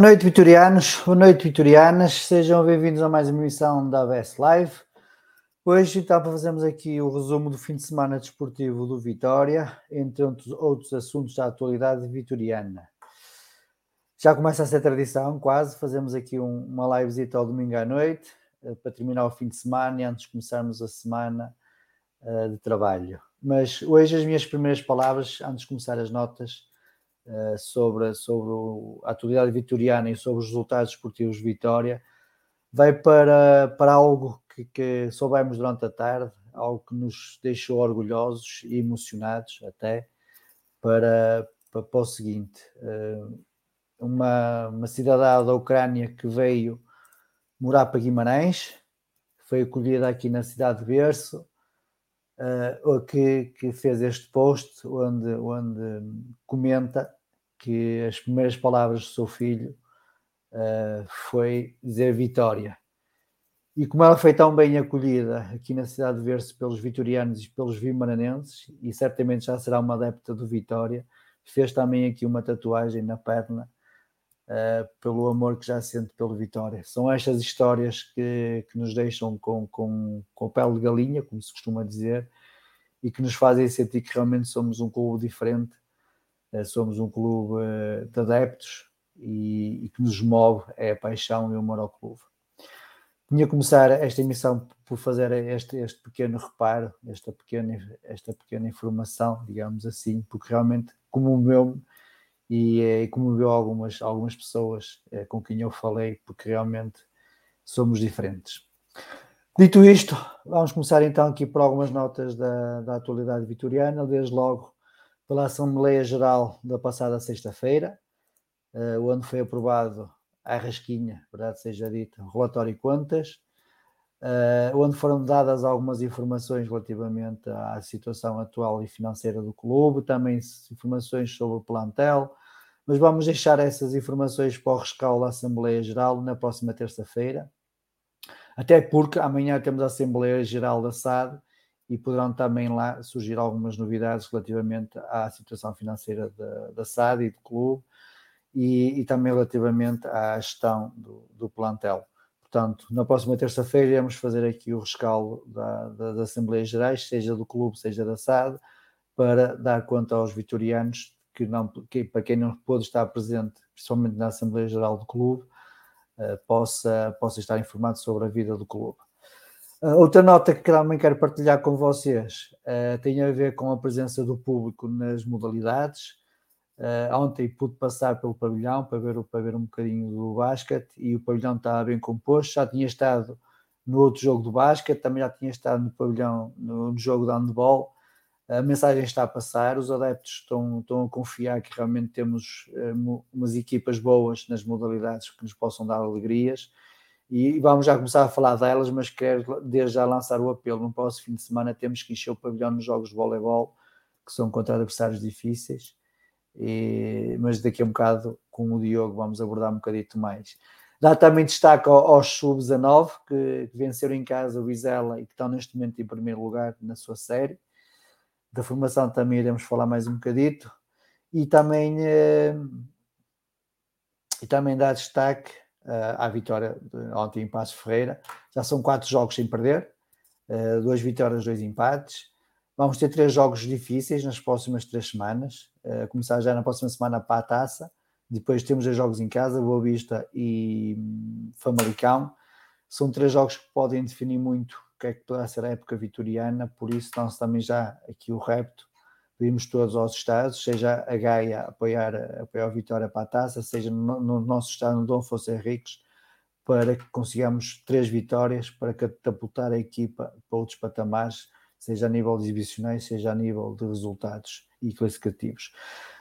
Boa noite, vitorianos. Boa noite, vitorianas. Sejam bem-vindos a mais uma emissão da ABS Live. Hoje, então, fazemos aqui o resumo do fim de semana desportivo do Vitória, entre outros assuntos da atualidade vitoriana. Já começa a ser tradição, quase. Fazemos aqui um, uma livezita ao domingo à noite, uh, para terminar o fim de semana e antes de começarmos a semana uh, de trabalho. Mas hoje, as minhas primeiras palavras, antes de começar as notas, eh, sobre, sobre a atualidade vitoriana e sobre os resultados esportivos de Vitória, vai para, para algo que, que soubemos durante a tarde, algo que nos deixou orgulhosos e emocionados até para, para, para o seguinte: eh, uma, uma cidadã da Ucrânia que veio morar para Guimarães, foi acolhida aqui na cidade de Berço, uh, que, que, fez este post onde, onde comenta que as primeiras palavras do seu filho uh, foi dizer vitória. E como ela foi tão bem acolhida aqui na cidade de Verso pelos vitorianos e pelos vimaranenses, e certamente já será uma adepta do Vitória, fez também aqui uma tatuagem na perna uh, pelo amor que já sente pelo Vitória. São estas histórias que, que nos deixam com, com, com a pele de galinha, como se costuma dizer, e que nos fazem sentir que realmente somos um clube diferente somos um clube eh, de adeptos e, e, que nos move é a paixão e o amor ao clube. Tinha começar esta emissão por fazer este, este pequeno reparo, esta pequena, esta pequena informação, digamos assim, porque realmente comoveu-me e, eh, e comoveu algumas, algumas pessoas com quem eu falei, porque realmente somos diferentes. Dito isto, vamos começar então aqui por algumas notas da, da atualidade vitoriana, desde logo pela Assembleia Geral da passada sexta-feira, uh, onde foi aprovado à rasquinha, verdade seja dita, relatório e contas, uh, onde foram dadas algumas informações relativamente à situação atual e financeira do clube, também informações sobre o plantel, mas vamos deixar essas informações para o rescaldo da Assembleia Geral na próxima terça-feira, até porque amanhã temos a Assembleia Geral da SAD e poderão também lá surgir algumas novidades relativamente à situação financeira da, da SAD e do clube e, e, também relativamente à gestão do, do plantel. portanto, na próxima terça-feira iremos fazer aqui o rescaldo da, da, das Assembleias Gerais, seja do clube, seja da SAD, para dar conta aos vitorianos que, não, que para quem não pôde estar presente, principalmente na Assembleia Geral do clube, uh, possa, possa estar informado sobre a vida do clube. Uh, outra nota que também quero partilhar com vocês uh, tem a ver com a presença do público nas modalidades. Uh, ontem pude passar pelo pavilhão para ver, para ver um bocadinho do basquete e o pavilhão estava bem composto. Já tinha estado no outro jogo do basquete, também já tinha estado no pavilhão no, no jogo de handball a mensagem está a passar, os adeptos estão, estão a confiar que realmente temos uh, umas equipas boas nas modalidades que nos possam dar alegrias e vamos já começar a falar delas, mas quero desde já lançar o apelo. No próximo fim de semana temos que encher o pavilhão nos jogos de voleibol, que são contra adversários difíceis, e, mas daqui a um bocado com o Diogo vamos abordar um bocadito mais. Dá também destaque aos sub-19 que, que venceram em casa o Vizela e que estão neste momento em primeiro lugar na sua série da formação também iremos falar mais um bocadito e também eh, e também dar destaque à vitória ontem em Passo Ferreira. Já são quatro jogos sem perder uh, duas vitórias, dois empates. Vamos ter três jogos difíceis nas próximas três semanas uh, começar já na próxima semana para a taça. Depois temos os jogos em casa, Boa Vista e hum, Famalicão. São três jogos que podem definir muito que é que poderá ser a época vitoriana, por isso nós também já aqui o repto, pedimos todos aos estados, seja a Gaia apoiar, apoiar a Vitória para a taça, seja no, no nosso estado, no Dom Fosse Henriques, para que consigamos três vitórias, para catapultar a equipa para outros patamares, seja a nível de exibicionais, seja a nível de resultados e classificativos.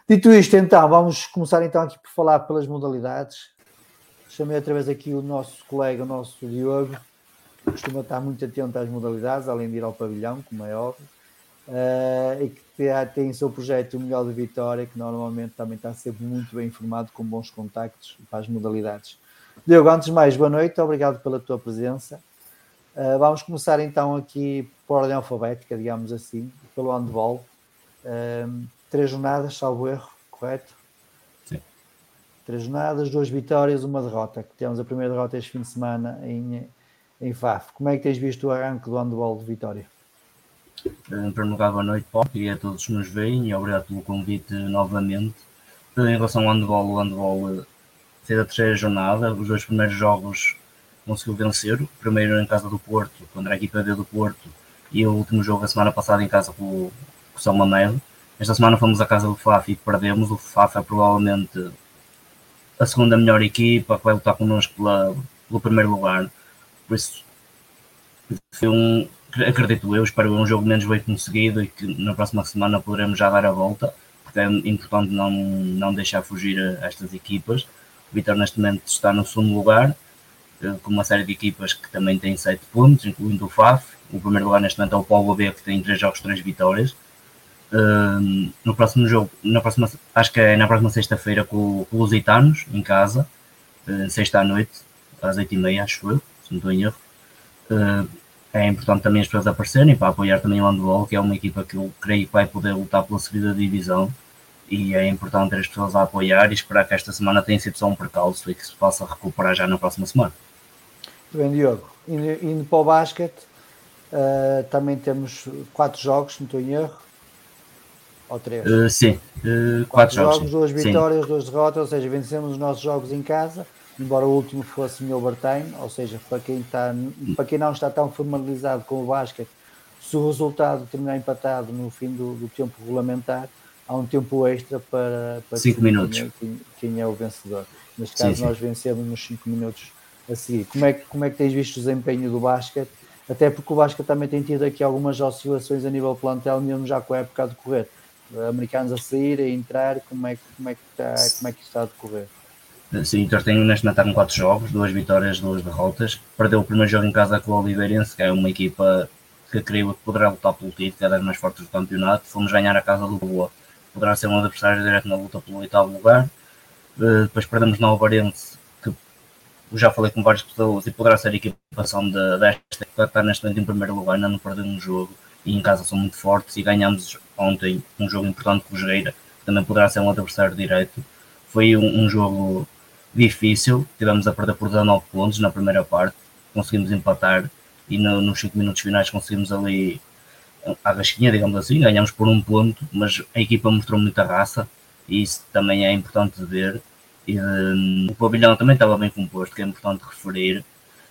Dito isto, então, vamos começar então aqui por falar pelas modalidades. Chamei outra vez aqui o nosso colega, o nosso Diogo, costuma estar muito atento às modalidades, além de ir ao pavilhão, como é óbvio, uh, e que tem o seu projeto O Melhor de Vitória, que normalmente também está sempre muito bem informado, com bons contactos para as modalidades. Diogo, antes de mais, boa noite, obrigado pela tua presença. Uh, vamos começar então aqui por ordem alfabética, digamos assim, pelo handball. Uh, três jornadas, salvo erro, correto? Sim. Três jornadas, duas vitórias, uma derrota. Temos a primeira derrota este fim de semana em, em FAF. Como é que tens visto o arranque do handball de Vitória? Em primeiro lugar, boa noite, Paulo, e a todos que nos veem, e obrigado pelo convite novamente. Em relação ao handball, o handball fez a terceira jornada, os dois primeiros jogos conseguiu vencer, o primeiro em casa do Porto, contra a equipa B do Porto, e o último jogo a semana passada em casa com, o São Mamelo. Esta semana fomos à casa do FAF e perdemos. O FAF é provavelmente a segunda melhor equipa que vai lutar connosco pela, pelo primeiro lugar. Por isso, foi um, acredito eu, espero um jogo menos bem conseguido e que na próxima semana poderemos já dar a volta, porque é importante não, não deixar fugir estas equipas. O Vitor neste momento está no segundo lugar, eh, com uma série de equipas que também têm 7 pontos, incluindo o FAF. O primeiro lugar neste momento é o Paulo B, que tem 3 jogos, 3 vitórias. Uh, no próximo jogo, na próxima, acho que é na próxima sexta-feira com, com os Lusitanos, em casa, uh, sexta à noite, às 8h30, acho eu se não estou em erro. É importante também as pessoas aparecerem para apoiar também o handball, que é uma equipa que eu creio que vai poder lutar pela subida da divisão e é importante ter as pessoas a apoiar e esperar que esta semana tenha sido só um percalço e que se possa recuperar já na próxima semana. Bem, Diogo, indo, indo para o basquete, uh, também temos quatro jogos, não estou em erro, ou três? Uh, sim, uh, quatro, quatro, jogos, jogos duas vitórias, sim. duas derrotas, ou seja, vencemos os nossos jogos em casa embora o último fosse Milbertine, ou seja, para quem, está, para quem não está tão formalizado com o basquete, se o resultado terminar empatado no fim do, do tempo regulamentar, há um tempo extra para, para cinco minutos. Quem, quem, é o vencedor. Neste caso, sim, nós vencemos nos 5 minutos a seguir. Como é, que, como é que tens visto o desempenho do basquete? Até porque o basquete também tem tido aqui algumas oscilações a nível plantel, mesmo já com a época a decorrer. Americanos a sair, a entrar, como é, como é, que, está, como é que está a decorrer? Sim, o Inter tem neste momento com 4 jogos, duas vitórias, duas derrotas. Perdeu o primeiro jogo em casa com o Oliveirense, que é uma equipa que creio que poderá lutar pelo título, é das mais fortes do campeonato. Fomos ganhar a casa do Boa, poderá ser um adversário direto na luta pelo oitavo lugar. Uh, depois perdemos na Alvarense, que já falei com várias pessoas, e poderá ser a equipação de, desta, que está neste momento em primeiro lugar, ainda não perdeu um jogo, e em casa são muito fortes. E ganhamos ontem um jogo importante com o Jogueira, que também poderá ser um adversário direto. Foi um, um jogo difícil, tivemos a perder por 19 pontos na primeira parte, conseguimos empatar e no, nos 5 minutos finais conseguimos ali a rasquinha, digamos assim, ganhamos por um ponto, mas a equipa mostrou muita raça e isso também é importante de ver. E, um, o pavilhão também estava bem composto, que é importante referir,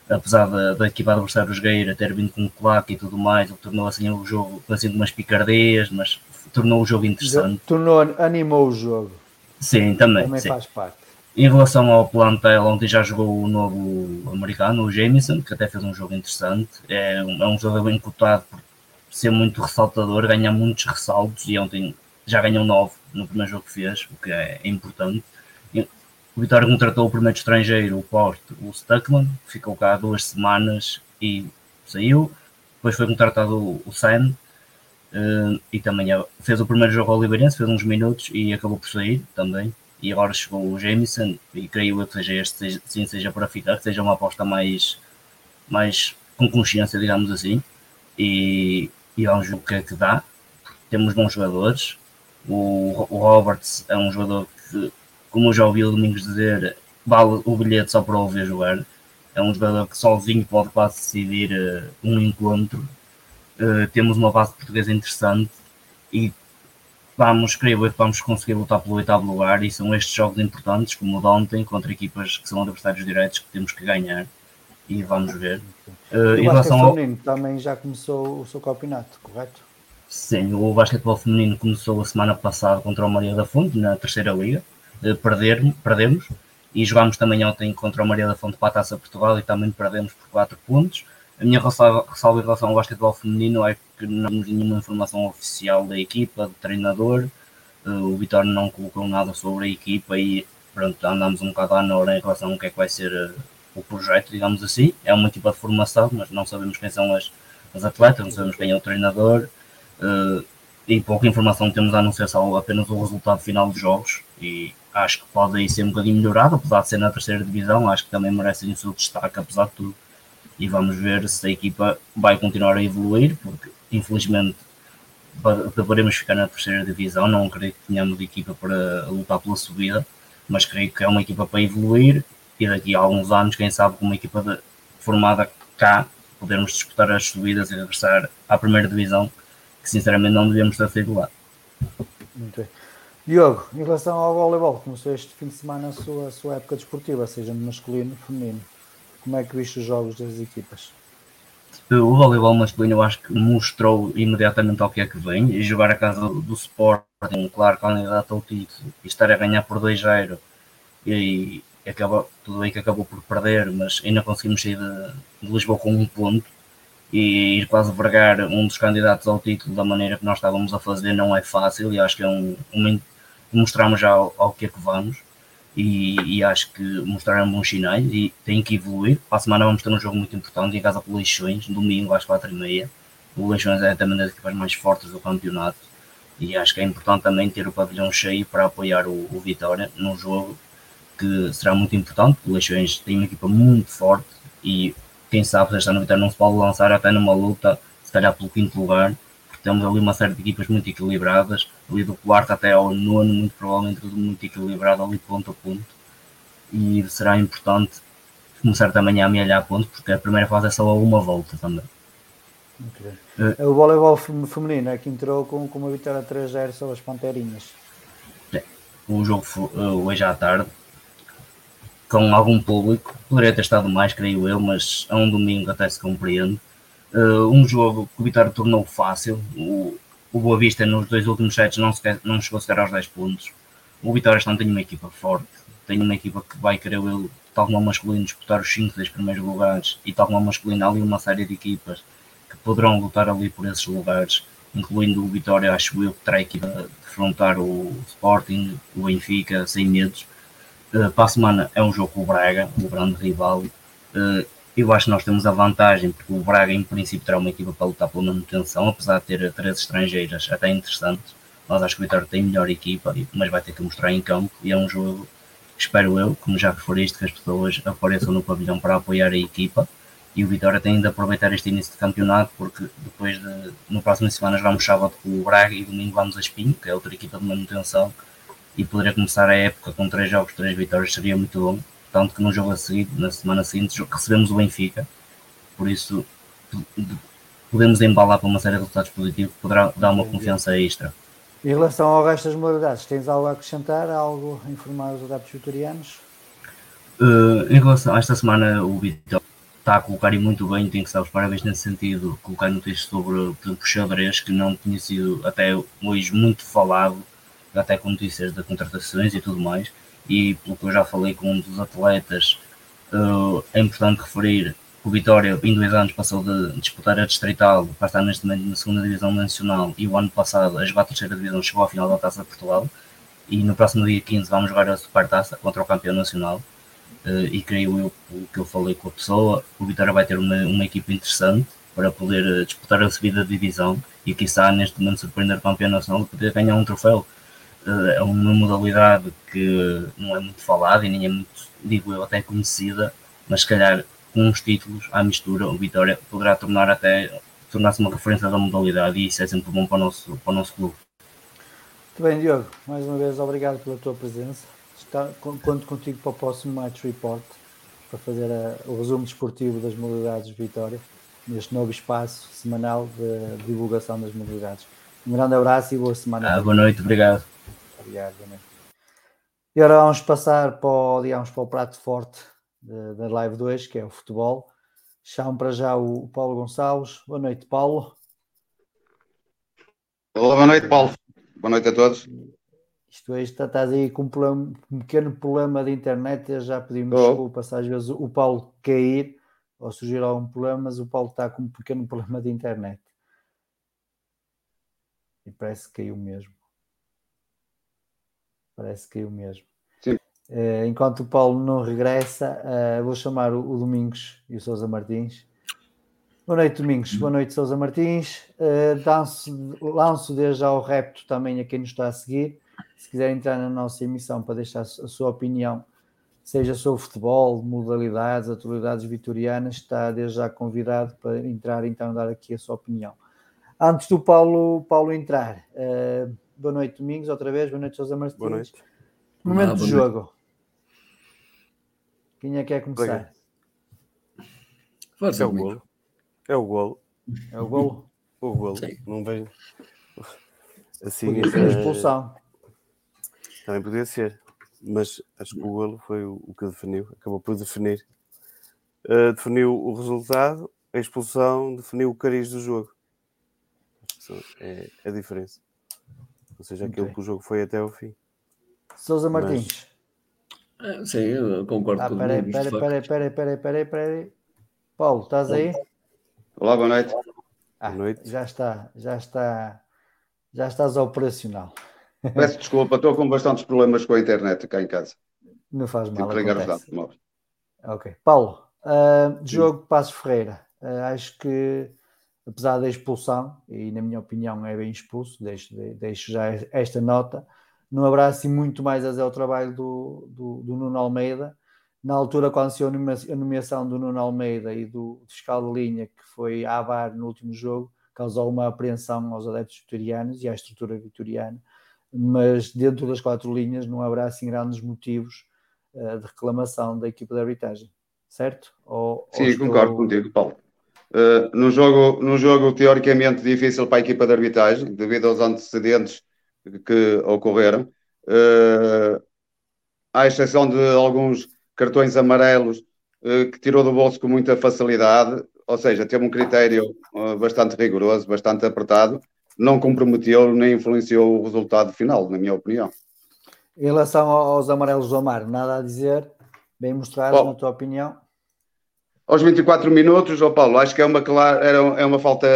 apesar da, da equipa adversária Jogueira ter vindo com claque e tudo mais, tornou assim o jogo fazendo umas picardias, mas tornou o jogo interessante. Tornou, animou o jogo. Sim, também. Também sim. faz parte. Em relação ao plantel, ontem já jogou o novo americano, o Jameson, que até fez um jogo interessante. É um, é um jogador bem cotado por ser muito ressaltador, ganha muitos ressaltos e ontem já ganhou 9 no primeiro jogo que fez, o que é, importante. O Vitória contratou o primeiro estrangeiro, o Porto, o Stuckman, que ficou cá duas semanas e saiu. Depois foi contratado o, Sam uh, e também é, fez o primeiro jogo ao Liberense, fez uns minutos e acabou por sair também. E agora chegou o Jameson e creio eu que seja este, sim, seja para ficar, que seja uma aposta mais, mais com consciência, digamos assim. E, e é um jogo que é que dá. Temos bons jogadores. O, o Roberts é um jogador que como eu já ouvi o Domingos dizer, vale o bilhete só para o ver jogar. É um jogador que sozinho pode quase decidir uh, um encontro. Uh, temos uma base portuguesa interessante e vamos, creio eu, que vamos conseguir lutar pelo oitavo lugar. E são estes jogos importantes, como o de ontem, contra equipas que são adversários diretos, que temos que ganhar. E vamos ver. Uh, em relação ao feminino também já começou o seu campeonato, correto? Sim, o basquetebol feminino começou a semana passada contra o Maria da Fonte, na terceira liga perder, perdemos e jogámos também ontem contra o Maria da Fonte para a Taça Portugal e também perdemos por 4 pontos. A minha ressalva, em relação ao basquetebol feminino é que não temos nenhuma informação oficial da equipa, do treinador. o Vitória não colocou nada sobre a equipa e pronto, andamos um bocado à nora em relação ao que é que vai ser o projeto, digamos assim. É uma equipa de formação, mas não sabemos quem são as, as atletas, não sabemos quem é o treinador. Uh, e pouca informação temos a anunciar só apenas o resultado final dos jogos e acho que pode aí ser um bocadinho melhorado, apesar de ser na terceira divisão, acho que também merece o seu destaque, apesar de tudo. E vamos ver se a equipa vai continuar a evoluir, porque infelizmente deveremos ficar na terceira divisão. Não creio que tenhamos equipa para lutar pela subida, mas creio que é uma equipa para evoluir e daqui a alguns anos, quem sabe, com uma equipa de, formada cá, podermos disputar as subidas e regressar à primeira divisão, que sinceramente não devemos ter feito lá. Muito bem. Diogo, em relação ao voleibol, começou este fim de semana a sua, a sua época desportiva, seja no masculino ou feminino. Como é que viste os jogos das equipas? O voleibol masculino eu acho que mostrou imediatamente ao que é que vem e jogar a casa do, do Sporting, claro, candidato ao título e estar a ganhar por 2-0 e, e acaba, tudo bem que acabou por perder, mas ainda conseguimos sair de, de Lisboa com um ponto e ir quase vergar um dos candidatos ao título da maneira que nós estávamos a fazer não é fácil e acho que é um, um mostramos já ao, ao que é que vamos e, e, acho que mostraram bons sinais e tem que evoluir. Para a semana vamos ter um jogo muito importante em casa com o Leixões, domingo às quatro e meia. O Leixões é também das equipas mais fortes do campeonato e acho que é importante também ter o pavilhão cheio para apoiar o, o Vitória num jogo que será muito importante. O Leixões tem uma equipa muito forte e quem sabe esta noite não se pode lançar até numa luta, se calhar pelo quinto lugar temos ali uma série de equipas muito equilibradas, ali do quarto até ao nono, muito provavelmente tudo muito equilibrado, ali ponto a ponto. E será importante começar também a amealhar ponto, porque a primeira fase é só uma volta também. Okay. Uh, o voleibol feminino é que entrou com, com uma vitória 3-0 sobre as Panterinhas. É, o jogo uh, hoje à tarde, com algum público, poderia ter estado mais, creio eu, mas a um domingo até se compreende. Uh, um jogo que o Vitória tornou fácil. O, o Boa Vista nos dois últimos sets não, sequer, não chegou chegar aos 10 pontos. O Vitória não tem uma equipa forte, tem uma equipa que vai querer, ele, tal como o masculino, disputar os 5, 6 primeiros lugares e tal como o masculino, há ali uma série de equipas que poderão lutar ali por esses lugares, incluindo o Vitória, acho eu, que terá equipa de enfrentar o Sporting, o Benfica, sem medos. Uh, para a semana é um jogo com o Braga, o grande rival. Uh, eu acho que nós temos a vantagem, porque o Braga, em princípio, terá uma equipa para lutar pela manutenção, apesar de ter três estrangeiras até interessantes. Mas acho que o Vitória tem melhor equipa, mas vai ter que mostrar em campo. E é um jogo espero eu, como já referiste, que as pessoas apareçam no pavilhão para apoiar a equipa. E o Vitória tem de aproveitar este início de campeonato, porque depois de, no próximo semana vamos sábado com o Braga e domingo vamos a Espinho, que é outra equipa de manutenção. E poderia começar a época com três jogos, três vitórias, seria muito bom tanto que no jogo a seguir, na semana seguinte, recebemos o Benfica, por isso podemos embalar para uma série de resultados positivos, poderá dar uma confiança extra. Em relação ao resto das modalidades, tens algo a acrescentar, algo a informar os adeptos vitorianos? Uh, em relação a esta semana, o Vitor está a colocar e muito bem, tem que estar os parabéns nesse sentido, colocar notícias sobre exemplo, o xadrez, que não tinha sido até hoje muito falado, até com notícias de contratações e tudo mais, e pelo que eu já falei com um dos atletas, uh, é importante referir que o Vitória em dois anos passou de disputar a Distrital para estar neste momento na segunda Divisão Nacional e o ano passado a jogar a terceira Divisão chegou à final da Taça de Portugal e no próximo dia 15 vamos jogar a Supertaça contra o campeão nacional uh, e creio eu que eu falei com a pessoa, o Vitória vai ter uma, uma equipe interessante para poder uh, disputar a subida de divisão e quiçá neste momento surpreender o campeão nacional e poder ganhar um troféu. Uh, é uma modalidade que não é muito falada e nem é muito, digo eu, até conhecida, mas se calhar com os títulos à mistura, o Vitória poderá tornar até tornar-se uma referência da modalidade e isso é sempre bom para o nosso, para o nosso clube. Muito bem, Diogo, mais uma vez obrigado pela tua presença. Está, conto contigo para o próximo Match Report para fazer a, o resumo desportivo das modalidades de Vitória neste novo espaço semanal de divulgação das modalidades. Um grande abraço e boa semana. Ah, boa noite, obrigado. Noite. E agora vamos passar para o, digamos, para o prato forte da Live 2, que é o futebol. Chamo para já o Paulo Gonçalves. Boa noite, Paulo. Olá, boa noite, Paulo. Boa noite a todos. Isto é, estás aí com um, problema, um, pequeno problema de internet. Já pedimos oh. desculpa se às vezes o Paulo cair ou surgir algum problema, mas o Paulo está com um pequeno problema de internet. E parece que caiu mesmo. Parece que caiu mesmo. Uh, enquanto o Paulo não regressa, uh, vou chamar o, o, Domingos e o Sousa Martins. Boa noite, Domingos. Boa noite, Sousa Martins. Uh, lanço, lanço desde já o repto também a quem nos está a seguir. Se quiser entrar na nossa emissão para deixar a sua opinião, seja sobre futebol, modalidades, atualidades vitorianas, está desde já convidado para entrar então dar aqui a sua opinião. Antes do Paulo, Paulo entrar, boa noite, Domingos, outra vez. Boa noite, Sousa Martins. Boa noite. Momento de jogo. Quem é que quer começar? é o golo. É o golo. É o golo? O golo. Sim. Não vejo. Assim, Podia ser é... expulsão. Também podia ser. Mas acho que o golo foi o que definiu. Acabou por definir. Uh, definiu o resultado, a expulsão definiu o cariz do jogo. É a diferença. Ou seja, aquilo okay. que o jogo foi até ao fim. Sousa Martins. É, sim, eu concordo ah, com peraí, peraí, peraí, peraí, peraí, peraí, peraí. Paulo, estás aí? Olá, boa noite. Ah, boa noite. Já está, já está, já estás operacional. Peço desculpa, estou com bastantes problemas com a internet cá em casa. Não faz mal. Tive que. Ok. Paulo, uh, jogo Passos Ferreira. Uh, acho que, apesar da expulsão, e na minha opinião é bem expulso, deixo, deixo já esta nota, não haverá assim muito mais a dizer o trabalho do, do, do, Nuno Almeida. Na altura, quando se a nomeação do Nuno Almeida e do fiscal de linha, que foi a VAR no último jogo, causou uma apreensão aos adeptos vitorianos e à estrutura vitoriana, mas dentro das quatro linhas não haverá assim grandes motivos uh, de reclamação da equipa de arbitragem, certo? Ou, Sim, ou estou... concordo contigo, Paulo. Uh, num, jogo, num jogo teoricamente difícil para a equipa de arbitragem, devido aos antecedentes que ocorreram, uh, à exceção de alguns cartões amarelos uh, que tirou do bolso com muita facilidade, ou seja, teve um critério uh, bastante rigoroso, bastante apertado, não comprometeu nem influenciou o resultado final, na minha opinião. Em relação aos amarelos do Amar, nada a dizer, bem mostrado, na tua opinião? Aos 24 minutos, oh Paulo, acho que é uma, clara, é uma falta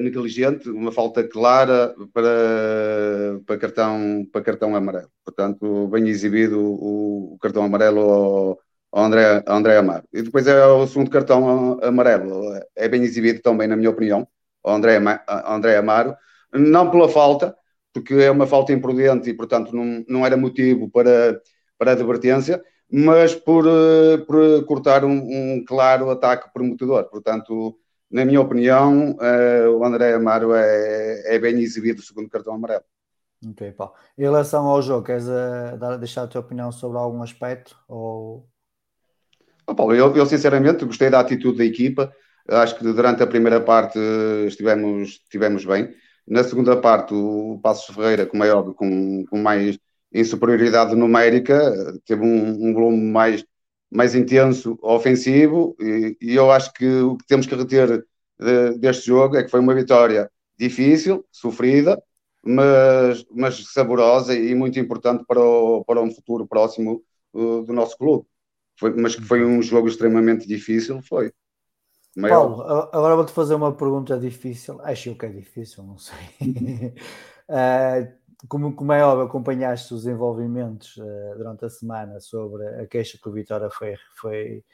negligente, uma falta clara para, para, cartão, para cartão amarelo. Portanto, bem exibido o, o cartão amarelo ao, ao, André, André Amaro. E depois é o segundo cartão amarelo. É bem exibido também, na minha opinião, ao André, ao André Amaro. Não pela falta, porque é uma falta imprudente e, portanto, não, não era motivo para, para advertência mas por, eh, por cortar um, um, claro ataque prometedor. Portanto, na minha opinião, uh, o André Amaro é, é bem exibido o segundo cartão amarelo. Ok, Paulo. Em relação ao jogo, queres uh, dar, deixar a tua opinião sobre algum aspecto? Ou... Oh, Paulo, eu, eu, sinceramente gostei da atitude da equipa. Acho que durante a primeira parte estivemos, estivemos bem. Na segunda parte, o Passos Ferreira, como é óbvio, com, com mais em superioridade numérica, teve um, um volume mais, mais intenso ofensivo e, e, eu acho que o que temos que reter de, deste jogo é que foi uma vitória difícil, sofrida, mas, mas saborosa e muito importante para, o, para um futuro próximo uh, do nosso clube. Foi, mas que foi um jogo extremamente difícil, foi. Maior. Paulo, agora vou-te fazer uma pergunta difícil. Acho que é difícil, não sei. uh, como, como é óbvio, acompanhaste os envolvimentos uh, durante a semana sobre a queixa que o Vitória foi, foi,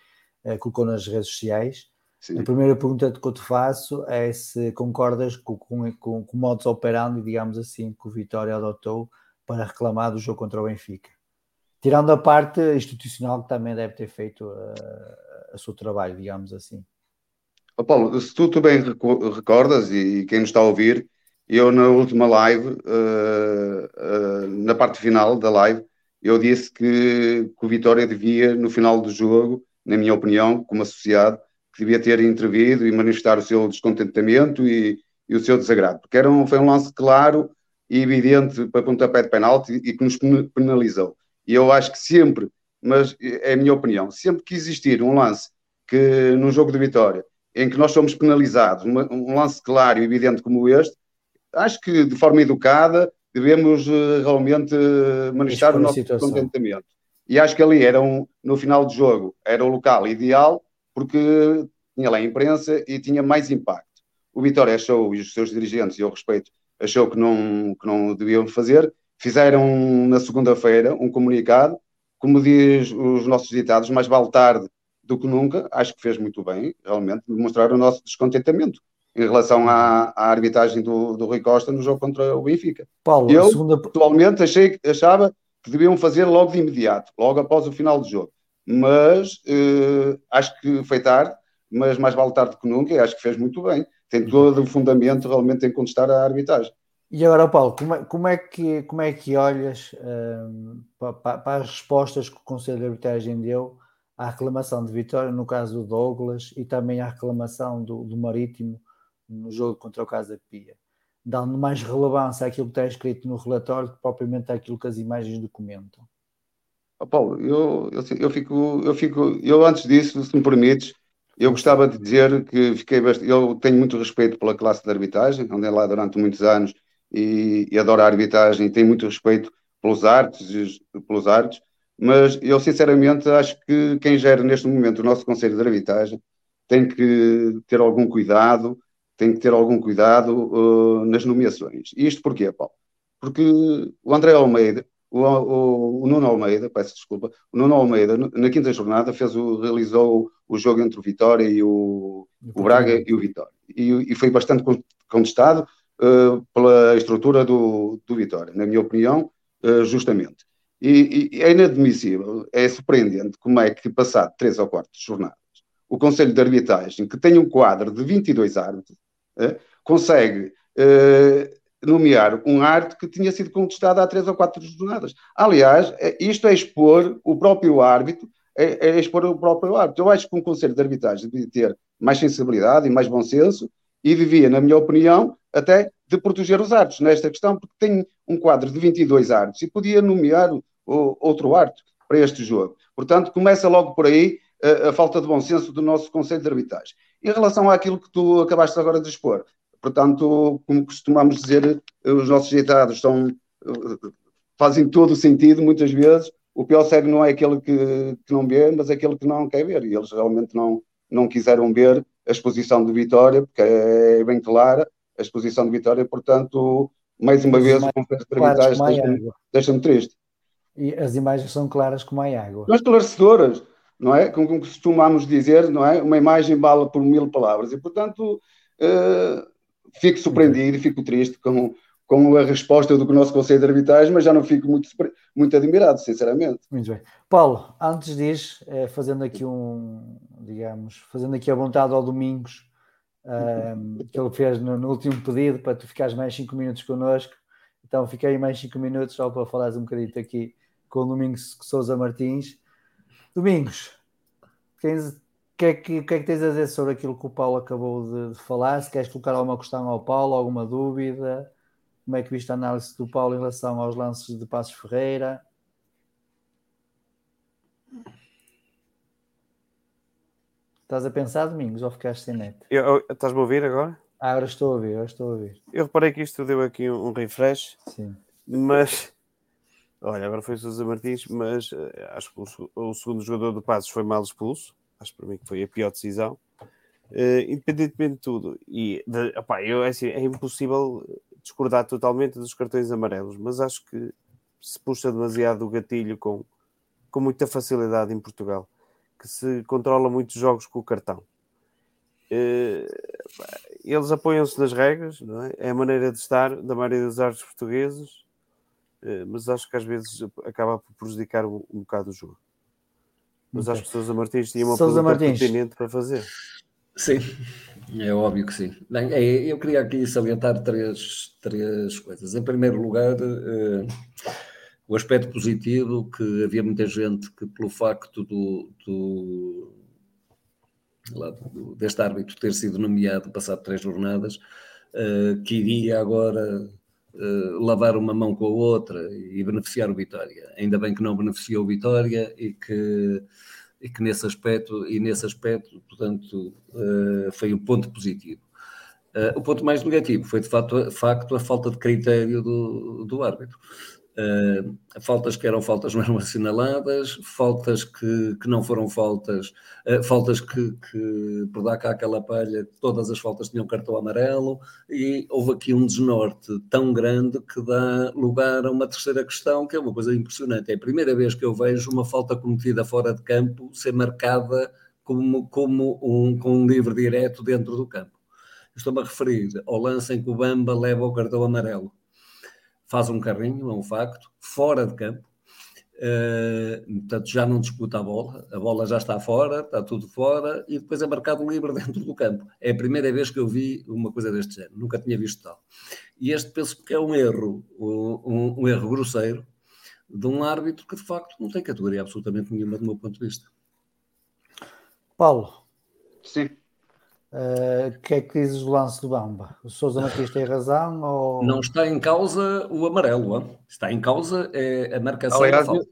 uh, colocou nas redes sociais. Sim. A primeira pergunta que eu te faço é se concordas com, com, com, com o modus operandi, digamos assim, que o Vitória adotou para reclamar do jogo contra o Benfica. Tirando a parte institucional que também deve ter feito uh, o seu trabalho, digamos assim. Oh, Paulo, se tu, tu bem recordas, e quem nos está a ouvir, eu na última live, uh, uh, na parte final da live, eu disse que, que, o Vitória devia, no final do jogo, na minha opinião, como associado, que devia ter intervido e manifestar o seu descontentamento e, e o seu desagrado, porque era um, foi um lance claro e evidente para pontapé de penalti e que nos penalizou. E eu acho que sempre, mas é a minha opinião, sempre que existir um lance que num jogo de vitória em que nós somos penalizados, uma, um lance claro e evidente como este, acho que de forma educada devemos uh, realmente uh, manifestar o nosso contentamento. E acho que ali era um, no final do jogo, era o local ideal, porque tinha lá a imprensa e tinha mais impacto. O Vitória achou, e os seus dirigentes, e eu respeito, achou que não, que não deviam fazer, fizeram na segunda-feira um comunicado, como diz os nossos ditados, mais vale tarde do que nunca, acho que fez muito bem, realmente, demonstrar o nosso descontentamento em relação à, à arbitragem do, do Rui Costa no jogo contra o Benfica. Paulo, eu, segunda... atualmente, achei, achava que deviam fazer logo de imediato, logo após o final do jogo. Mas eh, acho que foi tarde, mas mais vale tarde que nunca, e acho que fez muito bem. Tem todo o fundamento realmente em contestar a arbitragem. E agora, Paulo, como é, como é, que, como é que olhas um, para, para, as respostas que o Conselho de Arbitragem deu à reclamação de Vitória, no caso do Douglas, e também à reclamação do, do Marítimo no jogo contra o Casa Pia, dando mais relevância àquilo que está escrito no relatório que propriamente àquilo que as imagens documentam. Oh, Paulo, eu, eu, eu, fico, eu fico, eu antes disso, se me permites, eu gostava de dizer que fiquei bastante, eu tenho muito respeito pela classe de arbitragem, andei lá durante muitos anos e, e adoro a arbitragem, tenho muito respeito pelos artes, pelos artes, mas eu sinceramente acho que quem gera neste momento o nosso Conselho de Arbitragem tem que ter algum cuidado, tem que ter algum cuidado uh, nas nomeações. E isto porquê, Paulo? Porque o André Almeida, o, o, o, Nuno Almeida, peço desculpa, o Nuno Almeida, na quinta jornada, fez o, realizou o jogo entre o Vitória e o, o Braga e o Vitória. E, e foi bastante contestado uh, pela estrutura do, do Vitória, na minha opinião, uh, justamente. E, e, é inadmissível, é surpreendente como é que, passado três ou quatro jornadas, o Conselho de Arbitragem, que tem um quadro de 22 árbitros, consegue eh, nomear um árbitro que tinha sido contestado há três ou quatro jornadas. Aliás, é, isto é expor o próprio árbitro, é, é expor o próprio árbitro. Eu acho que um Conselho de Arbitragem devia ter mais sensibilidade e mais bom senso e devia, na minha opinião, até de proteger os árbitros nesta questão, porque tem um quadro de 22 árbitros e podia nomear outro árbitro para este jogo. Portanto, começa logo por aí a, a, falta de bom senso do nosso Conselho de Arbitragem. Em relação àquilo que tu acabaste agora de expor, portanto, como costumamos dizer, os nossos ditados são, fazem todo o sentido, muitas vezes. O pior cego não é aquele que, que não vê, mas é aquele que não quer ver. E eles realmente não, não quiseram ver a exposição de Vitória, porque é bem clara a exposição de Vitória, portanto, mais uma vez, o Conselho de Arbitragem deixa-me deixa triste. E as imagens são claras como a água. São esclarecedoras, não é? Como costumamos dizer, não é? Uma imagem bala por mil palavras. E, portanto, uh, fico surpreendido fico triste com, com a resposta do nosso Conselho de Arbitragem, mas já não fico muito, muito admirado, sinceramente. Muito bem. Paulo, antes disso, eh, fazendo aqui um, digamos, fazendo aqui a vontade ao Domingos, um, que ele fez no, no, último pedido para tu ficares mais 5 minutos connosco. Então fiquei mais 5 minutos só para falares um bocadinho aqui com o Domingos Souza Martins. Domingos, tens, que, é que, que é que tens a dizer sobre aquilo que o Paulo acabou de, de falar? Se queres colocar alguma questão ao Paulo, alguma dúvida? Como é que viste a análise do Paulo em relação aos lances de Passos Ferreira? Estás a pensar, Domingos, ou ficaste sem net? Eu- eu- Estás-me a ouvir agora? Ah, agora estou a ouvir, agora estou a ouvir. Eu reparei que isto deu aqui um, um refresh, Sim. mas olha, agora foi o Sousa Martins, mas eh, acho que o, o segundo jogador do Passos foi mal expulso. Acho para mim que foi a pior decisão. Eh, independentemente de tudo, e de, opá, eu, é, assim, é impossível discordar totalmente dos cartões amarelos, mas acho que se puxa demasiado o gatilho com, com muita facilidade em Portugal, que se controla muitos jogos com o cartão. Pá, eles apoiam-se nas regras, não é? É a maneira de estar da maioria dos árbitros portugueses, mas acho que às vezes acaba por prejudicar um, um bocado o jogo. Mas acho que Sousa Martins tinha uma Sousa pergunta Martins. pertinente para fazer. Sim, é óbvio que sim. Bem, é, eu queria aqui salientar três, três coisas. Em primeiro lugar, eh, o aspecto positivo que havia muita gente que, pelo facto do, do- lá, do- deste árbitro ter sido nomeado passado três jornadas, eh, que iria agora eh, lavar uma mão com a outra e beneficiar o Vitória. Ainda bem que não beneficiou o Vitória e que e que nesse aspecto, e nesse aspecto, portanto, eh, foi o ponto positivo. Eh, o ponto mais negativo foi, de facto, facto a falta de critério do, do árbitro. Eh, faltas que eram faltas não eram assinaladas, faltas que, que não foram faltas, eh, faltas que, que, por dar cá aquela palha, todas as faltas tinham cartão amarelo, e houve aqui um desnorte tão grande que dá lugar a uma terceira questão, que é uma coisa impressionante. É a primeira vez que eu vejo uma falta cometida fora de campo ser marcada como, como um, com um livre direto dentro do campo. Estou-me a referir ao lance em que o Bamba leva o cartão amarelo. Faz um carrinho, é um facto, fora de campo. Uh, portanto, já não disputa a bola, a bola já está fora, está tudo fora, e depois é marcado livre dentro do campo. É a primeira vez que eu vi uma coisa deste género, nunca tinha visto tal. E este penso que é um erro, um, um erro grosseiro de um árbitro que de facto não tem categoria absolutamente nenhuma do meu ponto de vista. Paulo, Sim. Eh, o que é que dizes do lance do Bamba? O Sousa Martins tem razão ou... Não está em causa o amarelo, hein? está em causa é, a marcação da Aliás, falta.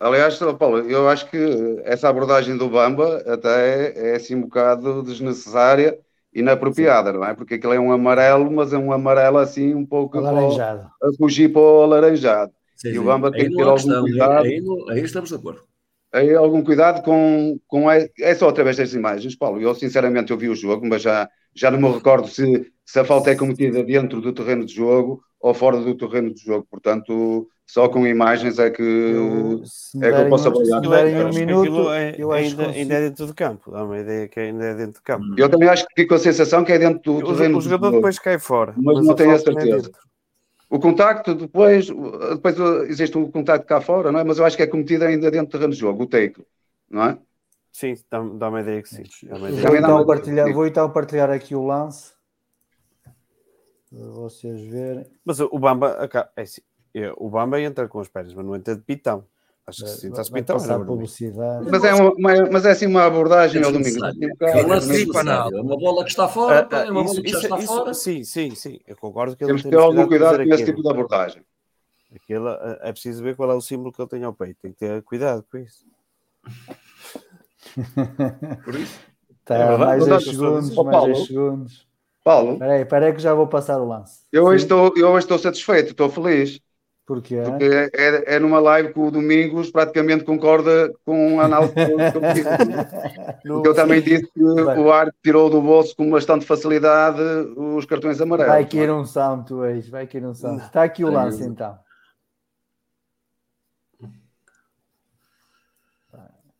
aliás, Paulo, eu acho que essa abordagem do Bamba até é, é assim um bocado desnecessária e inapropriada, não é? Porque aquilo é um amarelo, mas é um amarelo assim um pouco Alaranjado. a fugir para o alaranjado. Sim, E sim. o Bamba tem Aí que ter algum questão, aí- cuidado. Aí, não- aí estamos de acordo. Algum cuidado com, com é, é só através das imagens, Paulo. Eu sinceramente eu vi o jogo, mas já, já não me recordo se, se a falta é cometida dentro do terreno de jogo ou fora do terreno de jogo. Portanto, só com imagens é que Eu, se é que eu posso se avaliar. me derem um que minuto, é- eu ainda, consigo. ainda é dentro do campo. Dá uma ideia que ainda é dentro do campo. eu também acho que fico com a sensação que é dentro do O, terreno o de jogador jogo. depois cai fora. Mas não a tenho a não é certeza. dentro. O contacto depois, depois existe um contacto cá fora, não é? Mas eu acho que é cometido ainda dentro do terreno de jogo, o take, não é? Sim, dá, dá uma ideia que sim. Ideia. Vou então, uma- partilhar, vou então partilhar aqui o lance para vocês verem. Mas o Bamba, é assim, é, o Bamba entra com as pernas, mas não entra de pitão. Acho que sim, está-se pitão. passar publicidade. Mas é, uma, mas é assim uma abordagem É ao domingo. assim, um É um lance. É uma bola que está fora, Ah, pá, é uma bola que já isso- está fora. Sim, sim, sim. Eu concordo que ele Temos que ter algum cuidado com esse tipo de abordagem. Aquilo, é é preciso ver qual é o símbolo que ele tem ao peito. Tem que ter cuidado com isso. Por isso, Tá, É mais verdade, 10 eu segundos, Ó, mais Paulo. 10 segundos. Paulo, Espera aí, espera aí que já vou passar o lance. eu hoje Sim, estou, eu hoje estou satisfeito, estou feliz, Porque porque é, é, é numa live que o Domingos praticamente concorda com a análise que eu eu fiz. No- Porque eu também disse que Bem. o árbitro tirou do bolso com bastante facilidade os cartões amarelos. vai cair um sound, tu és, vai cair um sound. Está aqui o lance então.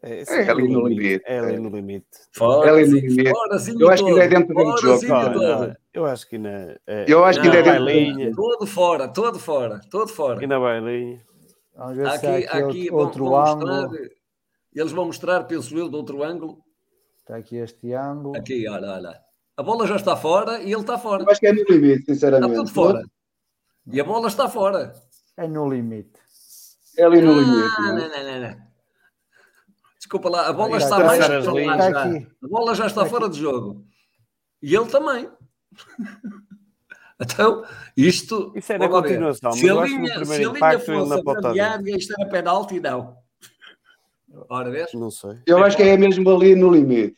É, sim, É ali no limite. É ali no limite. fora, Ele sim, limite. fora, sim, Eu acho que ainda é dentro do jogo. sim, Não, eu acho que ainda é, Eu acho que ainda é dentro do linha. Todo fora, todo fora, todo fora. ainda vai linha. Vamos ver Aqui, aqui, aqui outro, vão, outro vão ângulo. mostrar, eles vão mostrar, penso eu, de outro ângulo. Está aqui este ângulo. Aqui, olha, olha. A bola já está fora e ele está fora. Eu acho que é no limite, Está sinceramente. tudo fora. E a bola está fora. É no limite. É ali no Ah, limite. não não, é? não, não, não. Desculpa lá, a bola está está mais a aqui. A bola já está fora de jogo. E ele também. Então, isto. Isso é na continuação, mas Se a eu no linha, se primeiro a linha fosse não a pode estar grande área, isto era penalti, não. Ora, vês? Não sei. Eu acho que é mesmo ali no limite.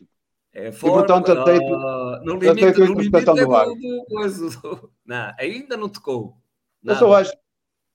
É fora, portanto, aceito- ah, no aceito limite, a no limite é do do, do, do- Não, ainda não tocou. Eu Nada. só acho,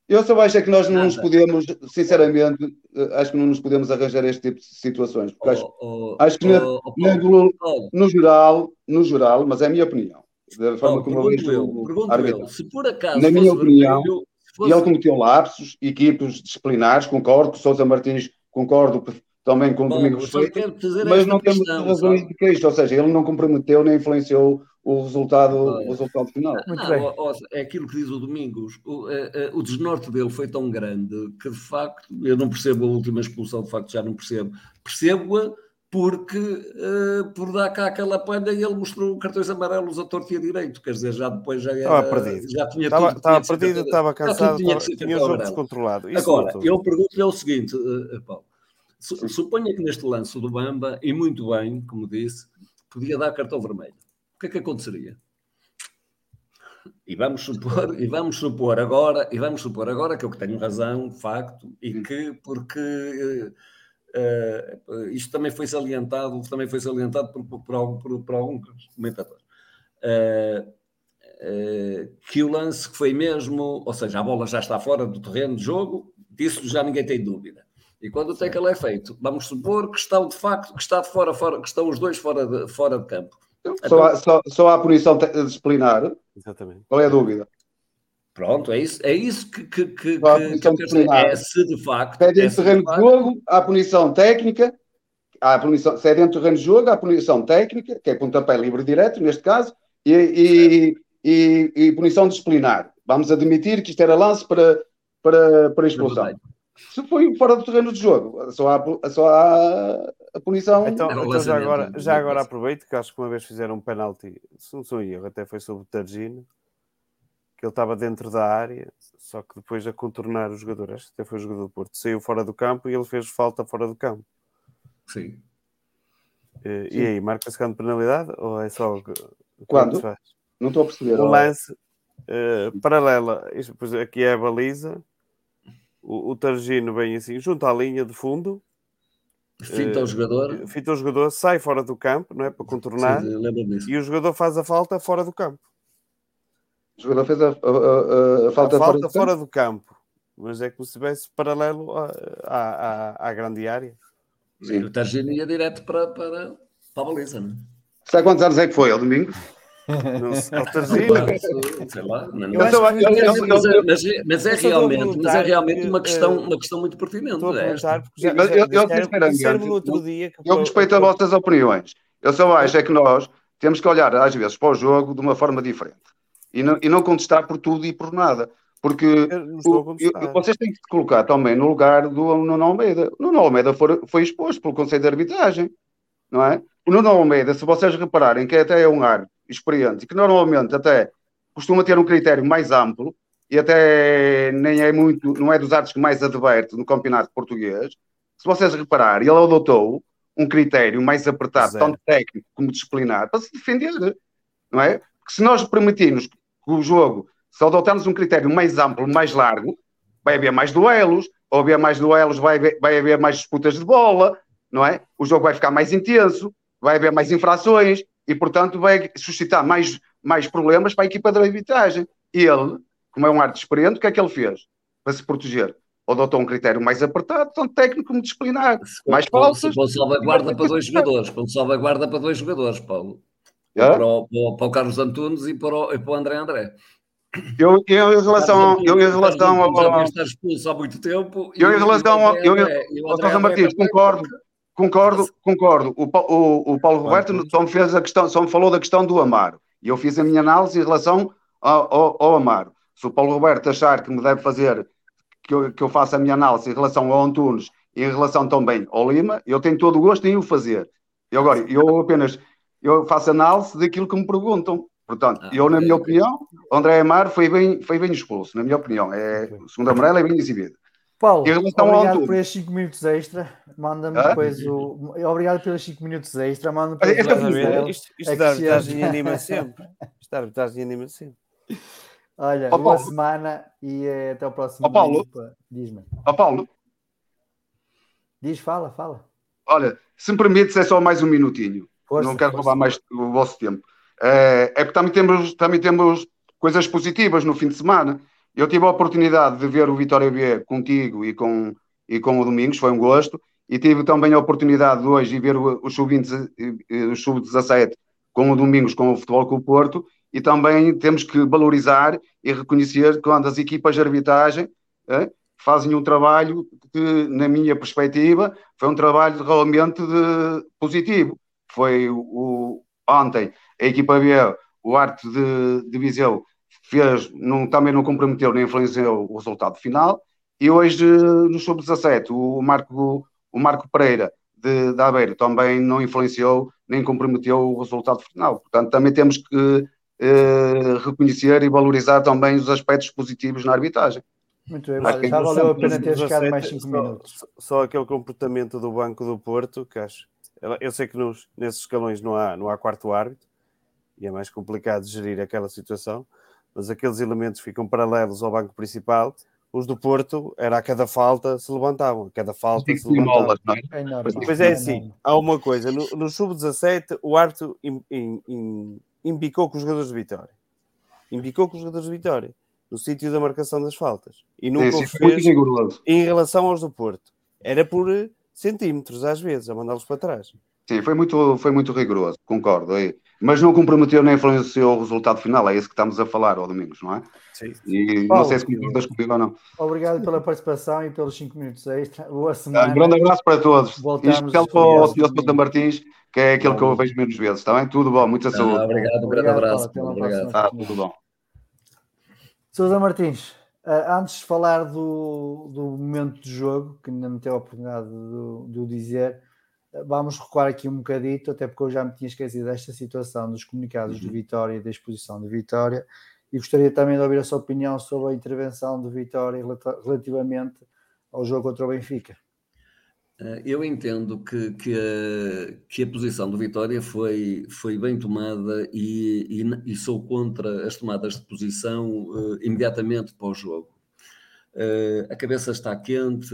eu só acho é que nós não nos Nada. podemos, sinceramente, eh, acho que não nos podemos arranjar este tipo de situações. Porque acho, Oh, oh, acho que na- oh, oh, na Paulo, no geral, no geral, mas é a minha opinião. Da forma como eu vejo eu, se por acaso Na minha opinião, vermelho, E fosse- ele cometeu lapsos, equipes disciplinares, concordo com Sousa Martins, concordo também com Domingos quero fazer mas não temos razões de queixa, ou seja, ele não comprometeu nem influenciou o resultado, o resultado final. Muito Não, bem. ó, ó, é aquilo que diz o Domingos. O, eh, eh, o desnorte dele foi tão grande que, de facto, eu não percebo a última expulsão, de facto, já não percebo. Percebo-a porque, eh, por dar cá aquela palha, ele mostrou cartões amarelos a torto e a direito. Quer dizer, já depois já era, Estava perdido. Já tinha Estava, tudo. estava tinha perdido, estava cansado, tinha estava- tinha o jogo amarelo. descontrolado. Isso Agora, eu pergunto-lhe o seguinte, eh, Paulo. Su- Suponha que neste lance do Bamba, e muito bem, como disse, podia dar cartão vermelho. O que é que aconteceria? E vamos supor, e vamos supor agora, e vamos supor agora que eu que tenho razão, de facto, e que porque eh, isto também foi salientado, também foi salientado por, por, por, algum- por, por algum comentador. Eh, que o lance que foi mesmo, ou seja, a bola já está fora do terreno de jogo, disso já ninguém tem dúvida. E quando o tackle é feito, vamos supor que estão de facto, que está de fora, fora, que estão os dois fora de, fora de campo. Só há, só, só há punição disciplinar, Exatamente. qual é a dúvida? Pronto, é isso, é isso que, que, que, que- eu quero dizer. É se de facto. Se é é dentro se do terreno de facto- jogo, há punição técnica, há punição, se é dentro do terreno de jogo, há punição técnica, que é pontapé livre direto, neste caso, e, e, e, e punição disciplinar. Vamos admitir que isto era lance para, para, para expulsão. Se foi fora do terreno de jogo, só há, só há a punição. Então, É o então já, agora, não já é agora aproveito que acho que uma vez fizeram um penalti, se não sou eu, até foi sobre o Targino, que ele estava dentro da área, só que depois a contornar o jogador, acho que até foi o jogador do Porto, saiu fora do campo e ele fez falta fora do campo. Sim. Eh, E aí, marca-se grande penalidade ou é só o que, o que Quando? faz? Não estou a perceber. Um ó. lance eh, paralela, isto, aqui é a baliza, o, o Targino vem assim, junto à linha de fundo, Finta Eh, o jogador. fita o jogador, sai fora do campo, não é? Para contornar, Sim, e o jogador faz a falta fora do campo. O jogador fez a, a- a- a falta, a fora falta do fora, campo. do campo. Mas é como se estivesse paralelo à, à, à- grande área. E o Targino ia direto para, para, para a baliza, não é? Sabe quantos anos é que foi, ao domingo? Não sei, lá, não- Mas, mas é- mas é- é a realmente, mas é realmente uma questão, eh, uma questão muito pertinente. Estou a esta. perguntar, porque já, Sim, mas já, eu- eu, disseram- sinceramente, disseram-me no outro dia que Eu respeito a vossas opiniões. Eu só acho é que nós temos que olhar, às vezes, para o jogo de uma forma diferente. E não, e não contestar por tudo e por nada. Porque o- eu- vocês têm que se colocar também no lugar do Nuno Almeida. O Nuno Almeida foi, foi exposto pelo Conselho de Arbitragem, não é? O Nuno Almeida, se vocês repararem que até é um árbitro experiente e que normalmente até costuma ter um critério mais amplo e até nem é muito, não é dos árbitros que mais adverte no campeonato português, se vocês repararem, ele adotou um critério mais apertado, Zero. tanto técnico como disciplinar, para se defender, não é? Porque se nós permitirmos que o jogo, se adotarmos um critério mais amplo, mais largo, vai haver mais duelos, ou haver mais duelos, vai haver, vai haver mais disputas de bola, não é? O jogo vai ficar mais intenso, vai haver mais infrações e, portanto, vai suscitar mais, mais problemas para a equipa de arbitragem. Ele, como é um arte experiente, o que é que ele fez para se proteger? Adotou um critério mais apertado, tanto técnico como disciplinar. Mais falsas. Com salvaguarda para dois jogadores. Com salvaguarda para dois jogadores, Paulo. É? Para, o, para o- Carlos Antunes e para o, e para o André André. Eu, eu, em relação, eu, em relação já ao, devia estar expulso há muito tempo. Eu, em relação ao- eu- Martins, concordo, concordo, concordo. O, o, o Paulo Roberto só me fez a questão, só me falou da questão do Amaro. E eu fiz a minha análise em relação ao, ao, ao Amaro. Se o Paulo Roberto achar que me deve fazer que eu, que eu faça a minha análise em relação ao Antunes e em relação também ao Lima, eu tenho todo o gosto em o fazer. E agora, eu apenas eu faço análise daquilo que me perguntam. Portanto, Ah, eu, na minha opinião, o André Amaro foi bem, foi bem expulso, na minha opinião. É, o segundo amarelo é bem exibido. Paulo, ao obrigado por estes 5 minutos extra. Manda-me Hã? depois o. Obrigado pelos 5 minutos extra. Manda-me depois esta o. Isto, É isto que da arbitragem anima sempre. Isto da arbitragem anima sempre. Olha, Ó, boa Paulo. semana e até o próximo Ó, Paulo. Diz-me. Ó Paulo, Diz, fala, fala. olha, se me permites, é só mais um minutinho. Força, não quero força. roubar mais o vosso tempo. É, é porque também temos, também temos coisas positivas no fim de semana. Eu tive a oportunidade de ver o Vitória B contigo e com, e com o Domingos, foi um gosto. E tive também a oportunidade de hoje de ver o, o Sub-20 e o Sub-17 com o Domingos, com o Futebol Clube Porto. E também temos que valorizar e reconhecer quando as equipas de arbitragem eh, fazem um trabalho que, na minha perspectiva, foi um trabalho realmente de- positivo. Foi o, o- ontem a equipa B, o Arte de, de Viseu, fez, não, também não comprometeu nem influenciou o resultado final. E hoje, no Sub-17, o Marco, o Marco Pereira de, de Aveiro também não influenciou nem comprometeu o resultado final. Portanto, também temos que eh, reconhecer e valorizar também os aspectos positivos na arbitragem. Muito bem, Acho já valeu a pena ter ficado mais 17, 5 só- minutos. Só, só aquele comportamento do Banco do Porto, que acho. Eu sei que nos, nesses escalões não há, não há quarto árbitro e é mais complicado gerir aquela situação, mas aqueles elementos ficam paralelos ao banco principal. Os do Porto, era a cada falta se levantavam, a cada falta se levantavam. Molas, não é? É normal. Pois é assim, há uma coisa, no, no sub-17 o árbitro embicou com os jogadores de Vitória. Embicou com os jogadores de Vitória, no sítio da marcação das faltas. E nunca Sim, o fez rigoroso. em relação aos do Porto. Era por eh, centímetros, às vezes, a mandá-los para trás. Sim, foi muito, foi muito rigoroso, concordo. aí. Mas não comprometeu nem influenciou o resultado final, é isso que estamos a falar, ao Domingos, não é? Sim. E não Paulo. sei se concordas comigo ou não. Obrigado pela participação e pelos 5 minutos extra. Boa Um semana. grande abraço para todos. Voltamos Em especial para o. Sr. Sousa Martins, que é aquele que eu vejo menos vezes, está bem? Tudo bom, muita Ah, saúde. obrigado, um grande Obrigado, abraço. Paulo. Obrigado. Tá, tudo bom. Sousa Martins, ah, antes de falar do, do momento de jogo, que ainda não teve a oportunidade de, de o dizer, ah, vamos recuar aqui um bocadito, até porque eu já me tinha esquecido desta situação dos comunicados de Vitória e da exposição de Vitória, e gostaria também de ouvir a sua opinião sobre a intervenção de Vitória relativamente ao jogo contra o Benfica. Eh, Eu entendo que, que, a, que a posição do Vitória foi, foi bem tomada e, e e sou contra as tomadas de posição eh, imediatamente para o jogo. Eh, a cabeça está quente,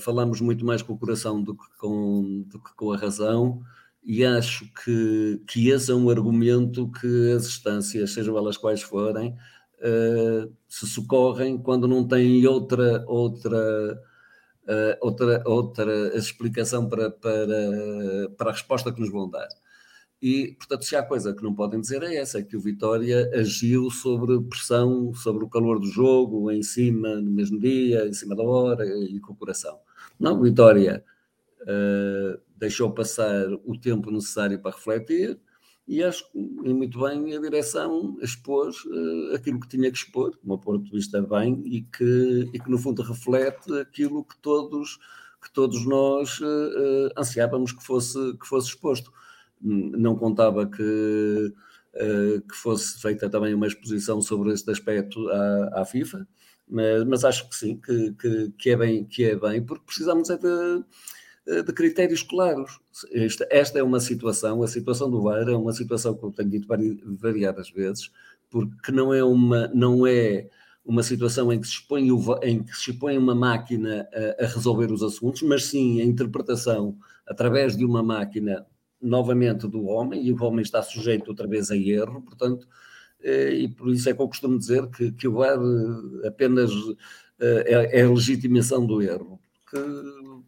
falamos muito mais com o coração do que com, do que com a razão, e acho que, que esse é um argumento que as instâncias, sejam elas quais forem, eh, se socorrem quando não têm outra, outra, eh, outra, outra explicação para, para, para a resposta que nos vão dar. E, portanto, se há coisa que não podem dizer é essa, é que o Vitória agiu sobre pressão, sobre o calor do jogo, em cima, no mesmo dia, em cima da hora e com o coração. Não, o Vitória eh, deixou passar o tempo necessário para refletir e acho que, muito bem, a direção expôs eh, aquilo que tinha que expor, do meu ponto de vista bem, e que, e que no fundo reflete aquilo que todos, que todos nós eh, ansiávamos que fosse, que fosse exposto. Não contava que, eh, que fosse feita também uma exposição sobre este aspecto à, à FIFA, mas, mas acho que sim, que, que, que é bem, que é bem, porque precisamos é de, eh, de critérios claros. Esta, esta é uma situação, a situação do VAR é uma situação que eu tenho dito vari- variadas vezes, porque não é uma, não é uma situação em que se expõe, o, em que se expõe uma máquina a, a resolver os assuntos, mas sim a interpretação através de uma máquina novamente do homem, e o homem está sujeito outra vez a erro, portanto, eh, e por isso é que eu costumo dizer que, que o VAR eh, apenas eh, é, é a legitimação do erro, que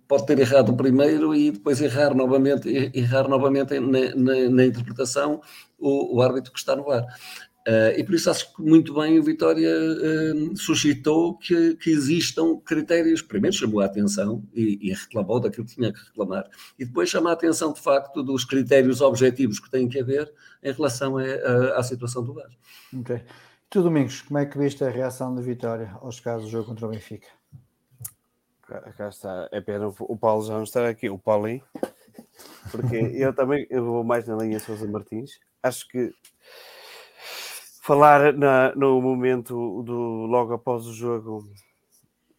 pode ter errado primeiro e depois errar novamente, errar novamente na, na- na interpretação o, o árbitro que está no VAR. Eh, e por isso acho que muito bem o Vitória eh, suscitou que, que existam critérios. Primeiro chamou a atenção e, e reclamou daquilo que tinha que reclamar, e depois chama a atenção de facto dos critérios objetivos que têm que haver em relação a- a- à situação do VAR. Ok. Tu, Domingos, como é que viste a reação de Vitória aos casos do jogo contra o Benfica? Cá, cá está. É pena o o Paulo já não estar aqui, o Paulinho, porque eu também eu vou mais na linha Sousa Martins. Acho que falar na- no momento do logo após o jogo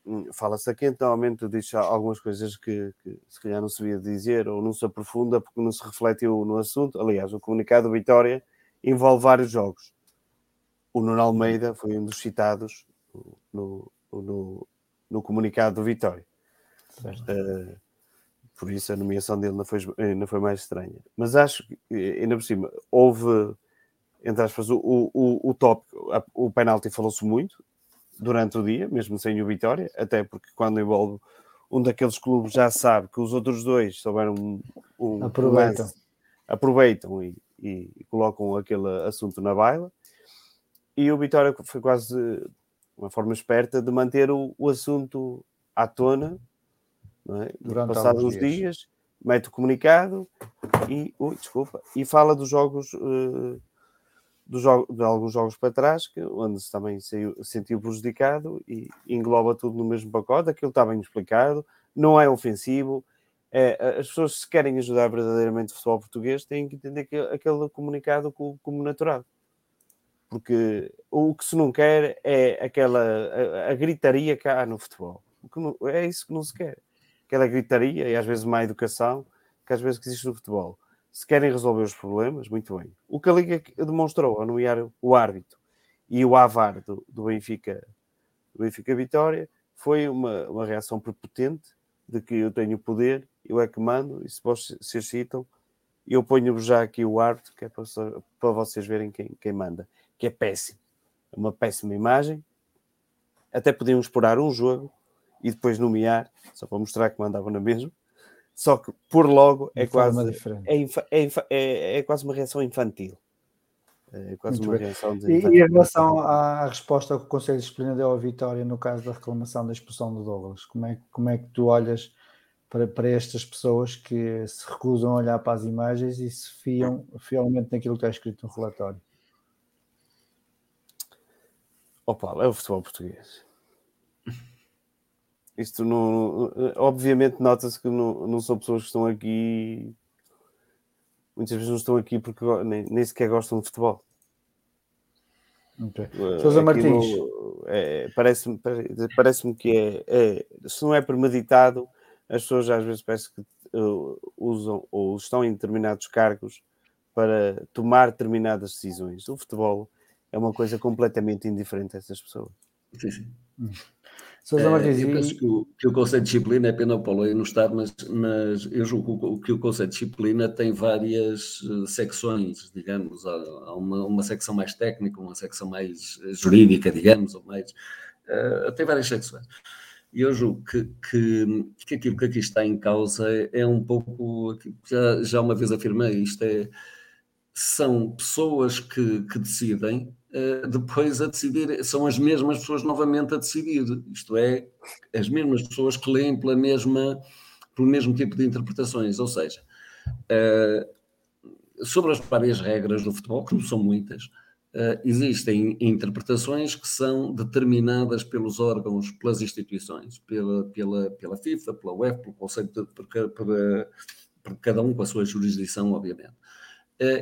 hum, fala-se a quente, normalmente diz algumas coisas que, que, se calhar não se devia dizer ou não se aprofunda porque não se refletiu no assunto. Aliás, o comunicado da Vitória envolve vários jogos. O Nuno Almeida foi um dos citados no, no, no comunicado do Vitória. Uh, por isso a nomeação dele não foi, não foi mais estranha. Mas acho que, ainda por cima, houve, entre aspas, o, o, o tópico, o penalti falou-se muito durante o dia, mesmo sem o Vitória, até porque quando envolve um daqueles clubes já sabe que os outros dois souberam um, um aproveitam, lance, aproveitam e, e, e, colocam aquele assunto na baila. E o Vitória foi quase uma forma esperta de manter o, o assunto à tona é? Durante Passados uns dias. dias. mete o comunicado e, ui, desculpa, e fala dos jogos, uh, dos jogos de alguns jogos para trás, que, onde se também se sentiu prejudicado e engloba tudo no mesmo pacote. Aquilo está bem explicado, não é ofensivo. É, as pessoas, se querem ajudar verdadeiramente o futebol português, têm que entender que, aquele comunicado como, como natural porque o que se não quer é aquela a, a gritaria que há no futebol. Não, é isso que não se quer aquela gritaria e às vezes má educação que às vezes existe no futebol. Se querem resolver os problemas, muito bem. O que a Liga demonstrou ao nomear o árbitro e o AVAR do, do Benfica, do Benfica Vitória foi uma, uma reação prepotente de que eu tenho poder, eu é que mando, e se vocês citam, eu ponho-vos já aqui o árbitro, que é para, para vocês verem quem, quem manda, que é péssimo. É uma péssima imagem. Até podíamos explorar um jogo e depois nomear, só para mostrar que mandava na mesma. Só que por logo é quase, é, é, é, é, quase uma reação infantil. É quase Muito uma bem. reação e, e, em relação à resposta que o Conselho de Disciplina deu à Vitória no caso da reclamação da expulsão do Douglas, como é, como é que tu olhas para, para estas pessoas que se recusam a olhar para as imagens e se fiam fielmente naquilo que está escrito no relatório? Opa, é o futebol português. Isto não. Obviamente, nota-se que não, não são pessoas que estão aqui. Muitas vezes não estão aqui porque nem, nem sequer gostam de futebol. Okay. Sousa Martins. É, Parece-me parece que é, é, Se não é premeditado, as pessoas às vezes parece que uh, usam ou estão em determinados cargos para tomar determinadas decisões. O futebol é uma coisa completamente indiferente a essas pessoas. Sim, sim. Sousa Martins, eu penso que o, que o, conceito de disciplina é pena o Paulo aí não estar, mas, mas eu julgo que o conceito de disciplina tem várias eh, secções, digamos, há uma, uma secção mais técnica, uma secção mais eh, jurídica, digamos, ou mais. Uh, tem várias secções. E eu julgo que, que, que, aquilo que aqui está em causa é, é um pouco. Já, já uma vez afirmei, isto é. São pessoas que, que decidem depois a decidir, são as mesmas pessoas novamente a decidir, isto é, as mesmas pessoas que leem pela mesma, pelo mesmo tipo de interpretações, ou seja, uh, sobre as várias regras do futebol, que não são muitas, uh, existem interpretações que são determinadas pelos órgãos, pelas instituições, pela, pela, pela FIFA, pela UEFA, pelo Conselho, de, por, por, por cada um com a sua jurisdição, obviamente.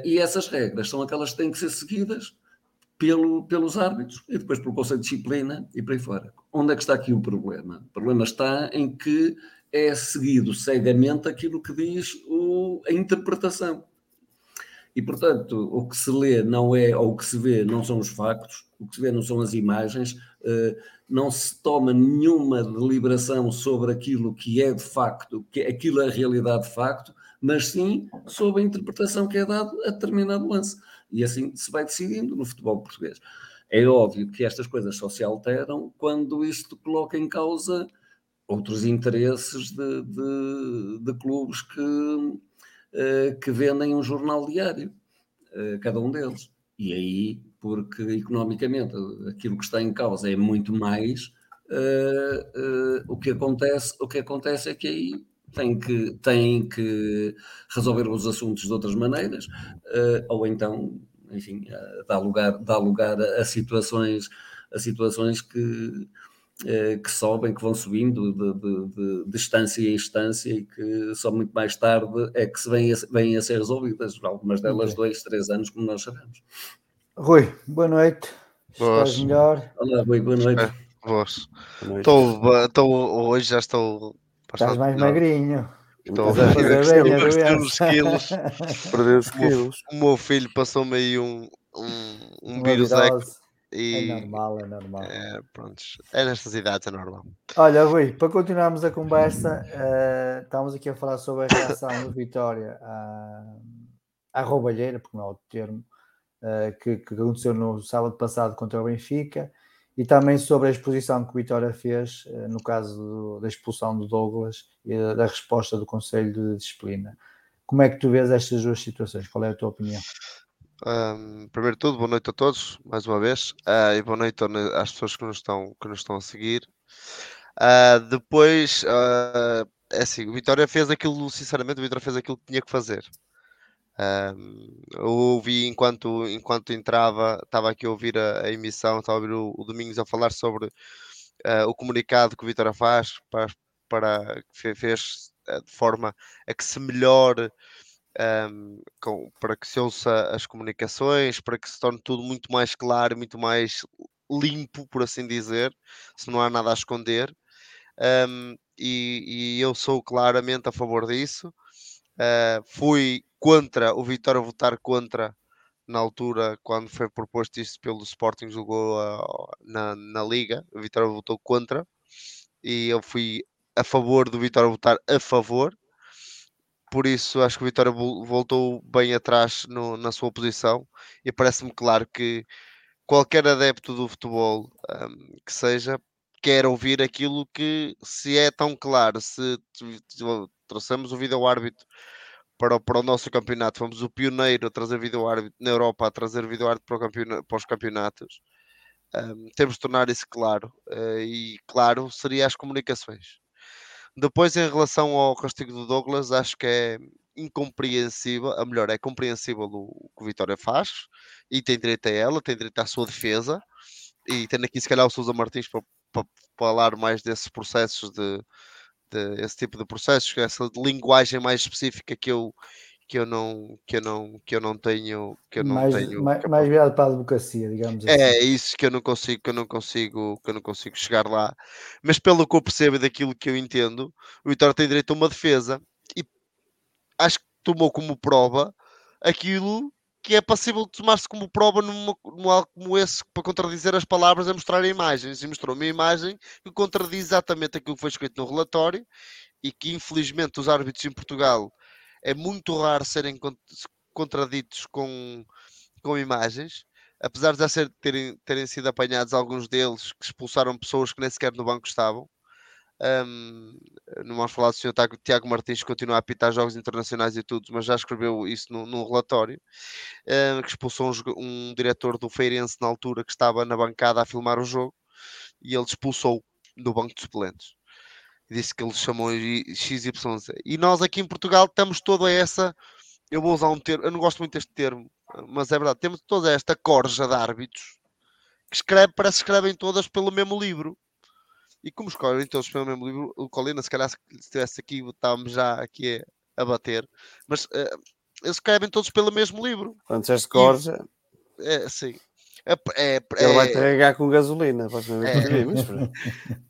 e essas regras são aquelas que têm que ser seguidas pelo, pelos árbitros e depois pelo Conselho de Disciplina e por aí fora. Onde é que está aqui o problema? O problema está em que é seguido cegamente aquilo que diz o, a interpretação. E, portanto, o que se lê não é, ou o que se vê não são os factos, o que se vê não são as imagens, eh, não se toma nenhuma deliberação sobre aquilo que é de facto, que aquilo é a realidade de facto, mas sim sobre a interpretação que é dada a determinado lance. E assim se vai decidindo no futebol português. É óbvio que estas coisas só se alteram quando isto coloca em causa outros interesses de, de, de clubes que, uh, que vendem um jornal diário, uh, cada um deles. E aí, porque economicamente aquilo que está em causa é muito mais, uh, o, que acontece, o que acontece é que aí tem que, tem que resolver os assuntos de outras maneiras, uh, ou então, enfim, uh, dá lugar, dá lugar a, a situações, a situações que, uh, que sobem, que vão subindo de, de, de, de, instância em instância e que só muito mais tarde é que se vêm a, vêm a ser resolvidas, algumas delas okay. dois, três anos, como nós sabemos. Rui, boa noite. Estás melhor? Olá, Rui, boa noite. Boas. Boa noite. Estou, estou, hoje já estou. Estás mais melhor. magrinho. Estou a doença. uns quilos. Perdeu os O quilos. o meu filho passou-me aí um, um, um vírus. É normal, é normal. É, pronto, é nestas idades, é normal. Olha, Rui, para continuarmos a conversa, eh, estamos aqui a falar sobre a reação do Vitória à, à roubalheira, porque não é outro termo, eh, que, que aconteceu no sábado passado contra o Benfica, e também sobre a exposição que o Vitória fez, eh, no caso da expulsão do Douglas e da, resposta do Conselho de Disciplina. Como é que tu vês estas duas situações? Qual é a tua opinião? Ahm, primeiro de tudo, boa noite a todos, mais uma vez, ah, e boa noite às pessoas que nos estão, que nos estão a seguir. Ah, depois, ah, é assim, o Vitória fez aquilo, sinceramente, o Vitória fez aquilo que tinha que fazer. Eu ouvi enquanto, enquanto entrava, estava aqui a ouvir a, a emissão, estava a ouvir o, o Domingos a falar sobre ah, o comunicado que o Vitória faz para, para que fe- fez ah, de forma a que se melhore um, com- para que se ouça as comunicações, para que se torne tudo muito mais claro, muito mais limpo, por assim dizer, se não há nada a esconder. Um, e, e eu sou claramente a favor disso. Uh, fui contra o Vitória votar contra na altura quando foi proposto isto pelo Sporting jogou uh, na, na Liga, o Vitória votou contra e eu fui a favor do Vitória votar a favor. Por isso acho que o Vitória vol- voltou bem atrás no- na sua posição e parece-me claro que qualquer adepto do futebol hum, que seja quer ouvir aquilo que se é tão claro, se trouxemos o vídeo árbitro para, para o nosso campeonato, fomos o pioneiro a trazer vídeo árbitro na Europa, a trazer vídeo árbitro para, o campeona- para os campeonatos. hum, temos de tornar isso claro eh, e claro seria as comunicações. Depois, em relação ao castigo do Douglas, acho que é incompreensível, a melhor, é compreensível o, que o Vitória faz e tem direito a ela, tem direito à sua defesa. E tendo aqui, se calhar, o Sousa Martins para, para falar mais desses processos, de, de- esse tipo de processos, essa linguagem mais específica que eu, que eu, não, que eu, não, que eu não tenho. Que eu não mais, tenho mais, mais virado para a advocacia, digamos assim. é isso que eu não consigo, que eu não consigo, que eu não consigo chegar lá. Mas pelo que eu percebo e daquilo que eu entendo, o Vitória tem direito a uma defesa e acho que tomou como prova aquilo que é passível de tomar-se como prova numa, num algo como esse para contradizer as palavras é mostrar imagens. E mostrou uma imagem que contradiz exatamente aquilo que foi escrito no relatório e que infelizmente os árbitros em Portugal é muito raro serem con- contraditos com, com imagens apesar de já ser- terem, terem sido apanhados alguns deles que expulsaram pessoas que nem sequer no banco estavam. Um, não vamos falar do senhor Tiago, Martins que continua a apitar jogos internacionais e tudo, mas já escreveu isso num relatório um, que expulsou um, um diretor do Feirense na altura que estava na bancada a filmar o jogo e ele expulsou do banco de suplentes. Disse que ele chamou XYZ. E nós aqui em Portugal estamos toda essa. Eu vou usar um termo, eu não gosto muito deste termo, mas é verdade, temos toda esta corja de árbitros que escreve, parece que escrevem todas pelo mesmo livro. E como escrevem todos pelo mesmo livro, o Colina, se calhar, se estivesse aqui, estávamos já aqui a, a bater, mas eh, eles escrevem todos pelo mesmo livro. Quando disseste corja, É, sim. É, é, ele vai é, carregar com gasolina.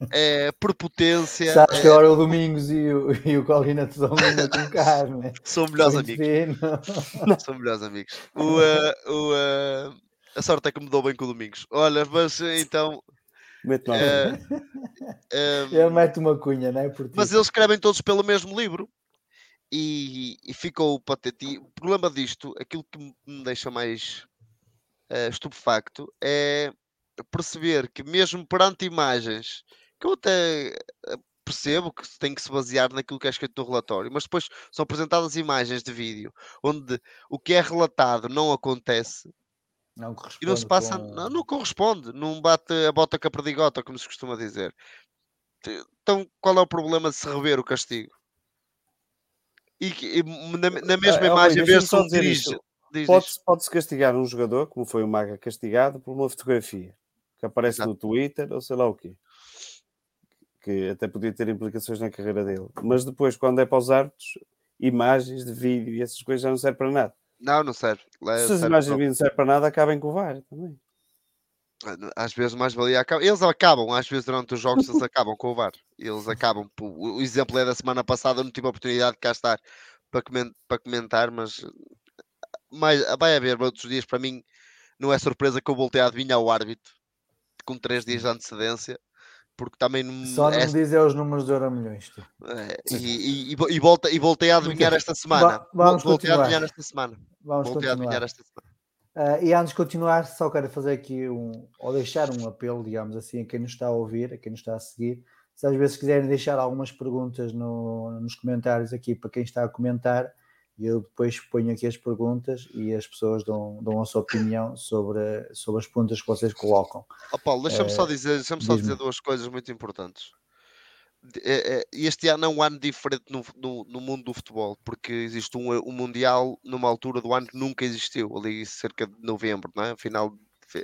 É. é prepotência. Sabes é- que agora o Domingos e o, e o Colina te dão uma com carne. são melhores amigos. São melhores amigos. O, eh, o, eh, a sorte é que me dou bem com o Domingos. Olha, mas então. Mete lá. mete uma cunha, não é? Por ti. mas eles escrevem todos pelo mesmo livro e, e ficou patente. O problema disto, aquilo que me- deixa mais eh, estupefacto, é perceber que, mesmo perante imagens que eu até eh, percebo que tem que se basear naquilo que é escrito no relatório, mas depois são apresentadas imagens de vídeo onde o que é relatado não acontece Não e não se passa, com- não, não corresponde, não bate a bota com a perdigota, como se costuma dizer. Então, qual é o problema de se rever o castigo? E, e na, na mesma Ah, imagem ver-se só um dirige. Pode-se pode-se castigar um jogador, como foi o Maga castigado, por uma fotografia que aparece Exato. no Twitter ou sei lá o quê. Que até podia ter implicações na carreira dele. Mas depois, quando é para os árbitros, imagens de vídeo e essas coisas já não servem para nada. Não, não serve. Le- Se as imagens não servem para nada, acabem com o VAR também. Às vezes mais valia. Eles acabam, às vezes durante os jogos eles acabam com o VAR. Eles acabam. O exemplo é da semana passada, eu não tive a oportunidade de cá estar para, para comentar, mas mais, vai haver outros dias para mim. Não é surpresa que eu voltei a adivinhar o árbitro com três dias de antecedência porque também não. Só não é... me dizer os números de euro milhões. É, e, e, e, voltei, e voltei a adivinhar esta semana. vamos voltei continuar. a adivinhar esta semana. Vamos voltei continuar. a adivinhar esta semana. Uh, e antes de continuar, só quero fazer aqui um, ou deixar um apelo, digamos assim, a quem nos está a ouvir, a quem nos está a seguir. Se às vezes quiserem deixar algumas perguntas no, nos comentários aqui para quem está a comentar, eu depois ponho aqui as perguntas e as pessoas dão, dão a sua opinião sobre, sobre as perguntas que vocês colocam. Oh, Paulo, deixa-me uh, só, dizer, deixa só dizer duas coisas muito importantes. Este ano é um ano diferente no, no, no mundo do futebol, porque existe um, um, Mundial numa altura do ano que nunca existiu, ali cerca de novembro, não é? Final,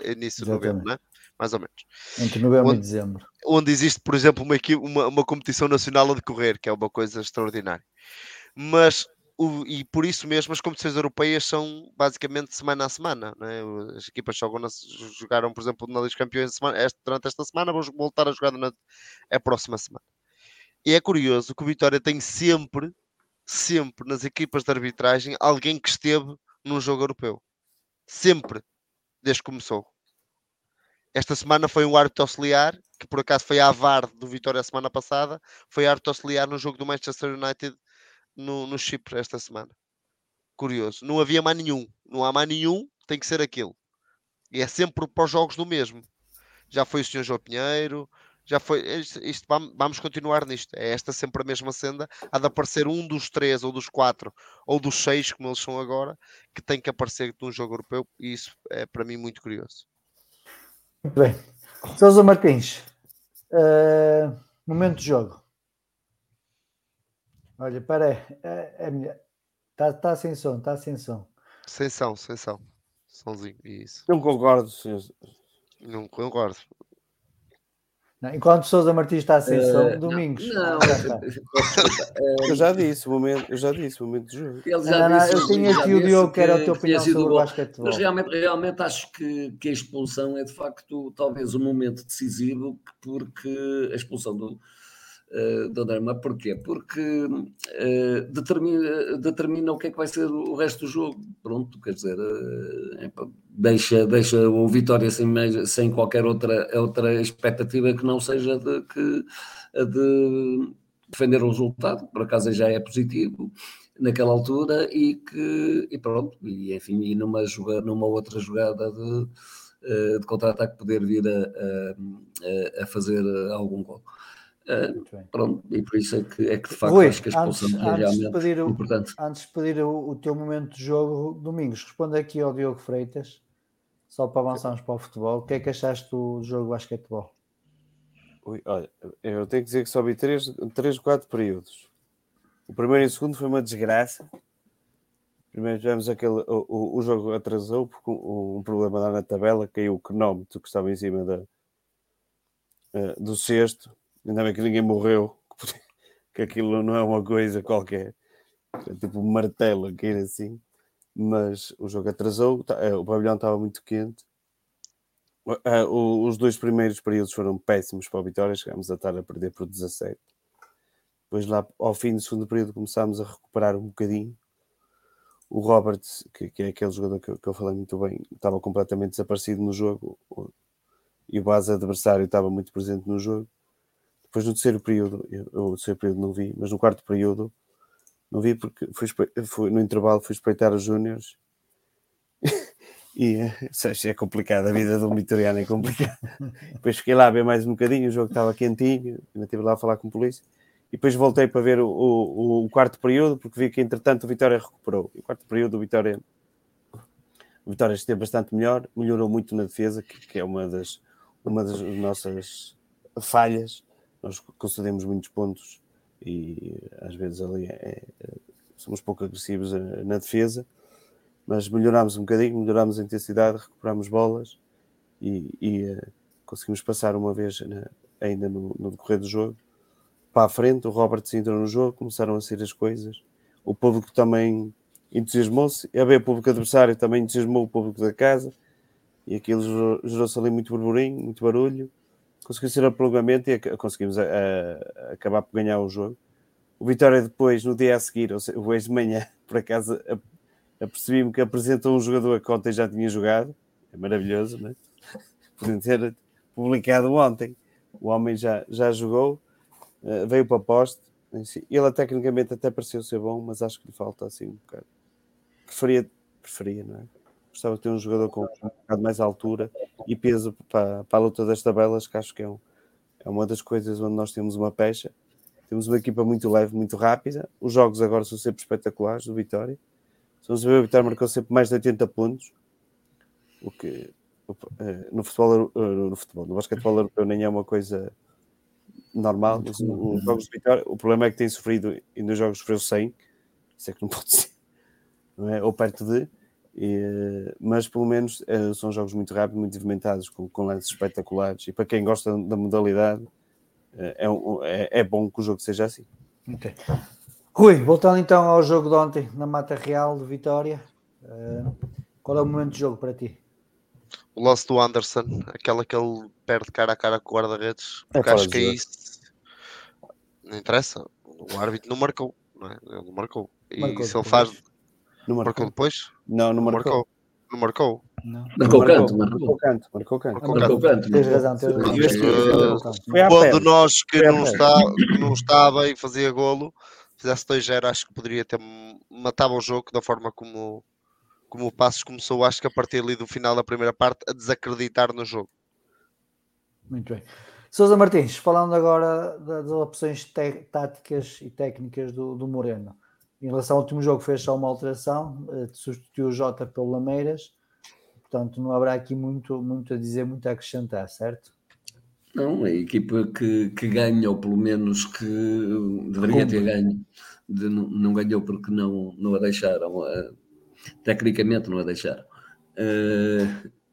início de novembro, não é? mais ou menos. Entre novembro onde, e dezembro. Onde existe, por exemplo, uma, uma, uma competição nacional a decorrer, que é uma coisa extraordinária. Mas e por isso mesmo as competições europeias são basicamente semana a semana. Né? As equipas jogam na, jogaram, por exemplo, na Liga dos Campeões semana, este, durante esta semana, vão voltar a jogar na a próxima semana. E é curioso que o Vitória tem sempre, sempre nas equipas de arbitragem alguém que esteve num jogo europeu. Sempre, desde que começou. Esta semana foi um árbitro auxiliar, que por acaso foi a VAR do Vitória a semana passada, foi árbitro auxiliar no jogo do Manchester United no, no Chipre esta semana. Curioso. Não havia mais nenhum. Não há mais nenhum, tem que ser aquele. E é sempre para os jogos do mesmo. Já foi o Sr. João Pinheiro, já foi. Isto, isto, vamos continuar nisto. É esta sempre a mesma senda. Há de aparecer um dos três, ou dos quatro, ou dos seis, como eles são agora, que tem que aparecer num jogo europeu. E isso é para mim muito curioso. Muito bem. Sousa Martins, uh, momento de jogo. Olha, para é, é melhor. Está tá sem som, está sem som. Sem som, sem som. Somzinho, isso. Não concordo, senhor. Não concordo. Não, enquanto Sousa Martins está sem uh, som, domingos. Não, eu já disse, momento, eu já disse, momento de jogo. Ele já não, disse, não, eu tinha aqui o Diogo que era a tua opinião sobre o basquetebol. Mas realmente, realmente acho que, que a expulsão é de facto talvez um momento decisivo, porque a expulsão do, uh, do Drama. Porquê? Porque uh, determina, determina o que é que vai ser o resto do jogo. Pronto, quer dizer, uh, deixa, deixa o Vitória sem, sem qualquer outra, outra expectativa que não seja de, que, de defender o resultado, por acaso já é positivo naquela altura e que e pronto, e enfim, e numa, numa outra jogada de, de contra-ataque poder vir a, a, a fazer algum gol. Uh, pronto, e por isso é que, é que de facto Rui, acho que a expulsão antes, é realmente pedir o, importante. Antes de pedir o, o, teu momento de jogo, Domingos, responde aqui ao Diogo Freitas, só para avançarmos para o futebol. O que é que achaste do jogo de basquetebol? Ui, olha, eu tenho que dizer que só vi três, três quatro períodos. O primeiro e o segundo foi uma desgraça. Primeiro tivemos aquele. O, o, o jogo atrasou porque um, um, problema lá na tabela, caiu o cronómetro que estava em cima da, uh, do sexto Ainda bem que ninguém morreu, que aquilo não é uma coisa qualquer. É tipo um martelo a cair assim. Mas o jogo atrasou, tá, é, o pavilhão estava muito quente. Os dois primeiros períodos foram péssimos para a Vitória, chegámos a estar a perder por 17. Depois, lá ao fim do segundo período, começámos a recuperar um bocadinho. O Robert, que, que é aquele jogador que, que, eu falei muito bem, estava completamente desaparecido no jogo e o base adversário estava muito presente no jogo. Depois no terceiro período, eu, o terceiro período não vi, mas no quarto período não vi porque fui, fui no intervalo fui espreitar os júniores e seja, é complicado, a vida de um vitoriano é complicada. depois fiquei lá a ver mais um bocadinho, o jogo estava quentinho, ainda estive lá a falar com a polícia. E depois voltei para ver o, o, o, quarto período, porque vi que entretanto o Vitória recuperou. E o quarto período o Vitória, o Vitória esteve bastante melhor, melhorou muito na defesa, que, que é uma das, uma das nossas falhas nós concedemos muitos pontos e às vezes ali é, é, somos pouco agressivos eh, na defesa, mas melhorámos um bocadinho, melhorámos a intensidade, recuperámos bolas e, e uh, conseguimos passar uma vez na, ainda no, no, decorrer do jogo para a frente. O Robert entrou no jogo, começaram a sair as coisas. O público também entusiasmou-se, a ver o público adversário também entusiasmou o público da casa e aquilo gerou- gerou-se ali muito burburinho, muito barulho. Conseguiu ser a prolongamento e conseguimos a- a- acabar por ganhar o jogo. O Vitória depois, no dia a seguir, ou seja, hoje de manhã, por acaso, apercebi-me que apresentou um jogador que ontem já tinha jogado. É maravilhoso, não é? Podiam ter publicado ontem. O homem já, já jogou, eh, veio para a poste. Ele tecnicamente até pareceu ser bom, mas acho que lhe falta assim um bocado. Preferia, preferia, não é? Gostava de ter um jogador com um bocado mais altura e peso para, para a luta das tabelas, que acho que é, um- é uma das coisas onde nós temos uma pecha. Temos uma equipa muito leve, muito rápida. Os jogos agora são sempre espetaculares do Vitória. Se vamos ver, o Vitória marcou sempre mais de 80 pontos, o que eh, no futebol, eh, no futebol, no basquetebol europeu nem é uma coisa normal. Mas o- os jogos de Vitória, o problema é que tem sofrido, e nos jogos sofreu 100, isso é que não pode ser, não é? ou perto de, e, mas pelo menos eh, são jogos muito rápidos, muito movimentados, com, com lances espetaculares, e para quem gosta da modalidade, eh, é, um- é, é bom que o jogo seja assim. Ok. Rui, voltando então ao jogo de ontem na Mata Real de Vitória, eh, qual é o momento de jogo para ti? O lance do Anderson, aquela que ele perde cara a cara com o guarda-redes, É porque fora acho que é isso. Não interessa. O árbitro não marcou, não é? Ele não marcou. E Marcou se ele faz. Não Marcou marcou? depois? Não, não marcou. marcou. Não marcou. Não. Marcou o Marcou, canto, marcou marcou. o canto, marcou o canto. Marcou canto. canto. Tens razão, tens razão. Quando nós que não, está, que não estava e fazia golo, fizesse 2-0, acho que poderia ter matado o jogo da forma como, como o Passos começou, acho que a partir ali do final da primeira parte, a desacreditar no jogo. Muito bem. Sousa Martins, falando agora da- das opções táticas e técnicas do, do Moreno. Em relação ao último jogo, fez só uma alteração, eh, substituiu o Jota pelo Lameiras, portanto não haverá aqui muito, muito a dizer, muito a acrescentar, certo? Não, a equipa que, que ganha, ou pelo menos que deveria ter ganho, de- não, não ganhou porque não, não a deixaram. eh, tecnicamente não a deixaram. Eh,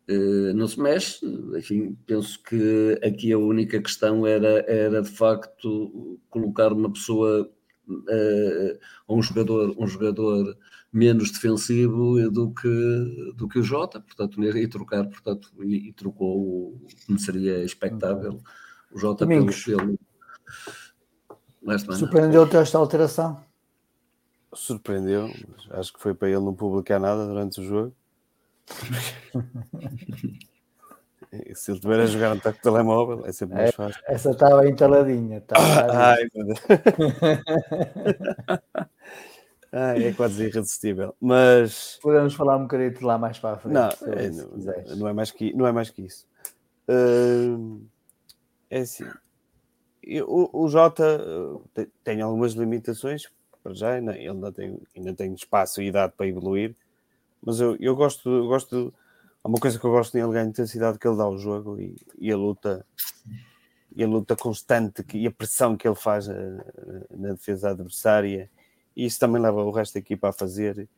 eh, não se mexe, enfim, penso que aqui a única questão era, era de facto colocar uma pessoa ou um jogador, um jogador menos defensivo do que, do que o Jota, portanto, e trocar, portanto, e, e trocou o como seria expectável o Jota pelo, Domingos. pelo não. Surpreendeu-te esta alteração? Surpreendeu, acho que foi para ele não publicar nada durante o jogo. Se ele estiver a jogar no toque de telemóvel, é sempre mais fácil. Essa estava entaladinha. Estava Ai, meu Deus. Ai, é quase irresistível. Mas Podemos falar um bocadinho de lá mais para a frente. não, é, isso, não, não é mais que, não é mais que isso. Hum, é assim. eu- o, o Jota uh, te- tem algumas limitações, para já, ainda- ele ainda tem, ainda tem espaço e idade para evoluir, mas eu, eu gosto, eu gosto. Há uma coisa que eu gosto nele é a intensidade que ele dá ao jogo e, e a luta e a luta constante que- e a pressão que ele faz eh, na defesa adversária, e isso também leva o resto da equipa a fazer.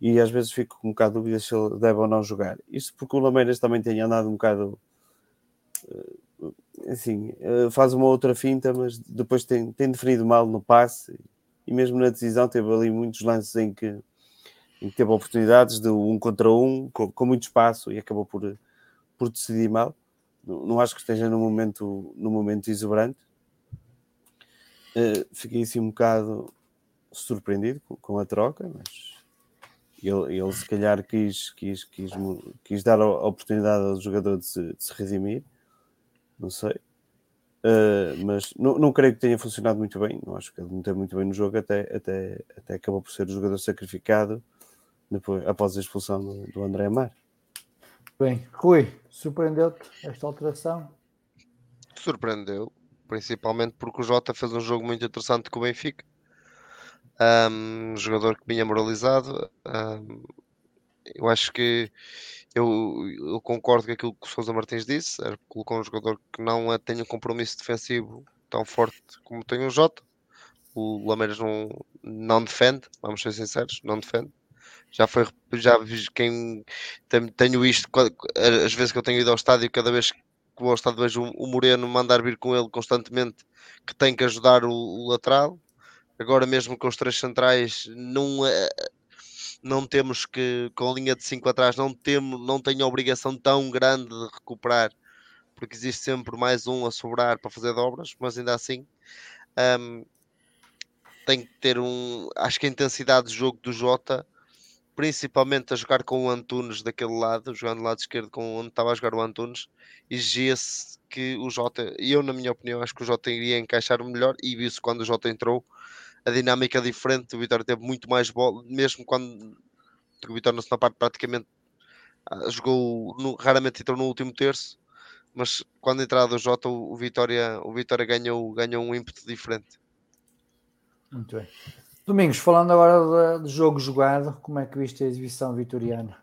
E às vezes fico com um bocado de dúvida se ele deve ou não jogar. Isto porque o Lameiras também tem andado um bocado eh, assim, eh, faz uma outra finta, mas depois tem, tem definido mal no passe e mesmo na decisão teve ali muitos lances em que, que teve oportunidades de um contra um, com, com muito espaço e acabou por, por decidir mal. Não, não acho que esteja no momento, no momento exuberante. Eh, fiquei assim um bocado surpreendido com, com a troca, mas ele, ele se calhar quis, quis, quis, quis dar a oportunidade ao jogador de se, de se redimir, não sei. Eh, mas não, não creio que tenha funcionado muito bem. Não acho que ele não teve muito bem no jogo, até, até, até acabou por ser o jogador sacrificado depois, após a expulsão do, do André Amar. Bem, Rui, surpreendeu-te esta alteração? Surpreendeu, principalmente porque o Jota fez um jogo muito interessante com o Benfica. Um jogador que vinha moralizado. um, eu acho que eu, eu concordo com aquilo que o Sousa Martins disse. Era colocou um jogador que não é- tem um compromisso defensivo tão forte como tem o Jota. O Lameiras não, não defende, vamos ser sinceros, não defende. Já foi, já quem tenho isto as vezes que eu tenho ido ao estádio, cada vez que vou ao estádio vejo o Moreno mandar vir com ele constantemente que tem que ajudar o, o lateral. Agora mesmo com os três centrais não, é- não temos que, com a linha de 5 atrás, não, temos, não tem a obrigação tão grande de recuperar, porque existe sempre mais um a sobrar para fazer dobras, mas ainda assim um, tem que ter um. Acho que a intensidade de jogo do Jota, principalmente a jogar com o Antunes daquele lado, jogando do lado esquerdo com onde estava a jogar o Antunes, exigia-se que o Jota, eu, na minha opinião, acho que o Jota iria encaixar melhor, e viu-se quando o Jota entrou, a dinâmica diferente. O Vitória teve muito mais bola, mesmo quando o Vitória na segunda parte praticamente ah, jogou, no, raramente entrou no último terço, mas quando entrar do Jota, o Vitória, o Vitória ganhou, ganhou um ímpeto diferente. Muito bem. Domingos, falando agora do jogo jogado, como é que viste a exibição vitoriana?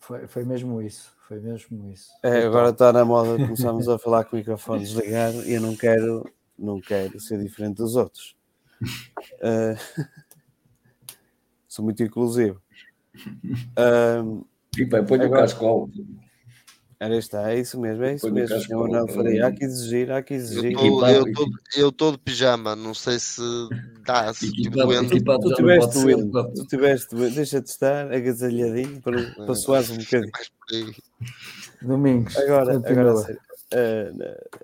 Foi, foi mesmo isso, foi mesmo isso. É, agora está na moda, começamos a falar com o microfone desligado e eu não quero, não quero ser diferente dos outros. Uh, sou muito inclusivo. Uh, e bem, põe agora, o casco alto. Era está, é isso mesmo, é isso mesmo. Eu não falei, há que exigir, há que exigir. Eu estou de pijama, não sei se dá. Se tu, tu, tiveste doente, tu tiveste doente, deixa-te estar agasalhadinho para, para suares um bocadinho. Domingos, agora, agora uh,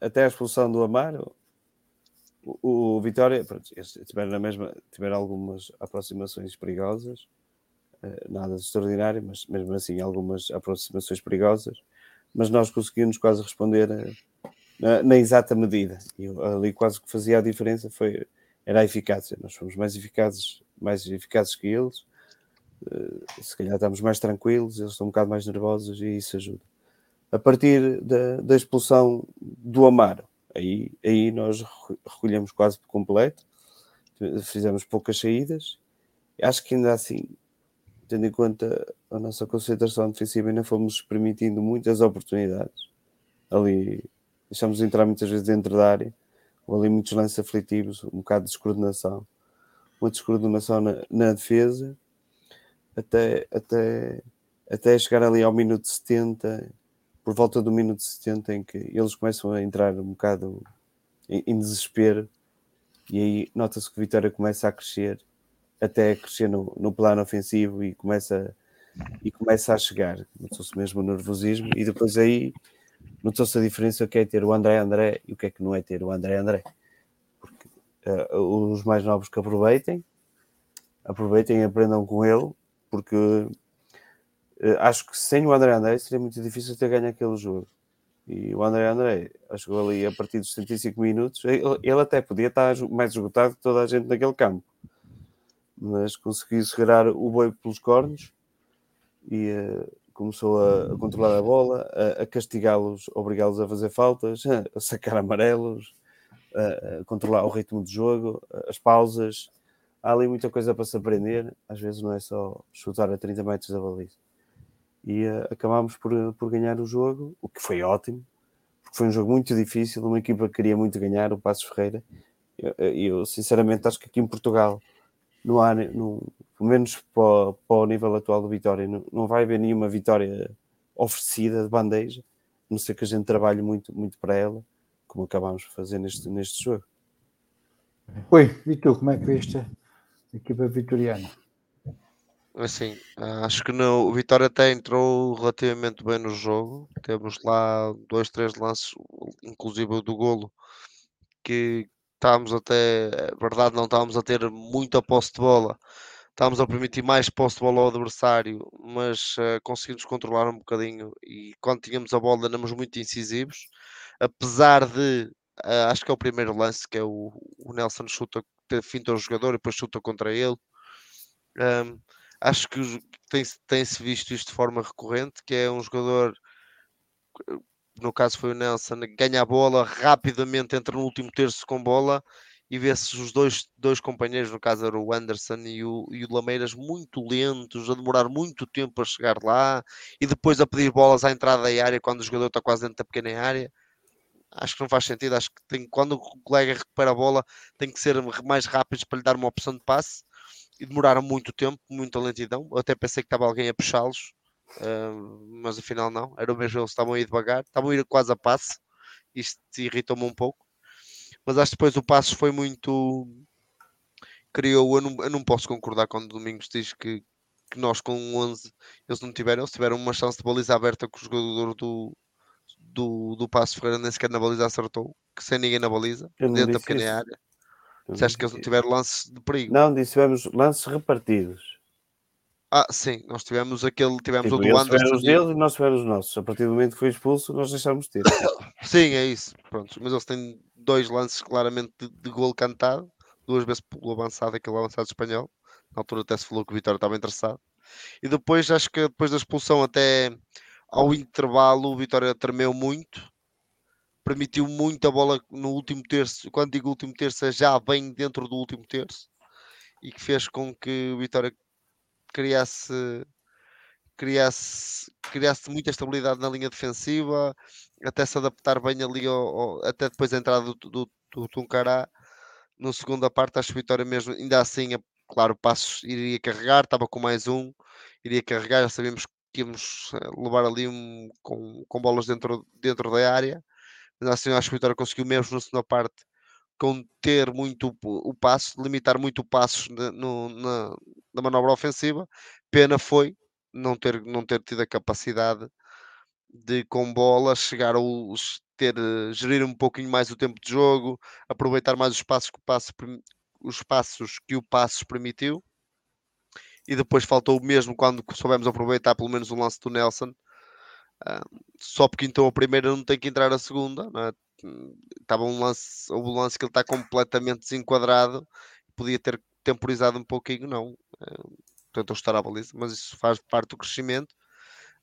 até a expulsão do Amaro, o, o Vitória, pronto, tiveram, na mesma, tiveram algumas aproximações perigosas nada de extraordinário, mas mesmo assim algumas aproximações perigosas, mas nós conseguimos quase responder eh, na, na, exata medida. E ali quase que fazia a diferença foi era a eficácia. Nós fomos mais eficazes, mais eficazes que eles. Eh, se calhar estamos mais tranquilos, eles estão um bocado mais nervosos e isso ajuda. A partir da, da expulsão do Amaro, aí, aí nós recolhemos quase por completo, fizemos poucas saídas. Acho que ainda assim tendo em conta a nossa concentração defensiva, ainda fomos permitindo muitas oportunidades. Ali deixamos de entrar muitas vezes dentro da área, ou ali muitos lances aflitivos, um bocado de descoordenação, uma descoordenação na, na defesa, até, até, até chegar ali ao minuto 70, por volta do minuto 70, em que eles começam a entrar um bocado em, em desespero, e aí nota-se que o Vitória começa a crescer até crescer no, no plano ofensivo e começa, e começa a chegar. Notou-se mesmo o nervosismo e depois aí notou-se a diferença o que é ter o André André e o que é que não é ter o André André. Porque uh, os mais novos que aproveitem, aproveitem e aprendam com ele, porque uh, acho que sem o André André seria muito difícil ter ganho aquele jogo. E o André André chegou ali a partir dos 75 minutos, ele, ele até podia estar mais esgotado que toda a gente naquele campo mas conseguiu segurar o boi pelos cornos e uh, começou a, a, controlar a bola, a, a castigá-los, obrigá-los a fazer faltas, a sacar amarelos, a, a, controlar o ritmo de jogo, as pausas. Há ali muita coisa para se aprender, às vezes não é só chutar a 30 metros da baliza. E uh, acabámos por, por ganhar o jogo, o que foi ótimo, porque foi um jogo muito difícil, uma equipa que queria muito ganhar, o Passos Ferreira. Eu, eu, sinceramente acho que aqui em Portugal não há, no, pelo menos para, para, o nível atual do Vitória, não, não vai haver nenhuma vitória oferecida de bandeja, a não ser que a gente trabalhe muito, muito para ela, como acabámos de fazer neste, neste jogo. Oi, e tu, como é que viste a equipa vitoriana? Assim, acho que no, o Vitória até entrou relativamente bem no jogo. Temos lá dois, três lances, inclusive o do golo, que, estávamos até, é verdade, não estávamos a ter muita posse de bola, estávamos a permitir mais posse de bola ao adversário, mas uh, conseguimos controlar um bocadinho e quando tínhamos a bola éramos muito incisivos, apesar de, uh, acho que é o primeiro lance, que é o, o Nelson chuta, finta o jogador e depois chuta contra ele. Um, acho que tem-se tem visto isto de forma recorrente, que é um jogador no caso foi o Nelson, ganha a bola, rapidamente entra no último terço com bola e vê-se os dois, dois companheiros, no caso era o Anderson e o, e o Lameiras, muito lentos, a demorar muito tempo a chegar lá e depois a pedir bolas à entrada da área quando o jogador está quase dentro da pequena área. Acho que não faz sentido. Acho que tem, quando o colega recupera a bola, tem que ser mais rápido para lhe dar uma opção de passe e demoraram muito tempo, muita lentidão. Eu até pensei que estava alguém a puxá-los Uh, mas afinal não, era o mesmo, eles estavam a ir devagar, estavam a ir quase a passe, isto irritou-me um pouco, mas acho que depois o passo foi muito criou. Eu não, eu não posso concordar quando o Domingos diz que, que nós com 11 eles não tiveram. Eles tiveram uma chance de baliza aberta com o jogador do, do, do Passo Ferreira nem sequer na baliza acertou, que sem ninguém na baliza, dentro da pequena isso. área. Disseste que eles não tiveram lance de perigo. Não, disse tivemos lances repartidos. Ah, sim, nós tivemos aquele, tivemos Tipo, o do Anderson. os deles e nós tivemos os nossos. A partir do momento que foi expulso, nós deixámos de ter. Sim, é isso. Pronto, mas eles têm dois lances claramente de, de gol cantado, duas vezes pelo avançado, aquele avançado espanhol. Na altura até se falou que o Vitória estava interessado. E depois, acho que depois da expulsão até ao intervalo, o Vitória tremeu muito. Permitiu muito a bola no último terço. Quando digo último terço, é já bem dentro do último terço. E que fez com que o Vitória criasse criasse, criasse muita estabilidade na linha defensiva, até se adaptar bem ali, ao, ao- até depois da entrada do, do, do Tuncará. No segunda parte, acho que Vitória mesmo, ainda assim, é- claro, Passos iria carregar, estava com mais um, iria carregar, já sabíamos que íamos eh, levar ali um, com, com bolas dentro, dentro da área, mas assim, acho que a Vitória conseguiu mesmo na segunda parte conter muito o, passo, limitar muito o passo na, na, na manobra ofensiva. Pena foi não ter, não ter tido a capacidade de com bola chegar aos ter eh, gerir um pouquinho mais o tempo de jogo, aproveitar mais os passos que o passo os passos que o Passos permitiu. E depois faltou o mesmo quando soubemos aproveitar pelo menos o lance do Nelson. Só porque então a primeira não tem que entrar a segunda, não é? Estava um lance, houve um lance que ele está completamente desenquadrado, podia ter temporizado um pouquinho, não. Ah, tentou estar à baliza, mas isso faz parte do crescimento.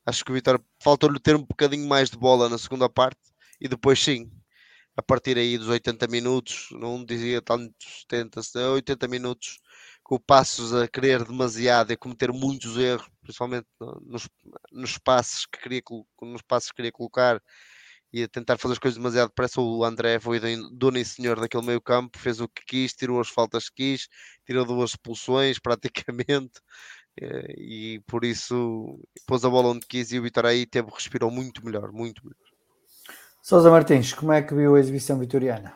Acho que o Vitória faltou-lhe ter um bocadinho mais de bola na segunda parte e depois sim, a partir aí dos 80 minutos, não dizia tantos 70, 80 minutos, o Passos a querer demasiado e a cometer muitos erros, principalmente no- nos, nos que queria, nos passes que queria colocar e a tentar fazer as coisas demasiado depressa. O André foi dono dono e senhor daquele meio campo, fez o que quis, tirou as faltas que quis, tirou duas expulsões praticamente. eh, E por isso pôs a bola onde quis e o Vitória aí teve, respirou muito melhor, muito melhor. Sousa Martins, como é que viu a exibição vitoriana?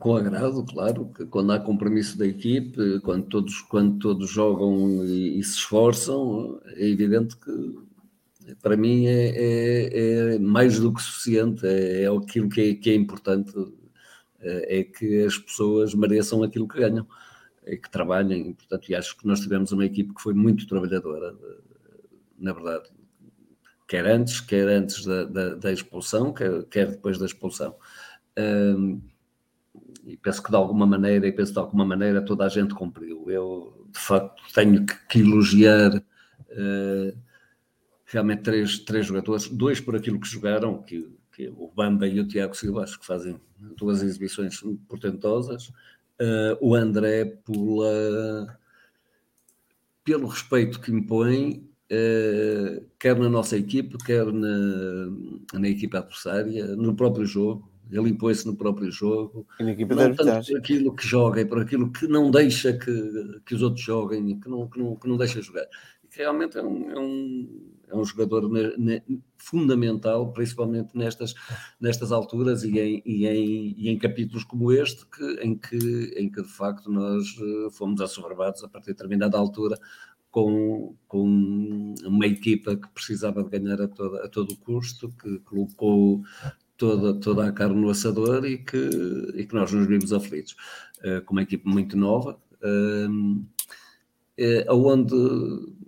Com agrado, claro, quando há compromisso da equipe, quando todos, quando todos jogam e, e se esforçam, é evidente que para mim é, é- é mais do que suficiente, é, é aquilo que é, que é importante, é, é que as pessoas mereçam aquilo que ganham, é que trabalhem, portanto, e acho que nós tivemos uma equipe que foi muito trabalhadora, na verdade, quer antes, quer antes da, da, da expulsão, quer, quer depois da expulsão. Hum, e penso que de alguma maneira, e penso de alguma maneira toda a gente cumpriu. Eu, de facto, tenho que, que elogiar eh, realmente três, três jogadores, dois por aquilo que jogaram, que, que o Bamba e o Tiago Silva acho que fazem duas exibições portentosas. Eh, o André pela, pelo respeito que impõe, eh, quer na nossa equipe, quer na, na equipe adversária, no próprio jogo. Ele impõe-se no próprio jogo, não tanto arbitragem. por aquilo que joga e por aquilo que não deixa que, que os outros joguem que não, que não, que não deixa jogar. E que realmente é um, é um, é um jogador ne- ne- fundamental, principalmente nestas, nestas alturas e em, e, em, e em capítulos como este, que, em, que, em que de facto nós eh, fomos assoberbados a partir de determinada altura com, com uma equipa que precisava de ganhar a, toda, a todo custo, que colocou toda, toda a carne no assador e que, e que nós nos vimos aflitos. Eh, com uma equipe muito nova, ehm, eh, aonde,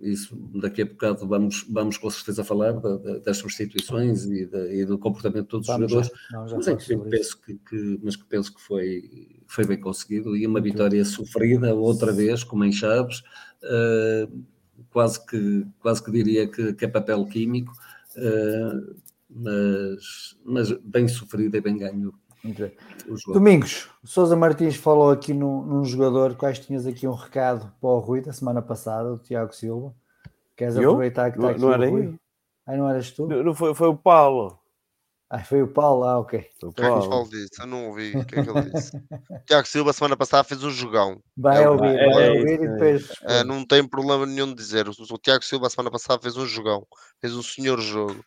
isso daqui a bocado vamos, vamos com certeza falar da- da- das substituições e, da- e do comportamento de todos os Vamos jogadores, já, já mas, falar que penso que, que- mas que penso que foi, foi bem conseguido e uma vitória sofrida outra vez, como em Chaves, eh, quase, que, quase que diria que, que é papel químico, eh, mas, mas bem sofrido e bem ganho. Domingos, o Sousa Martins falou aqui num, num jogador, quais tinhas aqui um recado para o Rui da semana passada, o Tiago Silva. Queres Eu? aproveitar que está Não- aqui não o era Rui? eu? Ah, não eras tu? Não, não foi, foi o Paulo. Ah, foi o Paulo, ah, ok. O que é que Paulo. disso? Eu não ouvi o que é que ele disse. Tiago Silva, semana passada, fez um jogão. Vai É ouvir, é- vai é ouvir isso, e é depois. Ah, não tem problema nenhum de dizer. O, o Tiago Silva, semana passada, fez um jogão. Fez um senhor jogo.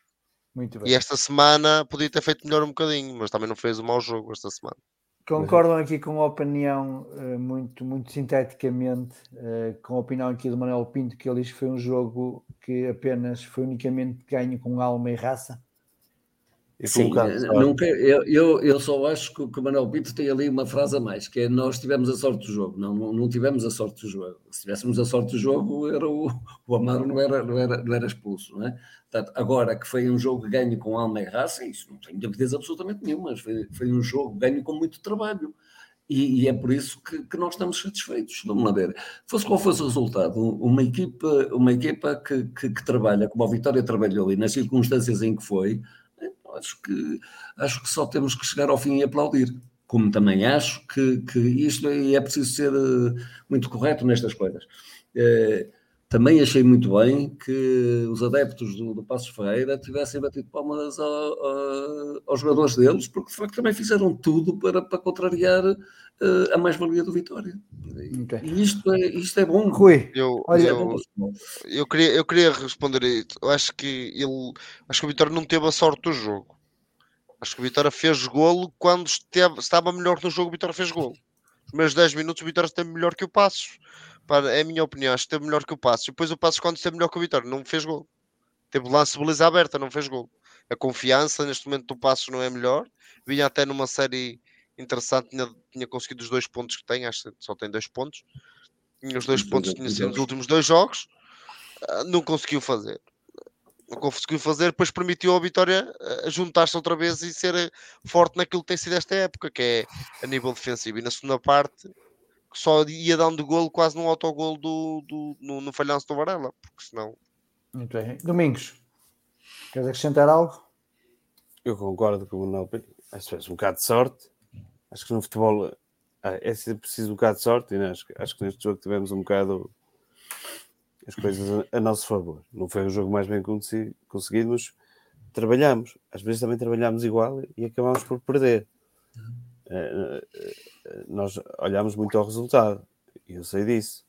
Muito E bem. esta semana podia ter feito melhor um bocadinho, mas também não fez um mau jogo esta semana. Concordam aqui com a opinião uh, muito, muito sinteticamente, uh, com a opinião aqui do Manuel Pinto, que ele diz que foi um jogo que apenas foi unicamente ganho com alma e raça? Sim, nunca, eu, eu, eu só acho que, que o Manuel Pinto tem ali uma frase a mais, que é nós tivemos a sorte do jogo. Não, não, não tivemos a sorte do jogo. Se tivéssemos a sorte do jogo, era o, o Amaro não era, não, era, não era expulso, não é? Portanto, agora que foi um jogo ganho com alma e raça, isso não tenho dúvidas absolutamente nenhuma, mas foi, foi um jogo ganho com muito trabalho. E, e, é por isso que, que, nós estamos satisfeitos. Vamos lá ver. Fosse qual fosse o resultado, uma equipa, uma equipa que, que, que trabalha como a Vitória trabalhou e nas circunstâncias em que foi, acho que, acho que só temos que chegar ao fim e aplaudir. Como também acho que, que isto é, preciso ser eh, muito correto nestas coisas. É, também achei muito bem que os adeptos do, do Passos Ferreira tivessem batido palmas aos jogadores deles, porque de facto também fizeram tudo para, para contrariar uh, a mais-valia do Vitória. Okay. E isto é, isto é bom. Rui, eu, olha, eu, eu, queria, eu queria responder isso. Eu acho que ele acho que o Vitória não teve a sorte do jogo. Acho que o Vitória fez golo quando esteve, estava melhor no jogo, o Vitória fez golo. Os primeiros 10 minutos o Vitória esteve melhor que o Passos é a minha opinião, acho que esteve melhor que o Passos. Depois o Passos, quando esteve melhor que o Vitória, não fez gol. Teve lance de beleza aberta, não fez gol. A confiança neste momento do Passos não é melhor. Vinha até numa série interessante, tinha, tinha conseguido os dois pontos que tem, acho que só tem dois pontos. Tinha os dois pontos que tinha sido nos últimos dois jogos, ah, não conseguiu fazer. Não conseguiu fazer, depois permitiu ao Vitória ah, juntar-se outra vez e ser forte naquilo que tem sido esta época, que é a nível defensivo. E na segunda parte, só ia dando golo quase num autogolo do, do, no, no falhanço do Varela, porque senão. Muito bem. Domingos, queres acrescentar algo? Eu concordo com o Manuel Acho que é um bocado de sorte. Acho que no futebol ah, é preciso um bocado de sorte e né? acho, acho que neste jogo tivemos um bocado as coisas a, a nosso favor. Não foi o jogo mais bem conseguido, mas trabalhamos. Às vezes também trabalhamos igual e acabamos por perder. Uh, nós olhamos muito ao resultado, eu sei disso.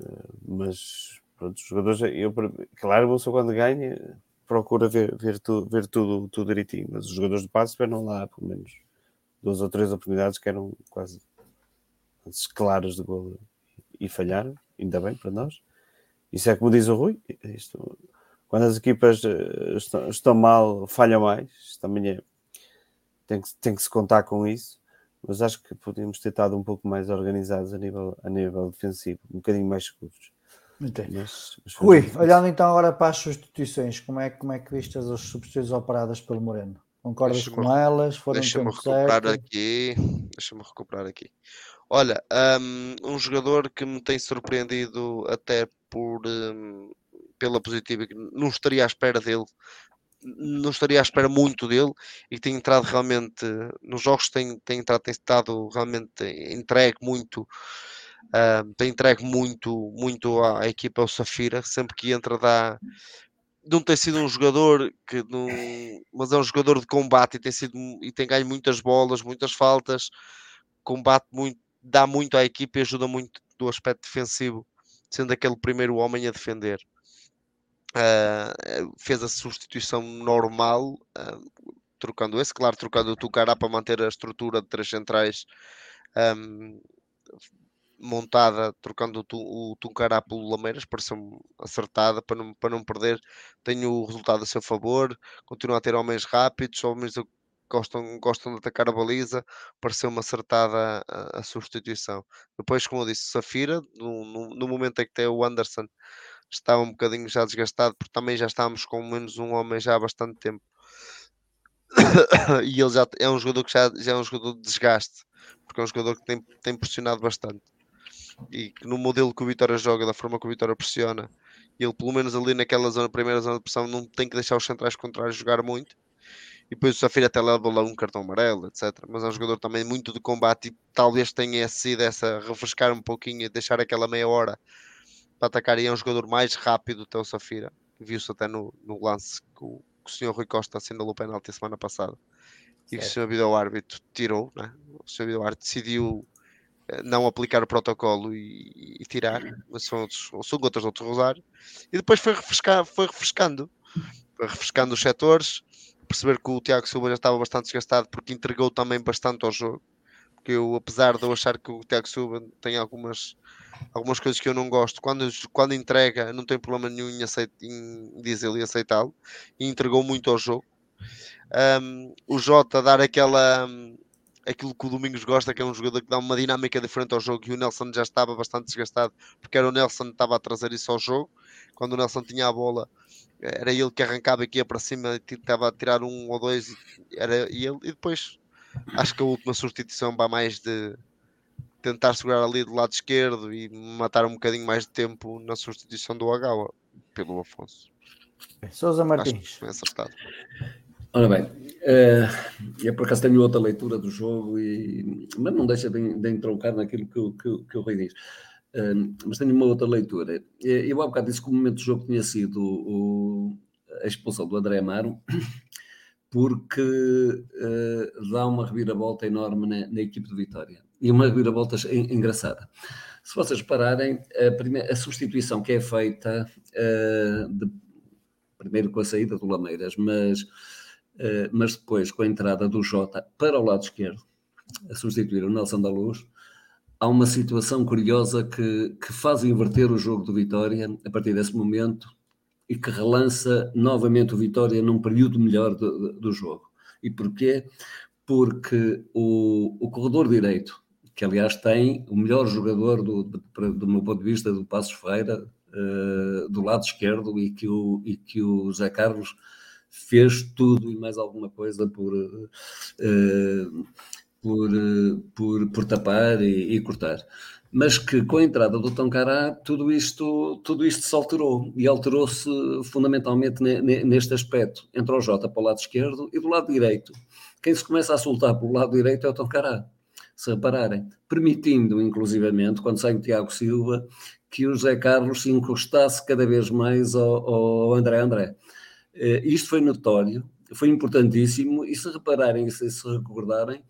Eh, mas pronto, os jogadores, eu, claro, pessoa quando ganha procura ver, ver, tu, ver tudo, tudo direitinho, mas os jogadores de passe não lá pelo menos duas ou três oportunidades que eram quase claras de gol e falharam, ainda bem para nós. Isso é como diz o Rui, isto, quando as equipas eh, estão, estão mal, falham mais, também é, tem que, tem que se contar com isso mas acho que podíamos ter estado um pouco mais organizados a nível, a nível defensivo, um bocadinho mais seguros. Mas, mas Rui, olhando então agora para as substituições, como é, como é que viste as substituições operadas pelo Moreno? Concordas com elas? Foram deixa-me recuperar certo? aqui. Deixa-me recuperar aqui. Olha, um, um, jogador que me tem surpreendido até por um, pela positiva, que não estaria à espera dele não estaria à espera muito dele e tem entrado realmente nos jogos tem, tem entrado, tem estado realmente entregue muito uh, tem entregue muito muito à, equipa o Safira, sempre que entra dá não tem sido um jogador que não, mas é um jogador de combate e tem sido e tem ganho muitas bolas, muitas faltas, combate muito, dá muito à equipa e ajuda muito do aspecto defensivo, sendo aquele primeiro homem a defender. Uh, fez a substituição normal, uh, trocando esse, claro, trocando o Tucará para manter a estrutura de três centrais um, montada, trocando o, Tucará pelo Lameiras, pareceu acertada para não, para não perder. Tenho o resultado a seu favor, continua a ter homens rápidos, homens gostam, gostam de atacar a baliza, pareceu-me acertada a, a, substituição. Depois, como eu disse, Safira, no, no, no momento em que tem o Anderson estava um bocadinho já desgastado, porque também já estávamos com menos um homem já há bastante tempo. e ele já é um jogador que já, já é um jogador de desgaste, porque é um jogador que tem, tem pressionado bastante. E que no modelo que o Vitória joga, da forma que o Vitória pressiona, ele pelo menos ali naquela zona, primeira zona de pressão, não tem que deixar os centrais contrários jogar muito. E depois o Safira até leva lá um cartão amarelo, etc. Mas é um jogador também muito de combate e talvez tenha sido essa refrescar um pouquinho e deixar aquela meia hora para atacar e é um jogador mais rápido até o Safira. Viu-se até no, no lance que o, que o senhor Rui Costa assinalou o penalti semana passada. E que o senhor vídeo árbitro tirou, né? o senhor vídeo árbitro decidiu eh, não aplicar o protocolo e, e tirar, mas são, outros, são gotas de outro rosário. E depois foi, refrescar, foi refrescando, foi refrescando os setores, perceber que o Tiago Silva já estava bastante desgastado porque entregou também bastante ao jogo porque eu, apesar de eu achar que o Tiago Silva tem algumas, algumas coisas que eu não gosto, quando, quando entrega, não tem problema nenhum em, aceit, em dizer e aceitá-lo, e entregou muito ao jogo. Um, o Jota dar aquela. Aquilo que o Domingos gosta, que é um jogador que dá uma dinâmica diferente ao jogo, e o Nelson já estava bastante desgastado, porque era o Nelson que estava a trazer isso ao jogo. Quando o Nelson tinha a bola, era ele que arrancava aqui para cima, estava a tirar um ou dois, era ele, e depois acho que a última substituição vai mais de tentar segurar ali do lado esquerdo e matar um bocadinho mais de tempo na substituição do Agawa pelo Afonso. Sousa Martins. Acho acertado. Ora bem, eu por acaso tenho outra leitura do jogo, e, mas não deixa de, de entroncar naquilo que, que, que o Rui diz. Uh, mas tenho uma outra leitura. Eu há bocado disse que o momento do jogo tinha sido o, a expulsão do André Amaro, porque dá uma reviravolta enorme na, na, equipe de Vitória. E uma reviravolta engraçada. Se vocês repararem, a, primeira, a substituição que é feita, de, primeiro com a saída do Lameiras, mas, mas depois com a entrada do Jota para o lado esquerdo, a substituir o Nelson da Luz, há uma situação curiosa que, que faz inverter o jogo do Vitória a partir desse momento e que relança novamente o Vitória num período melhor do, do jogo. E porquê? Porque o, o corredor direito, que aliás tem o melhor jogador do, do, meu ponto de vista do Passos Feira, uh, do lado esquerdo, e que, o, e que o Zé Carlos fez tudo e mais alguma coisa por, uh, por, uh, por, por tapar e, e cortar mas que com a entrada do Toncará tudo isto, tudo isto se alterou e alterou-se fundamentalmente neste aspecto. Entrou o Jota para o lado esquerdo e do lado direito. Quem se começa a soltar pelo lado direito é o Toncará, se repararem, permitindo inclusivamente, quando sai o Tiago Silva, que o José Carlos se encostasse cada vez mais ao, ao André André. Uh, isto foi notório, foi importantíssimo e se repararem se, se recordarem,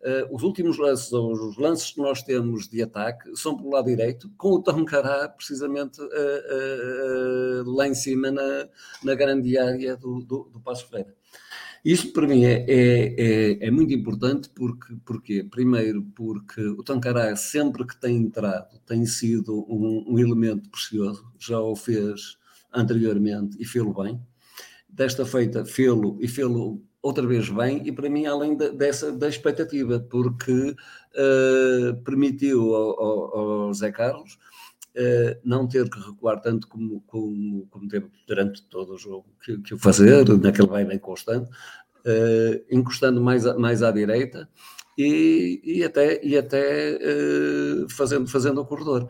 Uh, os últimos lances, os lances que nós temos de ataque, são pelo lado direito, com o Tom Cará precisamente uh, lá em cima na, na grande área do, do, do Passo Ferreira. Isso para mim é, é, é, é, muito importante porque, porque, primeiro, porque o Tancará sempre que tem entrado tem sido um, um elemento precioso, já o fez anteriormente e fê-lo bem. Desta feita, fê-lo e fê-lo outra vez bem e para mim além de, dessa da expectativa porque uh, permitiu ao, ao, ao, Zé Carlos uh, não ter que recuar tanto como, como, como teve durante todo o jogo que, que o fazer, naquele vai bem constante uh, encostando mais, mais à direita e, e até, e até fazendo, fazendo o corredor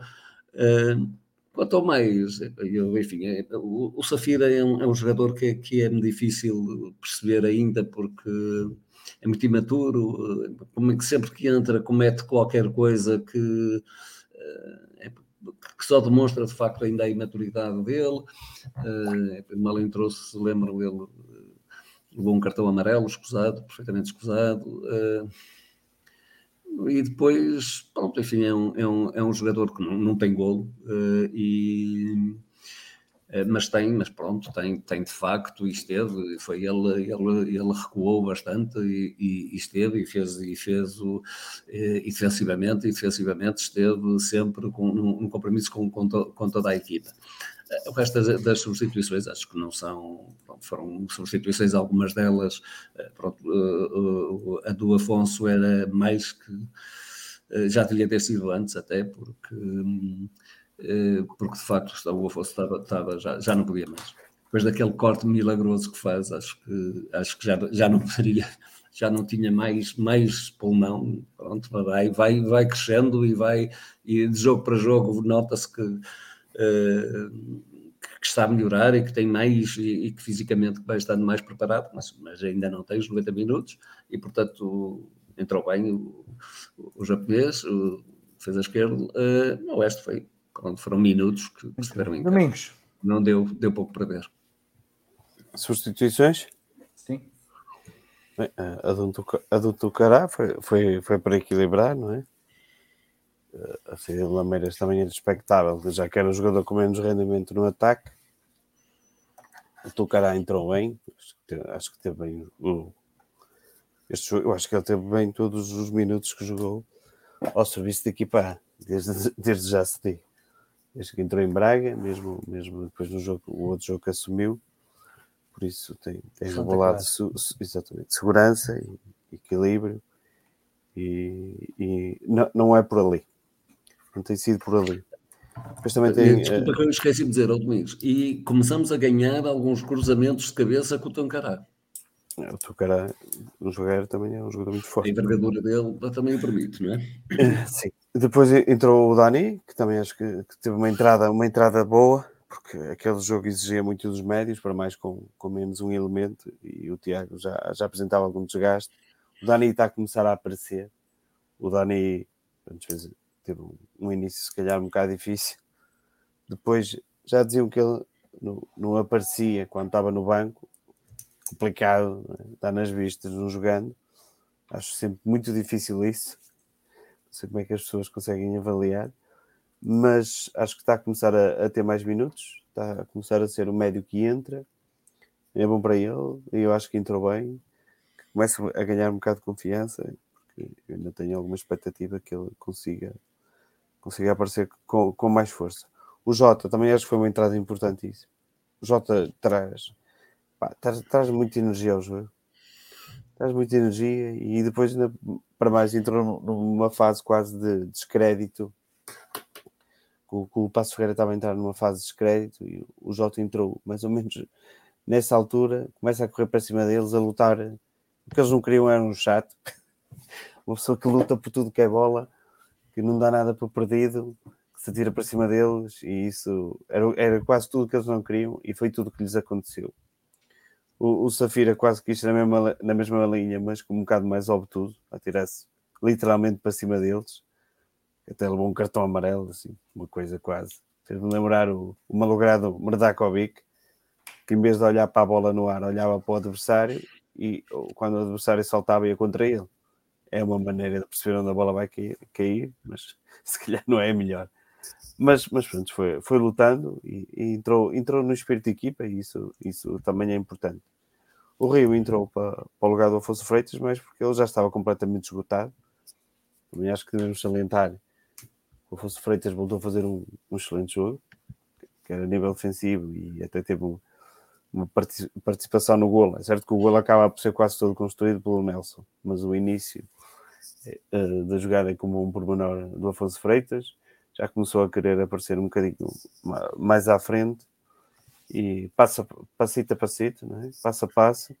Quanto ao mais, eu, enfim, é, o, o Safira é um, é um jogador que, que é difícil perceber ainda porque é muito imaturo, como é que sempre que entra comete qualquer coisa que, eh, é, que só demonstra de facto ainda a imaturidade dele. É, mal entrou-se, lembro ele levou um cartão amarelo, escusado, perfeitamente escusado e depois, pronto, enfim, é um, é um, é um jogador que não, não tem golo, uh, e, uh, mas tem, mas pronto, tem, tem de facto, e esteve, foi ele, ele, ele recuou bastante e, e, e esteve, e fez, e fez o, eh, e defensivamente, e defensivamente esteve sempre com um, um compromisso com, com, to, com toda a equipa. O resto das, das, substituições acho que não são, foram substituições, algumas delas, eh, pronto, eh, eh, a do Afonso era mais que já devia ter sido antes até, porque, porque de facto o Afonso estava, estava já, já não podia mais. Depois daquele corte milagroso que faz, acho que, acho que já, já não poderia, já não tinha mais, mais pulmão, pronto, vai, vai, vai crescendo e vai, e de jogo para jogo nota-se que que está a melhorar e que tem mais e, e, que fisicamente vai estando mais preparado, mas, mas, ainda não tem os 90 minutos e portanto entrou bem o, o japonês, o, fez a esquerda, uh, no oeste foi, quando foram minutos que, que estiveram em Domingos. Não deu, deu pouco para ver. Substituições? Sim. Bem, a do, a do Tucará foi, foi, foi para equilibrar, não é? A saída de Lameiras também era expectável, já que era um jogador com menos rendimento no ataque. O Tucará entrou bem, acho que teve, acho que teve bem o, Este eu acho que ele teve bem todos os minutos que jogou ao serviço da equipa A, desde, desde já se. Desde que entrou em Braga, mesmo, mesmo depois no jogo, o outro jogo que assumiu, por isso tem, tem su- su- exatamente, segurança e equilíbrio e, e não, não é por ali. Não tem sido por ali. Depois também tem. Desculpa que eu esqueci de dizer, ao Domingos. E começamos a ganhar alguns cruzamentos de cabeça com o Tancará. eh, o teu cara no jogar também é um jogador muito A forte. envergadura dele também o permite, não é? Sim. Depois entrou o Dani, que também acho que, que teve uma entrada, uma entrada boa, porque aquele jogo exigia muito dos médios, para mais com, com menos um elemento, e o Tiago já, já apresentava algum desgaste. O Dani está a começar a aparecer. O Dani, teve um, início, se calhar, um bocado difícil. Depois já diziam que ele não, não aparecia quando estava no banco. Complicado, né? está nas vistas, não jogando. Acho sempre muito difícil isso. Não sei como é que as pessoas conseguem avaliar, mas acho que está a começar a, a ter mais minutos, está a começar a ser o médio que entra. É bom para ele, e eu acho que entrou bem. Começa a ganhar um bocado de confiança, porque eu ainda tenho alguma expectativa que ele consiga, consiga aparecer com, com mais força. O Jota também acho que foi uma entrada importantíssima. O Jota traz, pá, traz, traz muita energia ao jogo traz muita energia e depois, ainda para mais, entrou num- numa fase quase de descrédito. O, o Passo Ferreira estava a entrar numa fase de descrédito e o Jota entrou mais ou menos nessa altura, começa a correr para cima deles, a lutar. O que eles não queriam era um chato, uma pessoa que luta por tudo que é bola, que não dá nada por perdido, que se atira para cima deles e isso era, era quase tudo que eles não queriam e foi tudo que lhes aconteceu. O, o Safira quase que na mesma, na mesma linha, mas com um bocado mais obtuso, a tirar-se literalmente para cima deles. Até levou um cartão amarelo, assim, uma coisa quase. Fez-me lembrar o, o malogrado Merdakovic, que em vez de olhar para a bola no ar, olhava para o adversário e quando o adversário saltava ia contra ele. É uma maneira de perceber onde a bola vai cair, cair mas se calhar não é a melhor. Mas, mas pronto, foi, foi lutando e, e entrou, entrou no espírito de equipa e isso, isso também é importante. O Rio entrou para, para o lugar do Afonso Freitas, mas porque ele já estava completamente esgotado. Também acho que devemos salientar. O Afonso Freitas voltou a fazer um, um excelente jogo, que era a nível defensivo e até teve um- uma parti- participação no golo. É certo que o golo acaba por ser quase todo construído pelo Nelson, mas o início eh, da jogada como um pormenor do Afonso Freitas já começou a querer aparecer um bocadinho ma- mais à frente e passa, passito a passito, é? passo a passo.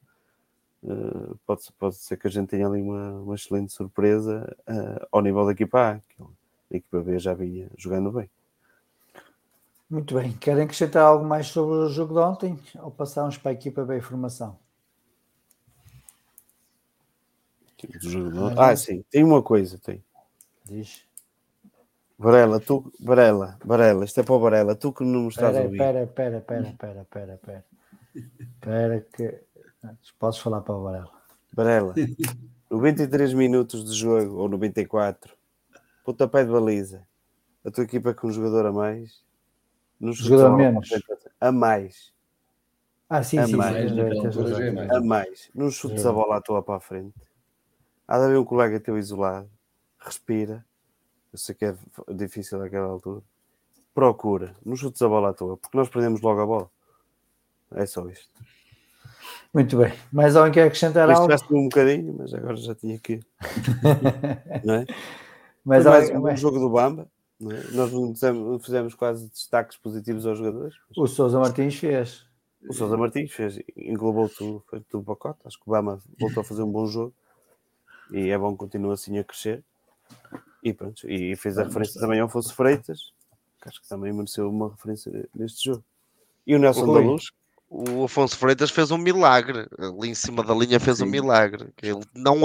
eh, pode, pode ser que a gente tenha ali uma, uma excelente surpresa eh, ao nível da equipa A, que a equipa B já vinha jogando bem. Muito bem. Querem acrescentar algo mais sobre o jogo de ontem ou passarmos para a equipa B formação? Do jogo de Ah. Ah, sim, tem uma coisa, tem. Diz. Varela, tu, Varela, Varela, isto é para o Varela, tu que não me estás a Espera, ouvir. espera, espera, espera, espera, espera, espera. Espera que. Podes falar para o Varela. Varela, 93 minutos de jogo, ou 94, pontapé de baliza, a tua equipa com um jogador a mais, não chuta Jogador a menos. a a mais, Ah, sim, É sim, sim. mais, mais. a mais, não chutes a bola à toa para a frente. Há de haver um colega teu isolado, respira, eu sei que é difícil naquela altura, procura, não chutes a bola à toa, porque nós perdemos logo a bola. É só isto. Muito bem. Mais alguém quer acrescentar algo? Isto um bocadinho, mas agora já tinha que. Não é? Foi mais um jogo do Bamba. não é? Nós não fizemos, quase destaques positivos aos jogadores. mas O Sousa Martins fez. O Sousa Martins fez, englobou tudo, foi tudo pacote. Acho que o Bamba voltou a fazer um bom jogo e é bom que continue assim a crescer. E pronto, e fez a referência também ao Afonso Freitas, que acho que também mereceu uma referência neste jogo. E o Nelson Rui. da Luz, O Afonso Freitas fez um milagre. Ali em cima da linha fez um Sim. milagre. Que Ele não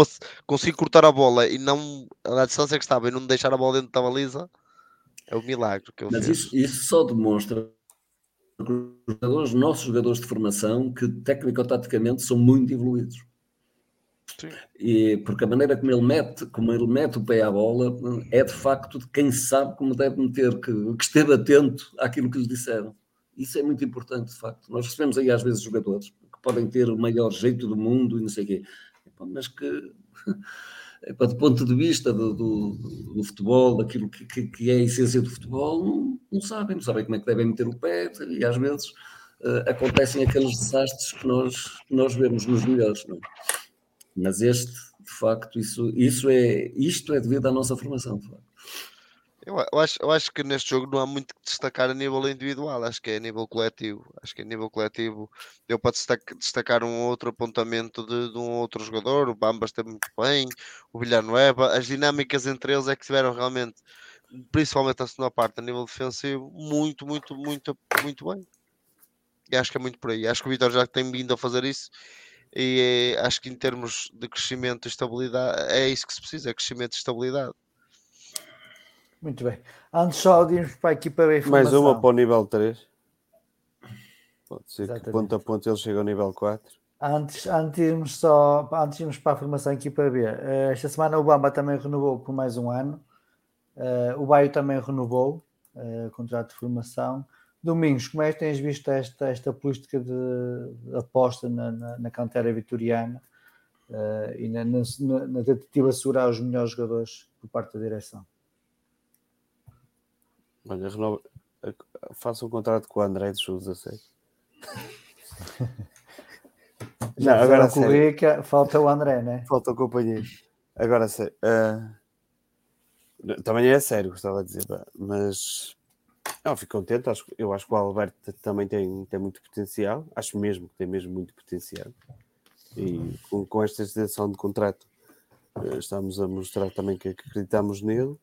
conseguiu cortar a bola e não a distância que estava e não deixar a bola dentro da baliza. É o milagre que ele Mas fez. isso, isso só demonstra que os jogadores, nossos jogadores de formação, que técnico-taticamente são muito evoluídos. E porque a maneira como ele mete, como ele mete o pé à bola, é de facto de quem sabe como deve meter, que, que esteve atento àquilo que lhes disseram. Isso é muito importante, de facto. Nós recebemos aí às vezes jogadores que podem ter o maior jeito do mundo e não sei o quê. mas que do ponto de vista do, do, do futebol, daquilo que, que, que, é a essência do futebol, não, não, sabem, não sabem como é que devem meter o pé e às vezes uh, acontecem aqueles desastres que nós, que nós vemos nos melhores. Não? É? Mas este, de facto, isso, isso é, isto é devido à nossa formação. De facto. Eu, eu, acho, eu acho que neste jogo não há muito que destacar a nível individual, acho que é a nível coletivo. Acho que a nível coletivo deu para destacar, destacar um outro apontamento de, de, um outro jogador. O Bamba esteve muito bem, o Villanueva, as dinâmicas entre eles é que tiveram realmente, principalmente a segunda parte, a nível defensivo, muito, muito, muito, muito bem. E acho que é muito por aí. Acho que o Vitor já tem vindo a fazer isso e é, acho que em termos de crescimento e estabilidade é isso que se precisa, é crescimento e estabilidade. Muito bem. Antes só de irmos para a equipa B. Mais uma para o nível 3. Pode ser Exatamente. que ponto a ponto ele chega ao nível 4. Antes, antes, de irmos só, antes irmos para a formação equipa B, eh, esta semana o Bamba também renovou por mais um ano. Uh, o Baio também renovou uh, contrato de formação. Domingos, como é que tens visto esta, esta política de, aposta na, na, na, cantera vitoriana uh, e na, na, na tentativa de segurar os melhores jogadores por parte da direção? Olha, renova... faça um contrato com o André de 17. Já, Não, agora currículo, falta o André, né? Falta o companheiro. Agora sei. Uh... Também é sério, gostava de dizer, mas não, fico contente. Acho, eu acho que o Alberto também tem, tem muito potencial. Acho mesmo que tem mesmo muito potencial. E com, com esta extensão de contrato, eh, estamos a mostrar também que acreditamos nele.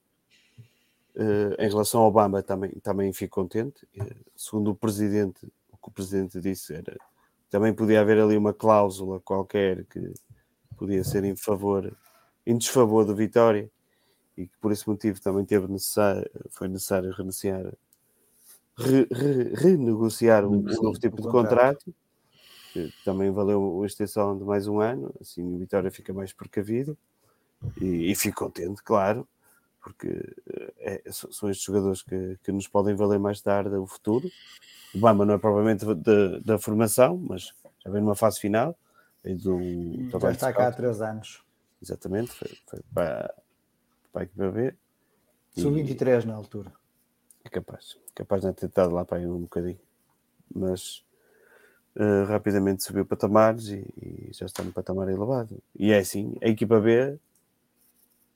Uh, em relação ao Obama, também, também fico contente. Uh, segundo o presidente, o que o presidente disse era também podia haver ali uma cláusula qualquer que podia ser em favor, em desfavor do Vitória, e que por esse motivo também teve necessário, foi necessário renegociar, re, re, renegociar um, um, novo tipo de contrato, que também valeu a extensão de mais um ano, assim o Vitória fica mais precavido, e, e fico contente, claro porque eh, é, são estes jogadores que, que, nos podem valer mais tarde o futuro. O Bamba não é provavelmente da formação, mas já vem numa fase final. Vem do, já está cá há três anos. Exatamente, foi, foi para, para a equipa B. Sub-23 na altura. É capaz, capaz de ter estado lá para aí um bocadinho. Mas uh, rapidamente subiu patamares e, e já está no patamar elevado. E é assim, a equipa B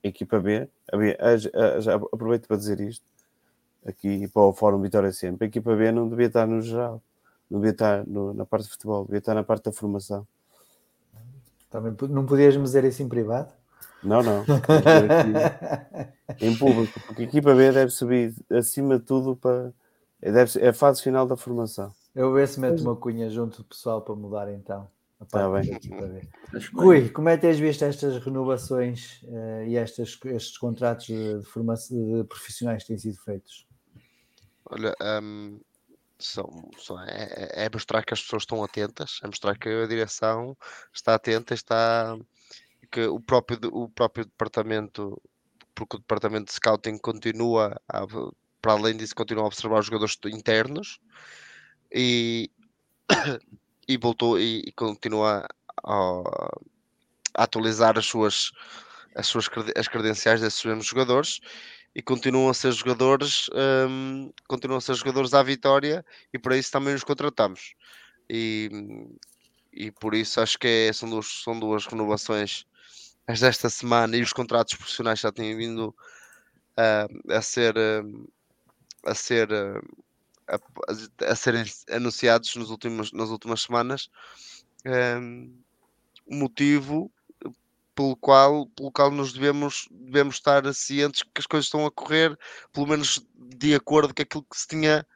equipa B, já aproveito para dizer isto aqui para o Fórum Vitória sempre, a equipa B não devia estar no geral, não devia estar no, na parte de futebol, devia estar na parte da formação. Também não podias me dizer isso em privado? Não, não. em público, porque a equipa B deve subir acima de tudo para. É, deve, é a fase final da formação. Eu ver se meto uma cunha junto do pessoal para mudar então. Está bem. Rui, como é que tens visto estas renovações uh, e estas, estes contratos de, de, formação, de profissionais que têm sido feitos? Olha, um, são, são, é, é, mostrar que as pessoas estão atentas, é mostrar que a direção está atenta, está que o próprio, o próprio departamento, porque o departamento de scouting continua, a, para além disso, continua a observar os jogadores internos e e voltou e, e continua a, a, atualizar as suas, as suas as credenciais desses mesmos jogadores e continuam a ser jogadores um, continuam a ser jogadores à vitória e para isso também os contratamos. E, e por isso acho que é, são, duas, são duas renovações as desta semana e os contratos profissionais já têm vindo uh, a ser uh, a ser uh, a, a, serem anunciados nos últimos, nas últimas semanas. Um, motivo pelo qual, pelo qual nos devemos, devemos estar cientes que as coisas estão a correr, pelo menos de acordo com aquilo que se tinha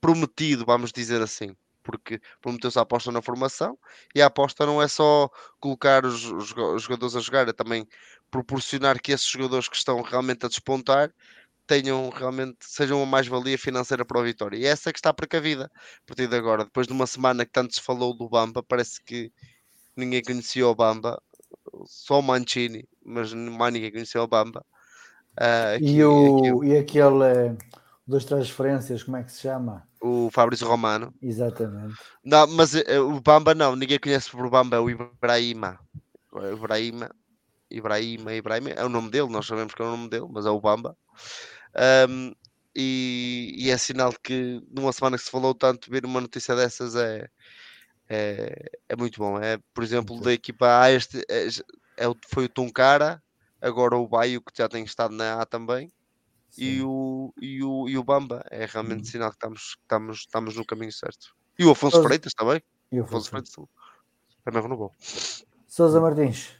prometido, vamos dizer assim. Porque prometeu-se a aposta na formação e a aposta não é só colocar os, os, os jogadores a jogar, é também proporcionar que esses jogadores que estão realmente a despontar tenham realmente, sejam uma mais-valia financeira para o Vitória. E essa é que está precavida a partir de agora. Depois de uma semana que tanto se falou do Bamba, parece que ninguém conhecia o Bamba, só o Mancini, mas mais ninguém conhecia o Bamba. Uh, aqui, e, o, aqui... e aquele duas transferências, como é que se chama? O Fabrício Romano. Exatamente. Não, mas eh, o Bamba não, ninguém conhece por Bamba, é o Ibrahima. O Ibrahima, Ibrahima, Ibrahima, é o nome dele, nós sabemos que é o nome dele, mas é o Bamba. Um, e, e, é sinal que numa semana que se falou tanto, ver uma notícia dessas é, é, é muito bom. É, por exemplo, da equipa A, este é, é, foi o Tuncara, agora o Baio, que já tem estado na A também, e o, e, o, e o Bamba. É realmente Uhum. sinal que estamos, estamos, estamos no caminho certo. E o Afonso Sousa- Freitas também. E o O Afonso Freitas também renovou. Sousa Martins.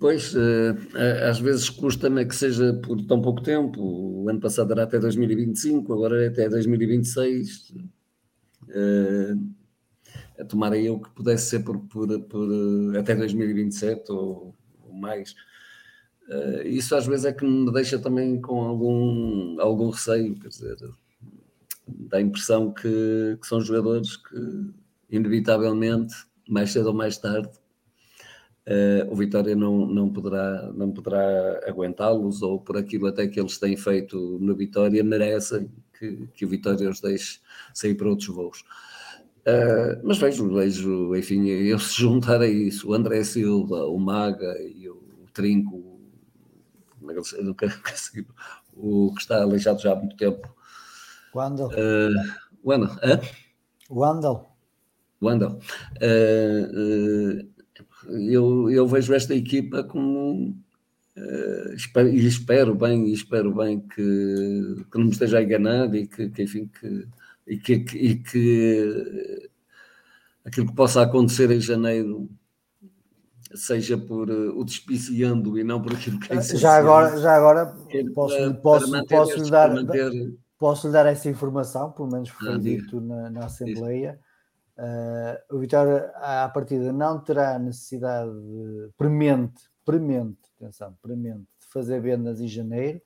Pois, eh, às vezes custa-me que seja por tão pouco tempo. O ano passado era até 2025, agora é até 2026. Eh, a tomara eu que pudesse ser por, por, por, eh, até 2027 ou, ou mais. Eh, isso às vezes é que me deixa também com algum, algum receio, quer dizer, dá a impressão que, que são jogadores que, inevitavelmente, mais cedo ou mais tarde, Uh, o Vitória não, não poderá, não poderá aguentá-los, ou por aquilo até que eles têm feito no Vitória, merecem que, que o Vitória os deixe sair para outros voos. Uh, mas vejo, vejo, enfim, eu se juntar a isso, o André Silva, o Maga e o Trinco, que o que está aleijado já há muito tempo. Wandel. Uh, o Andal, hã? Wandel. Wandel. Uh, uh, eu, eu vejo esta equipa como uh, espero, e espero bem, e espero bem que, que não me esteja a enganar e que, que, enfim, que, e que, que- e que aquilo que possa acontecer em janeiro seja por uh, o despiciando e não por aquilo que é Já essencial. agora, já agora posso, para- posso, para posso, lhe dar, manter- posso lhe dar essa informação, pelo menos foi Ah, dito na, na Assembleia. Eh, o Vitória, à partida, não terá necessidade de, premente, premente, atenção, premente, de fazer vendas em janeiro.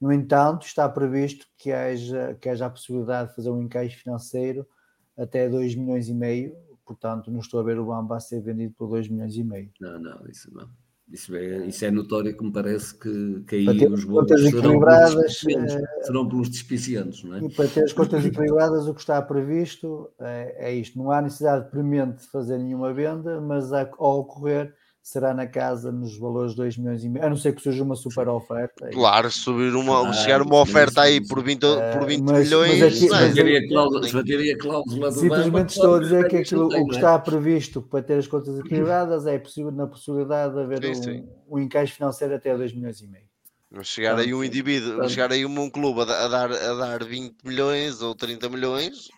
No entanto, está previsto que haja, que haja a possibilidade de fazer um encaixe financeiro até 2 milhões e meio. Portanto, não estou a ver o Bamba a ser vendido por 2 milhões e meio. Não, não, isso não. Isso é, isso é notório que me parece que, que aí ter os votos serão pelos eh, serão pelos despiciantes, não é? E para ter as contas equilibradas, o que está previsto é, é isto. Não há necessidade premente de fazer nenhuma venda, mas ao ocorrer será na casa nos valores de 2 milhões e meio, a não ser que surja uma super oferta. Claro, subir uma, Claro, chegar uma mas oferta aí por 20, por 20 mas- milhões, mas aqui- não mas a cláusula, cláusula do Simplesmente Bamba, estou a dizer que aquilo, tem, o que é? está previsto para ter as contas equilibradas é possível, na possibilidade de haver Sim, um, sim. um encaixe financeiro até 2 milhões e meio. Mas chegar aí um indivíduo, chegar aí um, um clube a dar, a dar 20 milhões ou 30 milhões,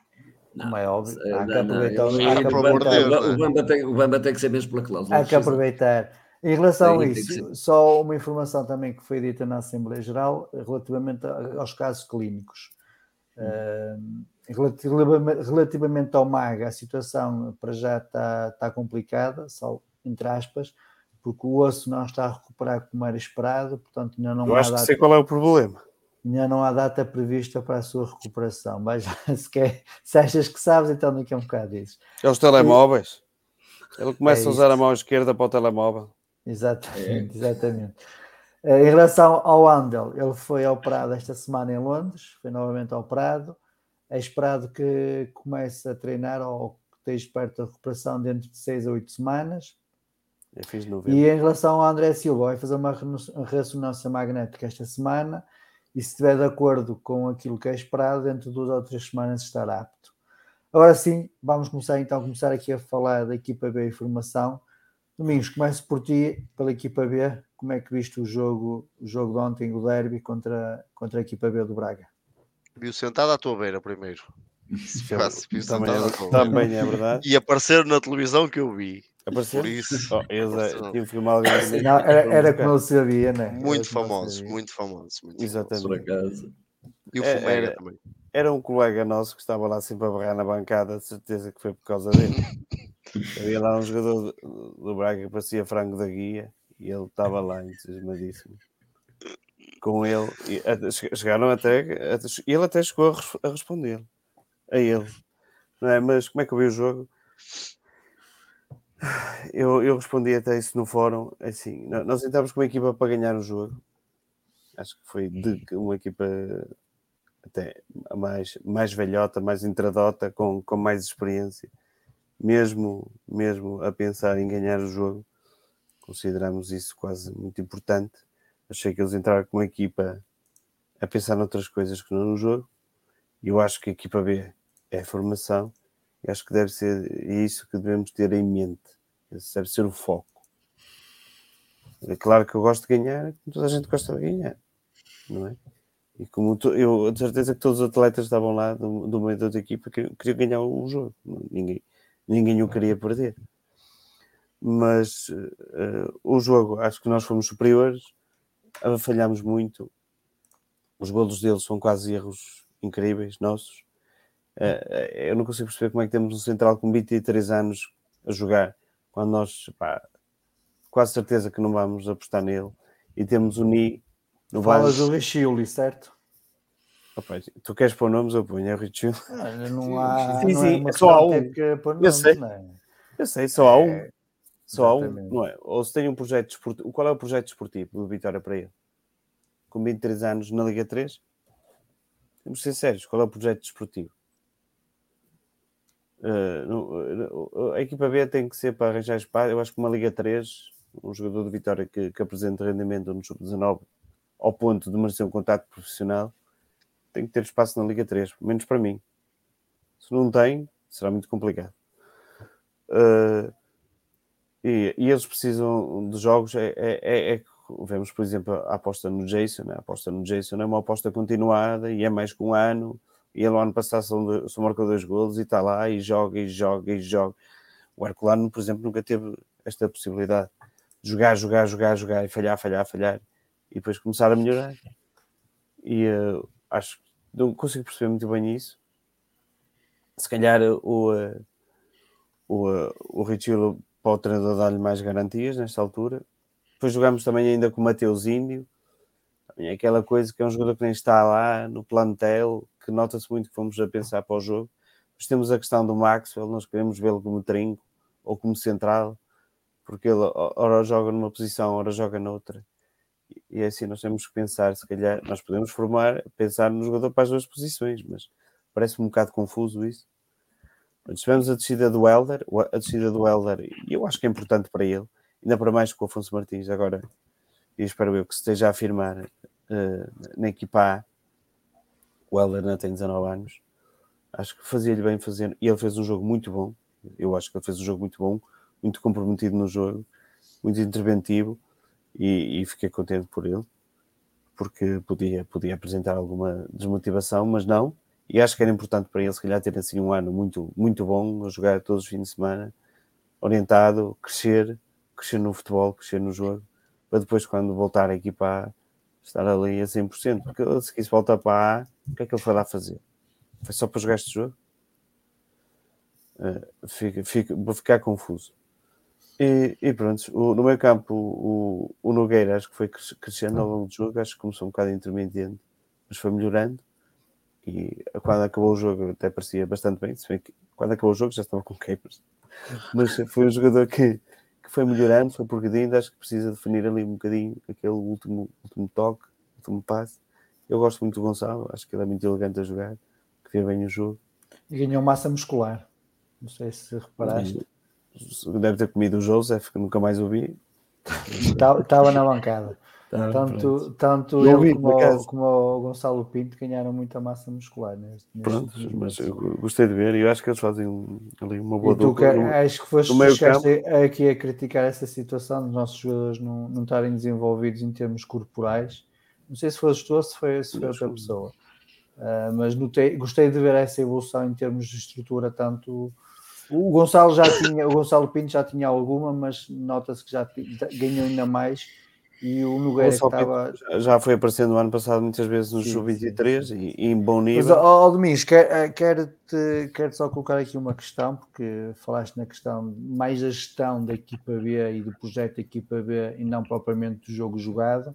Como é óbvio, Eh, há que não, não, aproveitar. eu- há que aproveitar. O, não? Bamba tem, o Bamba tem que ser mesmo pela cláusula. Há que aproveitar. Em relação a Tem- que isso, só uma informação também que foi dita na Assembleia Geral relativamente a- aos casos clínicos. Ah, relativamente, relativamente ao MAGA, a situação para já está, está complicada, só entre aspas, porque o osso não está a recuperar como era esperado, portanto ainda não, Eu há acho que sei qual é o problema. Ainda não há data prevista para a sua recuperação. Mas se, quer, se achas que sabes, então daqui a um bocado dizes. É os telemóveis. Ele começa É a usar a mão esquerda para o telemóvel. Exatamente, exatamente. Eh, Em relação ao Andel, ele foi operado esta semana em Londres, foi novamente operado. É esperado que comece a treinar ou que esteja perto da recuperação dentro de seis a oito semanas. Eu fiz. E em relação ao André Silva, vai fazer uma ressonância magnética esta semana e se estiver de acordo com aquilo que é esperado, dentro de duas ou três semanas estará apto. Agora sim, vamos começar então começar aqui a falar da equipa B e formação. Domingos, começo por ti, pela equipa B. Como é que viste o jogo, o jogo de ontem, o derby contra, contra a equipa B do Braga? viu sentado à tua beira primeiro. Viu Também é, também é verdade. E aparecer na televisão que eu vi. Apareceu? Por isso, Oh, apareceu. filmado alguém Não, era, era como ele sabia, né? Muito famoso, sabia. muito famoso. Muito Exatamente. Por acaso. E o É, Fumega era- também. Era um colega nosso que estava lá sempre a barrar na bancada, de certeza que foi por causa dele. Havia lá um jogador do, Braga que parecia frango da guia e ele estava lá entusiasmadíssimo com ele. E chegaram até, até. Ele até chegou a, a responder a ele. Não é? Mas como é que eu vi o jogo? Eu, eu respondi até isso no fórum. Assim, nó- nós entramos com uma equipa para ganhar o jogo. Acho que foi de uma equipa até mais, mais velhota, mais intradota, com, com mais experiência. Mesmo, mesmo a pensar em ganhar o jogo, consideramos isso quase muito importante. Achei que eles entraram com uma equipa a pensar noutras coisas que não no jogo. E eu acho que a equipa B é a formação. E acho que deve ser isso que devemos ter em mente. Esse deve ser o foco. É claro que eu gosto de ganhar, toda a gente gosta de ganhar, não é? E como tu, eu de certeza que todos os atletas estavam lá do, do meio da outra equipa queriam, queriam ganhar o jogo, ninguém, ninguém o queria perder. Mas uh, o jogo, acho que nós fomos superiores, falhámos muito. Os golos deles são quase erros incríveis, nossos. Uh, eu não consigo perceber como é que temos um central com 23 anos a jogar, quando nós, pá, quase certeza que não vamos apostar nele. E temos o Ni no Falas do Richili, certo? Opa, tu queres pôr nomes, eu ponho, é o Richili. Não há. Sim, não sim, é só há um. Nomes, eu sei. É? Eu sei, só há um. É, só há um, não é? Ou se tem um projeto desportivo. Qual é o projeto desportivo do Vitória para ele? Com 23 anos na Liga 3? Temos de ser sérios. Qual é o projeto desportivo? Uh, a equipa B tem que ser para arranjar espaço. Eu acho que uma Liga 3 um jogador de Vitória que, que apresenta rendimento no sub-19 ao ponto de merecer um contato profissional, tem que ter espaço na Liga 3, menos para mim. Se não tem, será muito complicado. Uh, e, e, eles precisam de jogos. É, é, é, é, vemos, por exemplo, a aposta no Jason. Né? A aposta no Jason é uma aposta continuada e é mais que um ano. E ele, ano passado, só, só marcou dois golos e está lá e joga e joga e joga. O Herculano, por exemplo, nunca teve esta possibilidade jogar, jogar, jogar, jogar e falhar, falhar, falhar e depois começar a melhorar. E uh, acho que não consigo perceber muito bem isso. Se calhar o, uh, o, uh, o Richilo para o treinador dar-lhe mais garantias nesta altura. Depois jogamos também ainda com o Mateus Índio, é aquela coisa que é um jogador que nem está lá no plantel, que nota-se muito que fomos a pensar para o jogo. Mas temos a questão do Maxwell, nós queremos vê-lo como trinco ou como central porque ele ora joga numa posição, ora joga noutra. E é assim nós temos que pensar, se calhar, nós podemos formar, pensar no jogador para as duas posições, mas parece um bocado confuso isso. Tivemos a descida do Helder, a descida do Helder, e eu acho que é importante para ele, ainda para mais com o Afonso Martins agora, e espero eu que se esteja a afirmar uh, na equipa A, o Helder ainda tem 19 anos, acho que fazia-lhe bem fazer, e ele fez um jogo muito bom, eu acho que ele fez um jogo muito bom, muito comprometido no jogo, muito interventivo e, e, fiquei contente por ele, porque podia, podia apresentar alguma desmotivação, mas não. E acho que era importante para ele, se calhar, ter assim um ano muito, muito bom, a jogar todos os fins de semana, orientado, crescer, crescer no futebol, crescer no jogo, para depois, quando voltar a equipa estar ali a 100%. Porque se quis voltar para A, o que é que ele foi lá fazer? Foi só para jogar este jogo? Uh, fica, fica, vou ficar confuso. E, e pronto, o, no meio campo o, o, Nogueira acho que foi crescendo ao longo do jogo, acho que começou um bocado intermediante, mas foi melhorando. E quando acabou o jogo até parecia bastante bem, se bem que quando acabou o jogo já estava com capers. Mas foi um jogador que, que foi melhorando, foi progredindo, acho que precisa definir ali um bocadinho aquele último, último toque, último passe. Eu gosto muito do Gonçalo, acho que ele é muito elegante a jogar, que vê bem o jogo. E ganhou massa muscular. Não sei se reparaste deve ter comido o Joseph, que nunca mais ouvi. Estava na bancada. Tá, tanto tanto ele como, o, como o Gonçalo Pinto ganharam muita massa muscular. Neste, Pronto, mas eu gostei de ver e eu acho que eles fazem ali uma boa dupla. acho que foste aqui a criticar essa situação dos nossos jogadores não, não estarem desenvolvidos em termos corporais. Não sei se foste tu ou se foi, se foi outra pessoa. Uh, mas notei, gostei de ver essa evolução em termos de estrutura, tanto o Gonçalo já tinha, o Gonçalo Pinto já tinha alguma, mas nota-se que já ganhou ainda mais. E o Nogueira estava. Já foi aparecendo no ano passado muitas vezes no Sub-23 e, e, em bom nível. Mas, ó, Domingos, quero-te quero quero só colocar aqui uma questão, porque falaste na questão mais da gestão da equipa B e do projeto da equipa B e não propriamente do jogo jogado.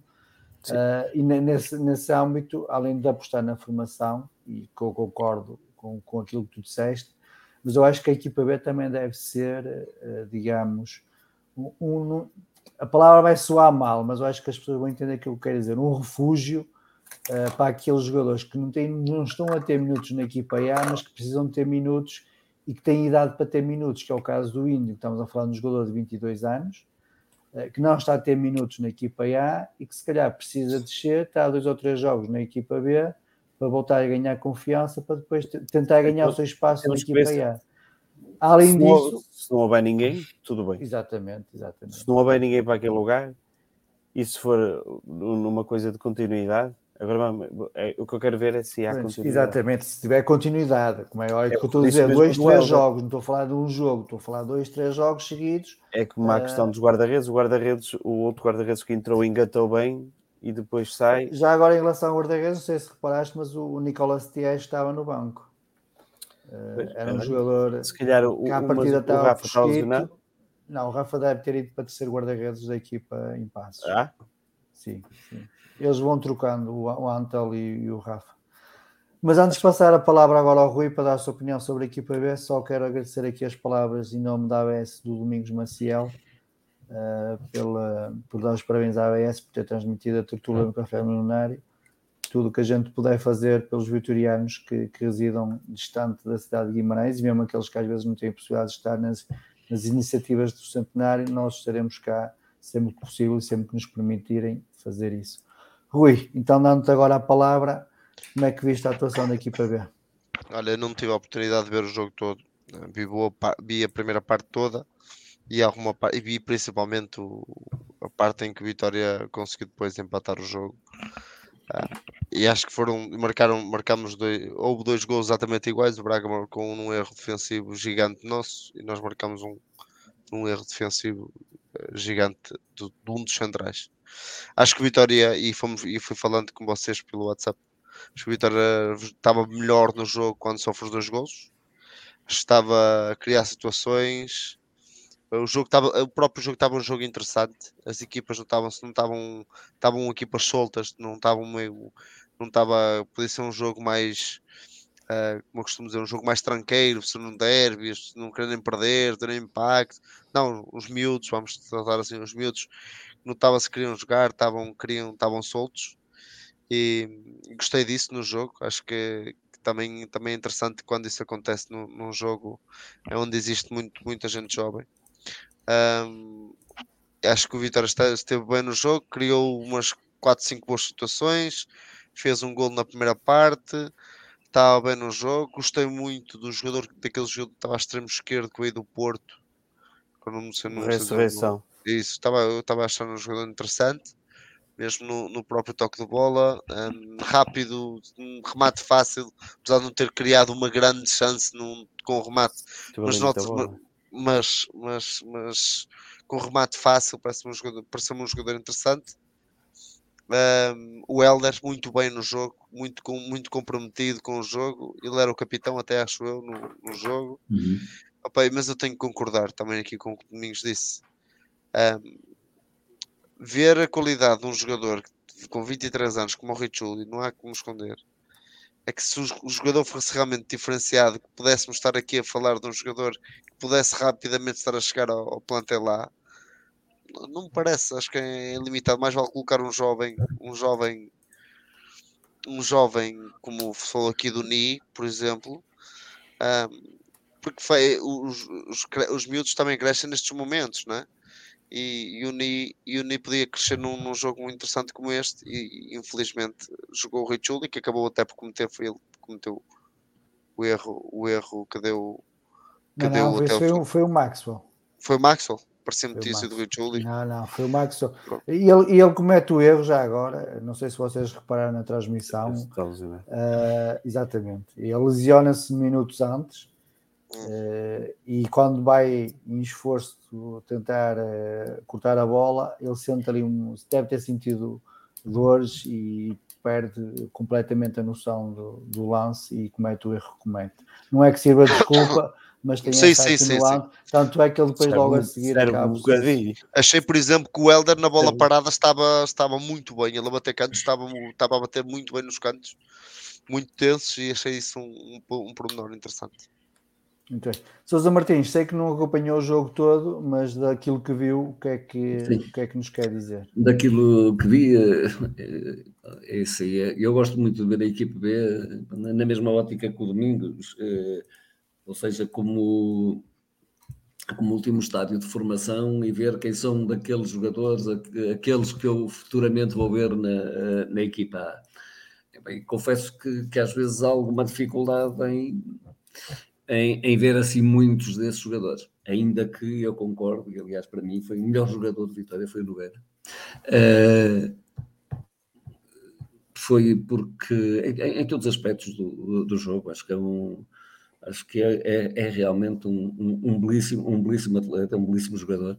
Uh, e nesse, nesse âmbito, além de apostar na formação, e que eu concordo com, com aquilo que tu disseste, mas eu acho que a equipa B também deve ser, eh, digamos, um, um, a palavra vai soar mal, mas eu acho que as pessoas vão entender aquilo que quer dizer. Um refúgio uh, para aqueles jogadores que não, têm, não estão a ter minutos na equipa A, mas que precisam de ter minutos e que têm idade para ter minutos, que é o caso do Índio, estamos a falar de um jogador de 22 anos, uh, que não está a ter minutos na equipa A e que se calhar precisa descer, está a dois ou três jogos na equipa B para voltar a ganhar confiança para depois tentar ganhar o seu espaço na equipa A. Além se disso. Não, se não houver ninguém, tudo bem. Exatamente, exatamente. Se não houver ninguém para aquele lugar, e se for numa coisa de continuidade, agora é, o que eu quero ver é se há continuidade. Exatamente, se tiver continuidade, como é, é, que eu estou a dizer, dois, três jogos, não estou a falar de um jogo, estou a falar de dois, três jogos seguidos. É como a uh... questão dos guarda-redes, o guarda-redes, o outro guarda-redes que entrou engatou bem e depois sai. Já agora em relação ao guarda-redes, não sei se reparaste, mas o Nicolas Thies estava no banco. Uh, era um jogador se calhar o, que à partida estava o Rafa está Não, o Rafa deve ter ido para terceiro guarda-redes da equipa em passos. Ah? Sim, sim. Eles vão trocando o, Antel e, e, o Rafa. Mas antes de passar a palavra agora ao Rui para dar a sua opinião sobre a equipa B, só quero agradecer aqui as palavras em nome da ABS do Domingos Maciel uh, pela, por dar os parabéns à ABS por ter transmitido a tortura no Café Milionário tudo o que a gente puder fazer pelos vitorianos que, que, residam distante da cidade de Guimarães e mesmo aqueles que às vezes não têm a possibilidade de estar nas, nas iniciativas do centenário, nós estaremos cá sempre que possível e sempre que nos permitirem fazer isso. Rui, então dando-te agora a palavra, como é que viste a atuação da equipa B? Olha, não tive a oportunidade de ver o jogo todo, vi, boa, vi a primeira parte toda e, alguma, e vi principalmente o, a parte em que o Vitória conseguiu depois empatar o jogo. Uh, e acho que foram, marcaram, marcamos dois, houve dois gols exatamente iguais, o Braga marcou um erro defensivo gigante nosso e nós marcamos um, um erro defensivo eh, gigante de, de, um dos centrais. Acho que Vitória, e, fomos, e fui falando com vocês pelo WhatsApp, acho que o Vitória estava melhor no jogo quando sofre os dois gols, estava a criar situações, o jogo estava, o próprio jogo estava um jogo interessante. As equipas não estavam, não estavam, estavam equipas soltas, não estavam meio, não estava, podia ser um jogo mais, uh, como eu costumo dizer, um jogo mais tranqueiro, se não derby, se não querem perder, terem impacto. Não, os miúdos, vamos tratar assim, os miúdos não estavam se queriam jogar, estavam, queriam, estavam soltos. E gostei disso no jogo. Acho que, que também, também é interessante quando isso acontece num, num jogo é onde existe muito, muita gente jovem. Um, acho que o Vitória esteve bem no jogo, criou umas 4, 5 boas situações, fez um gol na primeira parte, estava bem no jogo. Gostei muito do jogador, daquele jogador que estava a extremo esquerdo que veio do Porto. Quando não sei, não Ressurreição. Isso, estava, eu estava achando um jogador interessante, mesmo no, no próprio toque de bola, um, rápido, um remate fácil, apesar de não ter criado uma grande chance num, com o remate, mas nota, mas, mas, mas com remate fácil, parece-me um jogador, parece um jogador interessante. Um, o Helder muito bem no jogo, muito, com, muito comprometido com o jogo. Ele era o capitão, até acho eu, no, no jogo. Uhum. Opa, mas eu tenho que concordar também aqui com o que o Domingos disse. Um, ver a qualidade de um jogador com 23 anos como o Richuli, não há como esconder é que se o jogador fosse realmente diferenciado, que pudéssemos estar aqui a falar de um jogador que pudesse rapidamente estar a chegar ao, ao plantel lá, não me parece, acho que é limitado. Mais vale colocar um jovem, um jovem, um jovem, como falou aqui do Ni, por exemplo, um, porque foi, os, os, os miúdos também crescem nestes momentos, não é? E, e, o Ni, e o Ni podia crescer num, num, jogo muito interessante como este e infelizmente jogou o Richuli que acabou até por cometer foi ele que cometeu o erro o erro que deu que não, deu não, até foi, o, foi o Maxwell? Foi o Maxwell parecia notícia do Richuli não, não, foi o Maxwell. E ele, e ele comete o erro já agora não sei se vocês repararam na transmissão. Uh, exatamente. Ele lesiona-se minutos antes Uh, e quando vai em esforço tentar uh, cortar a bola, ele sente ali um. deve ter sentido dores e perde completamente a noção do, do lance e comete o erro que comete. Não é que sirva de desculpa, mas tem sim, essa sim, sim, Tanto é que ele depois logo a seguir acaba. Um Achei, por exemplo, que o Helder na bola parada estava, estava muito bem. Ele a bater cantos estava, estava a bater muito bem nos cantos, muito tensos, e achei isso um, um, um pormenor interessante. Muito bem. Sousa Martins, sei que não acompanhou o jogo todo, mas daquilo que viu, o que é que, o que, é que nos quer dizer? Daquilo que vi, é, é isso aí. É, eu gosto muito de ver a equipe B na mesma ótica que o Domingos, é, ou seja, como, como último estádio de formação e ver quem são daqueles jogadores, aqueles que eu futuramente vou ver na, na equipa A. Bem, confesso que, que às vezes há alguma dificuldade em em, em, ver assim muitos desses jogadores. Ainda que eu concordo, e aliás para mim foi o melhor jogador de Vitória, foi o Nogueira. Uh, foi porque em, em, todos os aspectos do, do jogo, acho que é um acho que é, é, é realmente um, um, um, belíssimo, um belíssimo atleta, um belíssimo jogador.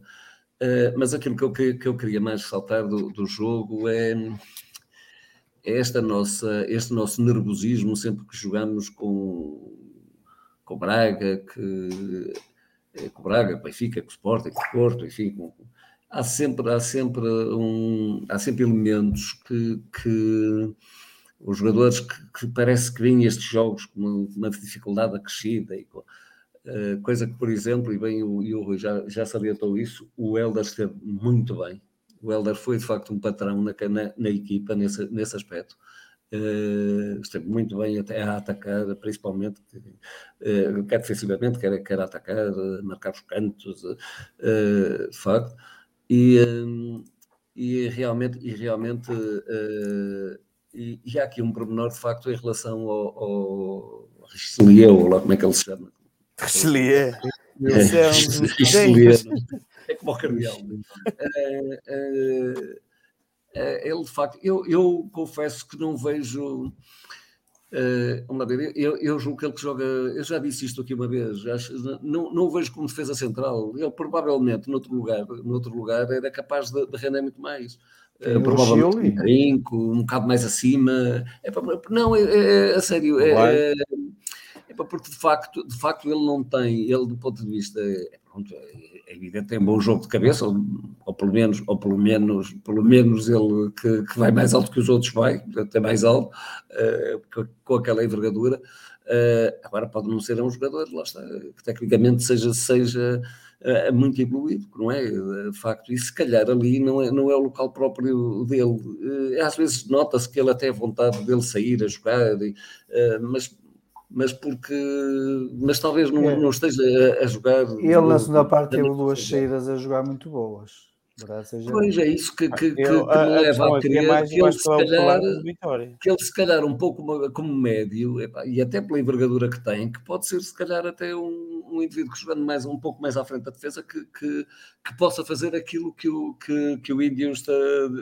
Uh, mas aquilo que eu, que eu queria mais ressaltar do, do jogo é, é esta nossa, este nosso nervosismo sempre que jogamos com, com Braga, que, eh, com Braga, Benfica, com Sporting, com Porto, enfim, com, há sempre, há sempre, um, há sempre elementos que, que os jogadores que, que, parece que vêm estes jogos com uma, uma dificuldade acrescida, e, uh, coisa que, por exemplo, e bem o, Rui já, já salientou isso, o Helder esteve muito bem. O Helder foi de facto um patrão na, na, na equipa nesse, nesse aspecto. Uh, esteve muito bem até a atacar, principalmente, uh, quer defensivamente, quer, quer atacar, uh, marcar os cantos, uh, de facto, e, e realmente, e, realmente e, e, há aqui um pormenor, de facto, em relação ao, ao Richelieu, ou lá como é que ele se chama? Richelieu. É, é, é como o cardeal. Eh, ele de facto, eu, eu confesso que não vejo. Uh, uma vez, eu, eu julgo que ele que joga, eu já disse isto aqui uma vez, acho, não, não o vejo como defesa central. Ele provavelmente, noutro lugar, noutro lugar era capaz de, de render muito mais. Uh, provavelmente um brinco, um bocado mais acima. É para, não, é, é, é a sério, é, é, é, porque de facto, de facto ele não tem, ele do ponto de vista, é, pronto, é evidente, tem um bom jogo de cabeça, ou, ou, pelo menos, ou pelo menos, pelo menos ele que, que vai mais alto que os outros vai, até mais alto, uh, com aquela envergadura. Uh, agora pode não ser um jogador, lá está, que tecnicamente seja, seja uh, muito evoluído, não é? De facto, e se calhar ali não é, não é o local próprio dele. Às vezes nota-se que ele até é vontade dele sair a jogar, e, mas mas porque mas talvez não, é. não esteja a, a jogar. Ele na segunda parte teve duas saídas a jogar muito boas. Pois é isso que, que, que, que me leva a crer é que, ele se calhar, que ele se calhar um pouco como médio, e até pela envergadura que tem, que pode ser se calhar até um, um indivíduo que jogando mais, um pouco mais à frente da defesa que, que, que possa fazer aquilo que o, que, que o Índio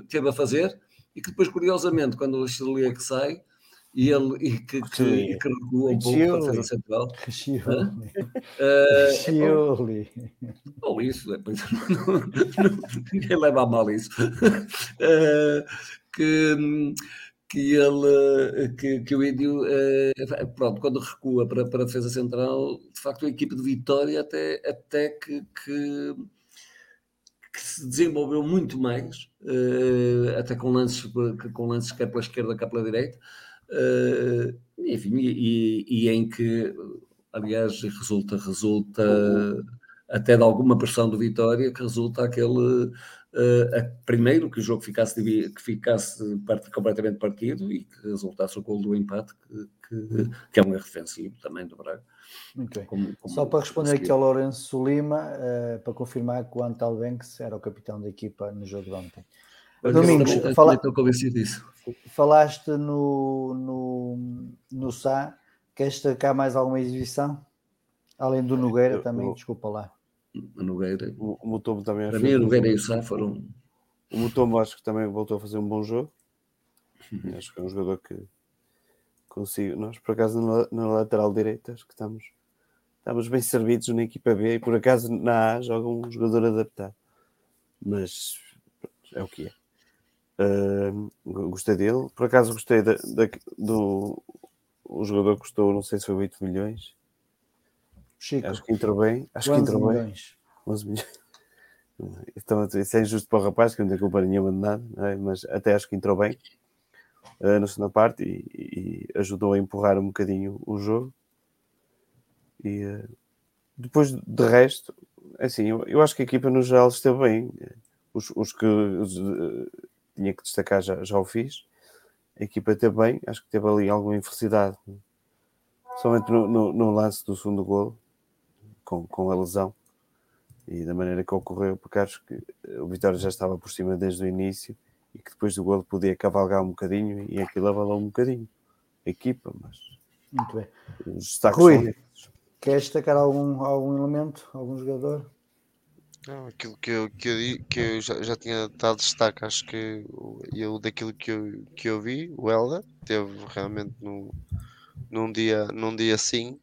teve a fazer e que depois, curiosamente, quando o Australia que sai, e ele e que, que, e que recua um pouco para a defesa central. Chioli. Ou isso, é, ninguém leva a mal isso. Uh, que, que ele que, que o Índio uh, pronto, quando recua para, para a defesa central, de facto a equipe de Vitória até, até que, que que se desenvolveu muito mais, uh, até com lances, com lances quer pela esquerda, quer pela direita, Uh, enfim, e, e, em que, aliás, resulta, resulta até de alguma pressão do Vitória, que resulta aquele uh, primeiro que o jogo ficasse, que ficasse part, completamente partido e que resultasse o gol do empate, que, que, que, é um erro defensivo também do Braga. Muito como, como Só para responder aqui ao Lourenço Lima, uh, para confirmar que o Antal Banks era o capitão da equipa no jogo de ontem. Domingos, fala... estou convencido disso. Falaste no, no, no Sá, queres destacar mais alguma exibição? Além do Nogueira eu, também, eu, desculpa lá. A Nogueira. O, o Mutombo também. Para mim, o Nogueira e o Sá foram. O Mutombo acho que também voltou a fazer um bom jogo. Uhum. Acho que é um jogador que consigo. Nós, por acaso, na, na lateral direita, acho que estamos, estamos bem servidos na equipa B e por acaso na A joga um jogador adaptado. Mas é o que é. Uh, gostei dele. Por acaso gostei da, da, do. O jogador custou, não sei se foi 8 milhões. Chico. Acho que entrou bem. Acho que entrou milhões. bem. 11 milhões. Então, isso é injusto para o rapaz, que não tem culpa nenhuma de nada, é? mas até acho que entrou bem uh, na segunda parte e, e, ajudou a empurrar um bocadinho o jogo. E, uh, depois de resto, assim, eu, eu, acho que a equipa no geral esteve bem. Os, os que os, tinha que destacar já, já o fiz. A equipa esteve bem, acho que teve ali alguma infelicidade, somente no, no, no lance do segundo golo, com, com a lesão e da maneira que ocorreu, porque acho que o Vitória já estava por cima desde o início e que depois do golo podia cavalgar um bocadinho e aquilo avalou um bocadinho a equipa, mas muito bem. Rui, queres destacar algum, algum elemento, algum jogador? Não, aquilo que eu, que eu, que eu já, já tinha dado destaque, acho que eu daquilo que eu, que eu vi, o Helder teve realmente no, num, dia, num dia sim.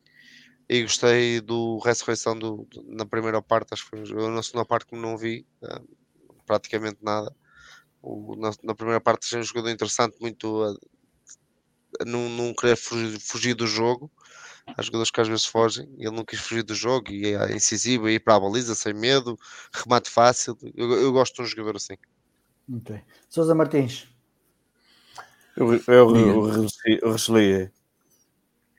E gostei do ressurreição do, na primeira parte, acho que foi na segunda parte que não vi uh, praticamente nada. O, na, na, primeira parte tinha um jogador interessante, muito a, a não, não querer fugir, fugir do jogo. Há jogadores que às vezes fogem, ele não quis fugir do jogo e é incisivo, ir para a baliza sem medo, remate fácil. Eu, eu gosto de um jogador assim. Muito bem. Sousa Martins. Eu, eu, eu.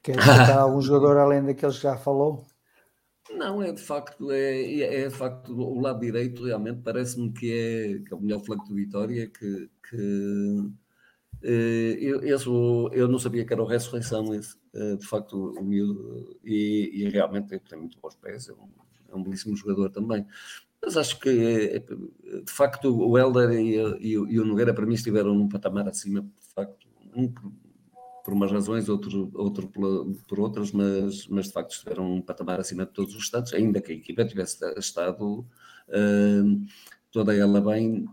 Quer destacar algum jogador além daqueles que já falou? Não, é de facto, é, é de facto o lado direito realmente parece-me que é, que é o melhor flanco de Vitória, que, que eu, esse, eu não sabia que era o Ressurreição, esse, eh, de facto, o miúdo, e, e realmente tem muito bons pés, é um, é um belíssimo jogador também. Mas acho que, eh, de facto, o Helder e, e, e, o Nogueira, para mim, estiveram num patamar acima, de facto, um por umas razões, outro, outro por, por outras, mas, mas de facto estiveram num patamar acima de todos os estados, ainda que a equipa tivesse estado uh, toda ela bem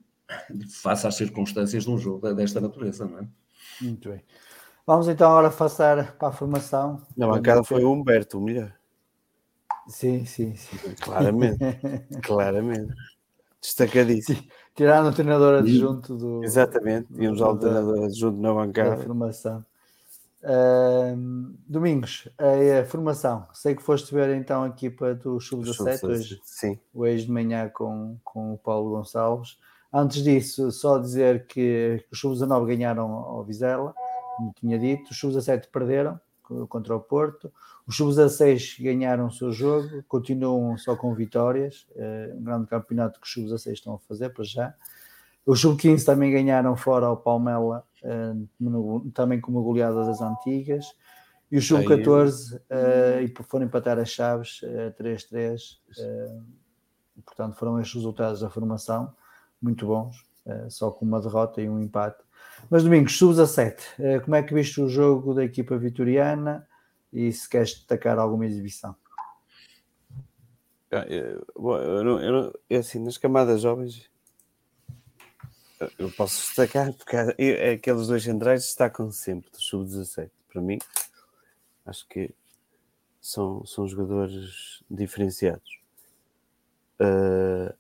face às circunstâncias de um jogo desta natureza, não é? Muito bem. Vamos então agora passar para a formação. Na bancada foi o Humberto, o melhor. Sim, sim, sim. Claramente, claramente. Destacadíssimo. Sim. Tirando o treinador adjunto do. Exatamente, tínhamos o treinador adjunto na bancada. Da formação. Uh, domingos, a, a, formação. Sei que foste ver então a equipa do Sub-17 hoje, sim. hoje de manhã com, com o Paulo Gonçalves. Antes disso, só dizer que os Sub-19 ganharam ao Vizela, como tinha dito, os Sub-17 perderam contra o Porto, os Sub-16 ganharam o seu jogo, continuam só com vitórias, é um grande campeonato que os Sub-16 estão a fazer para já. Os Sub-15 também ganharam fora ao Palmela, é, também com uma goleada das antigas. E os Sub-14 uh, foram empatar as chaves 3-3. Uh, portanto, foram estes resultados da formação muito bons, uh, só com uma derrota e um empate. Mas Domingos, sub-17, uh, como é que viste o jogo da equipa vitoriana e se queres destacar alguma exibição? Ah, é, bom, eu não, eu não, é assim, nas camadas jovens eu posso destacar porque é, aqueles dois centrais destacam sempre do sub-17 para mim acho que são, são jogadores diferenciados uh,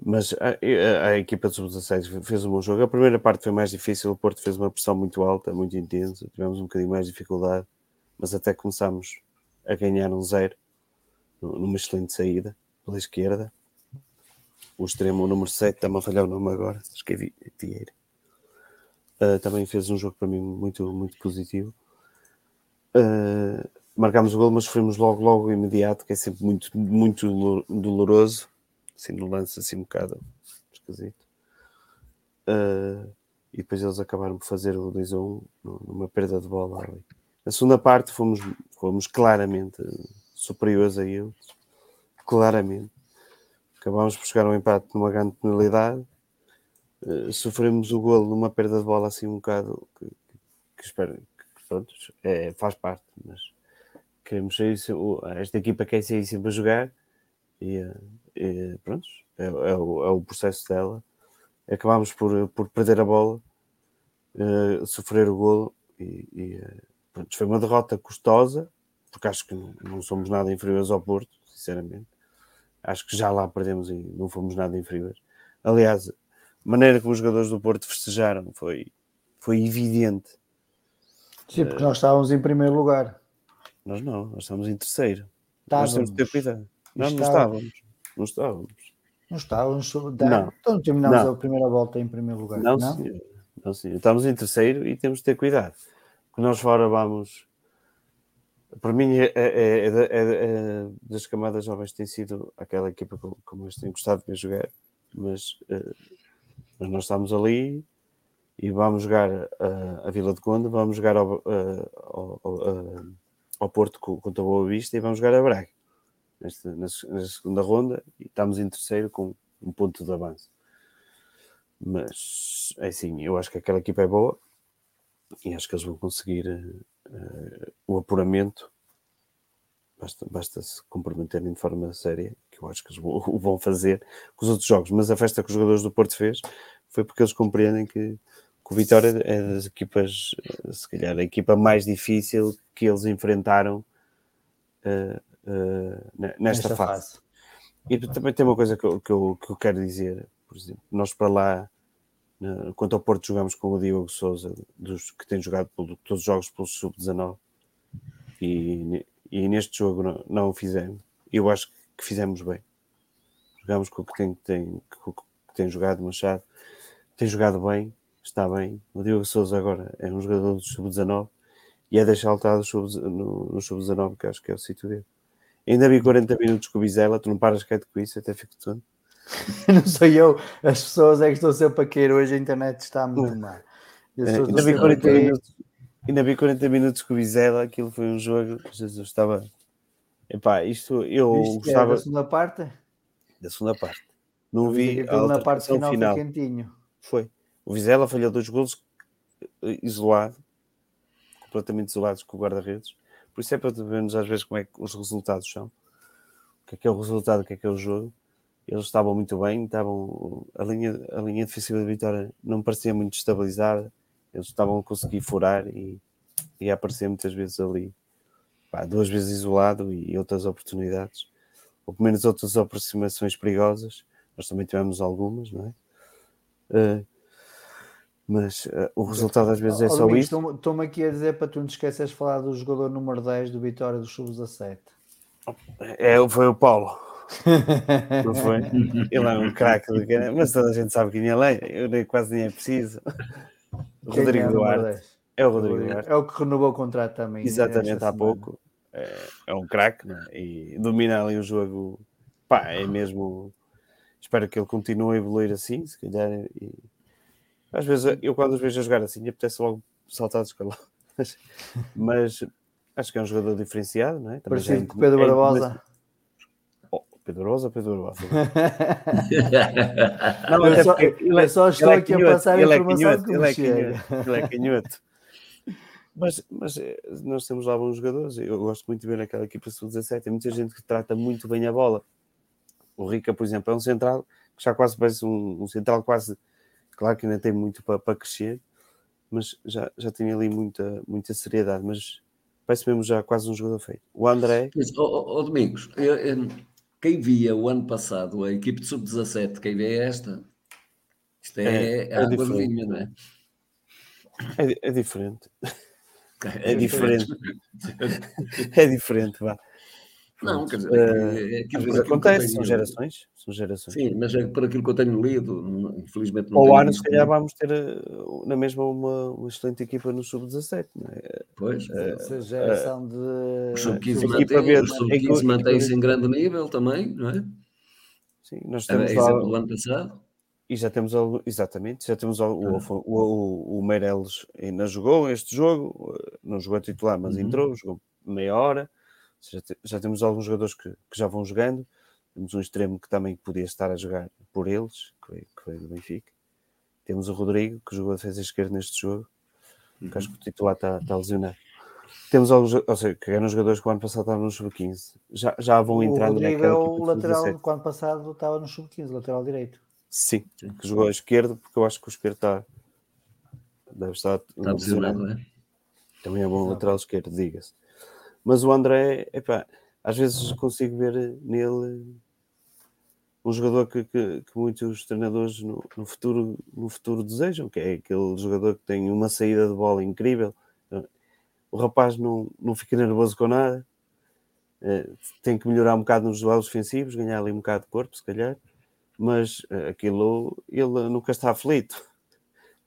mas a, a, a equipa de sub-16 fez um bom jogo. A primeira parte foi mais difícil, o Porto fez uma pressão muito alta, muito intensa, tivemos um bocadinho mais de dificuldade, mas até começámos a ganhar um zero numa excelente saída pela esquerda. O extremo, o número 7, está-me a falhar o nome agora, acho que é Vieira. Uh, também fez um jogo para mim muito, muito positivo. Uh, marcámos o gol, mas fomos logo, logo imediato, que é sempre muito, muito doloroso assim no lance assim um bocado esquisito. Uh, e depois eles acabaram por fazer o 2 a 1 numa perda de bola ali. Na segunda parte fomos, fomos claramente superiores a eles, claramente. Acabámos por chegar ao um empate numa grande penalidade. Uh, sofremos o golo numa perda de bola assim um bocado que, que, que espero que pronto, é, faz parte, mas queremos sair, esta equipa quer sair sempre a jogar e, uh, e pronto, é, é, o, é, o, processo dela. Acabámos por, por perder a bola, uh, sofrer o golo e, e uh, pronto, foi uma derrota custosa, porque acho que não, não, somos nada inferiores ao Porto, sinceramente. Acho que já lá perdemos e não fomos nada inferiores. Aliás, a maneira como os jogadores do Porto festejaram foi, foi evidente. Sim, porque nós estávamos em primeiro lugar. Nós não, nós estávamos em terceiro. Estávamos. Nós temos ter cuidado. Nós não estávamos. Não estávamos. Não estávamos. Não. Então terminámos não. a primeira volta em primeiro lugar. Não, não? Senhor. não senhor. Estamos em terceiro e temos de ter cuidado. Porque nós fora vamos. Para mim, é, é, é, é, das camadas jovens tem sido aquela equipa que, eu tenho gostado de ver jogar, mas, uh, mas nós estamos ali e vamos jogar uh, a Vila de Conde, vamos jogar ao, uh, ao, ao, ao, Porto contra o Boa Vista e vamos jogar a Braga nesta, na, na, segunda ronda e estamos em terceiro com um ponto de avanço. Mas é assim, eu acho que aquela equipa é boa e acho que eles vão conseguir uh, o apuramento. Basta, basta se comprometerem de forma séria, que eu acho que eles o vão fazer com os outros jogos. Mas a festa que os jogadores do Porto fez foi porque eles compreendem que, que o Vitória é das equipas, se calhar, a equipa mais difícil que eles enfrentaram uh, nesta, nesta fase. fase. E também tem uma coisa que eu, que eu, que eu quero dizer, por exemplo, nós para lá Quanto ao Porto, jogamos com o Diogo Souza, dos, que tem jogado por, todos os jogos pelo Sub-19, e, e, neste jogo não, não o fizemos. Eu acho que fizemos bem. Jogamos com o que tem, tem, com o que tem jogado, Machado tem jogado bem, está bem. O Diogo Souza agora é um jogador do Sub-19 e é deixar altado no, no Sub-19, que acho que é o sítio dele. Ainda vi 40 minutos com o Bizela, tu não paras quieto com isso, até fico todo. não sou eu, as pessoas é que estão sempre a cair. Hoje a internet está muito má. É, ainda, vi 40 minutos, ainda vi 40 minutos com o Vizela, aquilo foi um jogo. Jesus, estava. Epá, isto eu Isto gostava. É da segunda parte? Da segunda parte. Não vi a na parte final, final. Foi quentinho. Foi. O Vizela falhou dois golos eh, isolado, completamente isolados com o guarda-redes. Por isso é para vermos às vezes como é que os resultados são. O que é que é o resultado, o que é que é o jogo eles estavam muito bem, estavam, a, linha, a linha defensiva da Vitória não parecia muito estabilizada, eles estavam a conseguir furar e, e a aparecer muitas vezes ali, pá, duas vezes isolado e outras oportunidades, ou pelo menos outras aproximações perigosas, nós também tivemos algumas, não é? Uh, mas uh, o resultado às vezes é só isso. Estou-me aqui a dizer para tu não te esqueces de falar do jogador número 10 do Vitória do Sub-17. É, foi o Paulo. Não foi? Ele é um craque do mas toda a gente sabe quem ele é. Eu nem, quase nem é preciso. O Rodrigo é Duarte. É o Rodrigo Duarte. É o que renovou o contrato também. Exatamente, há pouco. É, é um craque é? e domina ali o jogo. Pá, é mesmo. Espero que ele continue a evoluir assim, se calhar. E... Às vezes, eu quando os vejo a jogar assim, apetece logo saltar de escalão. Mas acho que é um jogador diferenciado, não é? Também Parecido com o Pedro Barbosa. Pedrosa, Pedrosa. não, eu, só, ele, eu só estou é aqui canhoto, a passar a é informação é que ele, é ele é canhoto. Mas, mas eh, nós temos lá bons jogadores. Eu gosto muito de ver aquela equipa sub-17. Tem muita gente que trata muito bem a bola. O Rica, por exemplo, é um central que já quase parece um, um central quase. Claro que ainda tem muito para, para crescer, mas já, já tem ali muita, muita seriedade. Mas parece mesmo já quase um jogador feito. O André. Ô, oh, oh, Domingos, eu, eu, quem via o ano passado a equipe de sub-17, quem vê esta, isto é, é, é não é? É, é diferente. É, é diferente. é diferente, vá. Não, quer dizer, uh, às vezes acontece, são gerações, são gerações. Sim, mas é por aquilo que eu tenho lido, infelizmente não. Ou ano, se calhar, vamos ter eh, na mesma uma, uma excelente equipa no Sub-17, não é? Pois, uh, essa geração uh, de. O Sub-15 sub mantém-se em grande nível também, não é? Sim, nós temos. É, exemplo do ano passado. E já temos algo, exatamente, já temos algo, o, o, o, o Meireles ainda jogou este jogo, não jogou titular, mas uhum. entrou, jogou meia hora já, já temos alguns jogadores que, que, já vão jogando. Temos um extremo que também podia estar a jogar por eles, que veio, que veio do Benfica. Temos o Rodrigo, que jogou a defesa esquerda neste jogo, uhum. que acho que o titular está, está lesionado. Temos alguns, ou seja, que eram jogadores que o ano passado estavam no sub-15. Já, já vão entrando o Rodrigo é o lateral que o ano passado estava no sub-15, lateral direito. Sim, que jogou à esquerda, porque eu acho que o esquerdo está. Deve estar. Está lesionado, não é? Também é bom Não. lateral esquerdo, diga-se. Mas o André, epá, às vezes consigo ver nele um jogador que, que, que muitos treinadores no, no, futuro, no futuro desejam, que é aquele jogador que tem uma saída de bola incrível. O rapaz não, não fica nervoso com nada, eh, tem que melhorar um bocado nos duelos defensivos, ganhar ali um bocado de corpo, se calhar, mas eh, aquilo ele nunca está aflito.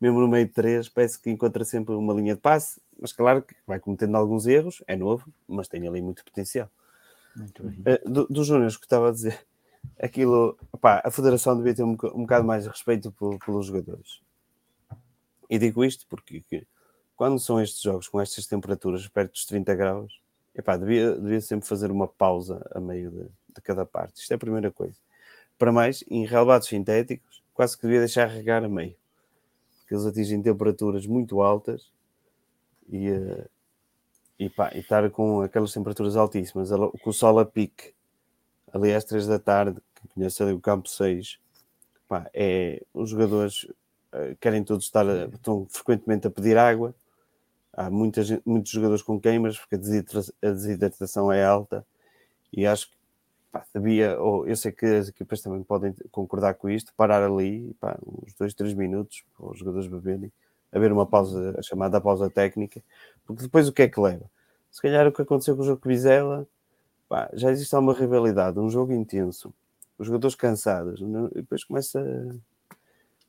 Mesmo no meio de três, parece que encontra sempre uma linha de passe mas claro que vai cometendo alguns erros, é novo, mas tem ali muito potencial. Muito. Uh, do, dos Júniors que estava a dizer, aquilo, opá, a Federação devia ter um, um bocado mais de respeito pel- pelos jogadores. E digo isto porque que, quando são estes jogos com estas temperaturas perto dos 30 graus, epá, devia, devia sempre fazer uma pausa a meio de, de cada parte. Isto é a primeira coisa. Para mais, em relevados sintéticos, quase que devia deixar regar a meio. Porque eles atingem temperaturas muito altas e, eh, e, pá, e estar com aquelas temperaturas altíssimas, com o sol a pique, ali às 3 da tarde, que conhece ali o campo 6, pá, é, os jogadores eh, querem todos estar, a- estão frequentemente a pedir água, há muita gente- muitos jogadores com queimas, porque a desidra- a desidratação é alta, e acho que pá, devia, ou eu sei que as equipas também podem concordar com isto, parar ali, pá, uns 2, 3 minutos, para os jogadores beberem, haver uma pausa, a chamada pausa técnica, porque depois o que é que leva? Se calhar o que aconteceu com o jogo de Vizela, pá, já existe uma rivalidade, um jogo intenso, os jogadores cansados, não- e depois começa.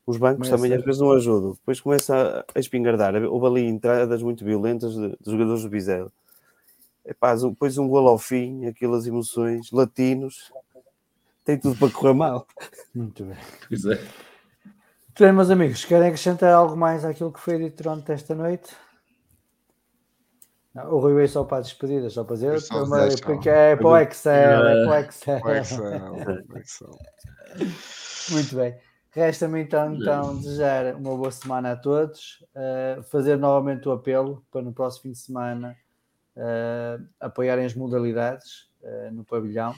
Os bancos Começa- também às vezes não ajudam, depois começa a, a espingardar. Houve ali entradas muito violentas de- dos jogadores do Vizela. Epá, depois um golo ao fim, aquelas emoções, latinos, tem tudo para correr mal. Muito bem. Pois é. Muito bem, meus amigos, querem acrescentar algo mais àquilo que foi dito durante esta noite? Não, o Rui veio só para a despedida, só para dizer, porque é para o Excel, é para o Excel. Como é que são? Como é que são? Muito bem. Resta-me então, então desejar uma boa semana a todos, eh, fazer novamente o apelo para no próximo fim de semana eh, apoiarem as modalidades eh, no pavilhão.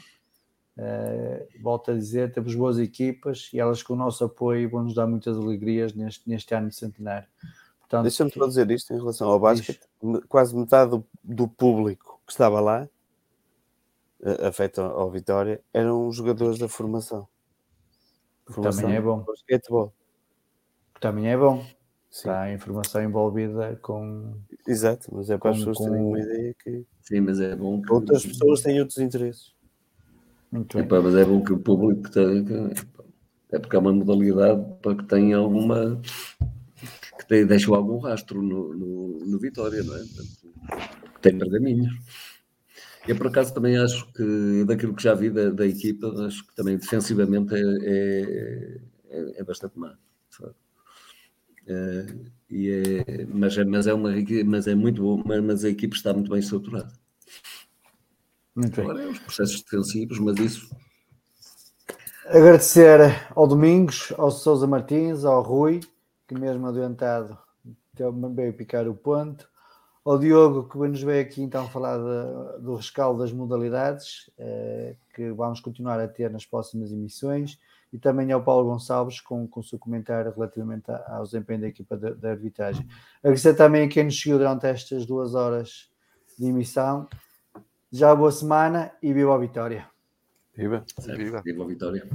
Eh, volto a dizer, temos boas equipas e elas com o nosso apoio vão nos dar muitas alegrias neste, neste ano de centenário. Deixa-me só dizer isto em relação ao basquete. me- Quase metade do, do público que estava lá, eh, afeto ao Vitória, eram jogadores da formação. Também é bom. Basquetebol. também é bom. Sim, Está a informação envolvida com. exato, mas é para as Com- pessoas terem com- uma ideia que Sim, mas é bom que, outras pessoas têm outros interesses. Muito bem. Epá, mas é bom que o público tenha, é porque é uma modalidade para que tenha alguma que te, deixou algum rastro no, no, no Vitória, não é? Que tem pergaminhos. Eu por acaso também acho que daquilo que já vi da, da equipa, acho que também defensivamente é, é, é- é bastante má. É, e é, mas, é, mas, é uma, mas é muito bom, mas, mas a equipe está muito bem estruturada. Muito bem. Agora é os processos defensivos, mas isso Agradecer ao Domingos, ao Sousa Martins, ao Rui, que mesmo adiantado veio picar o ponto, ao Diogo, que nos veio aqui então falar de- do rescaldo das modalidades, eh, que vamos continuar a ter nas próximas emissões, e também ao Paulo Gonçalves, com, o seu comentário relativamente ao desempenho da equipa da arbitragem. Agradecer também a quem nos seguiu durante estas duas horas de emissão. Já boa semana e viva a vitória! Viva! Certo. Viva. Viva a Vitória.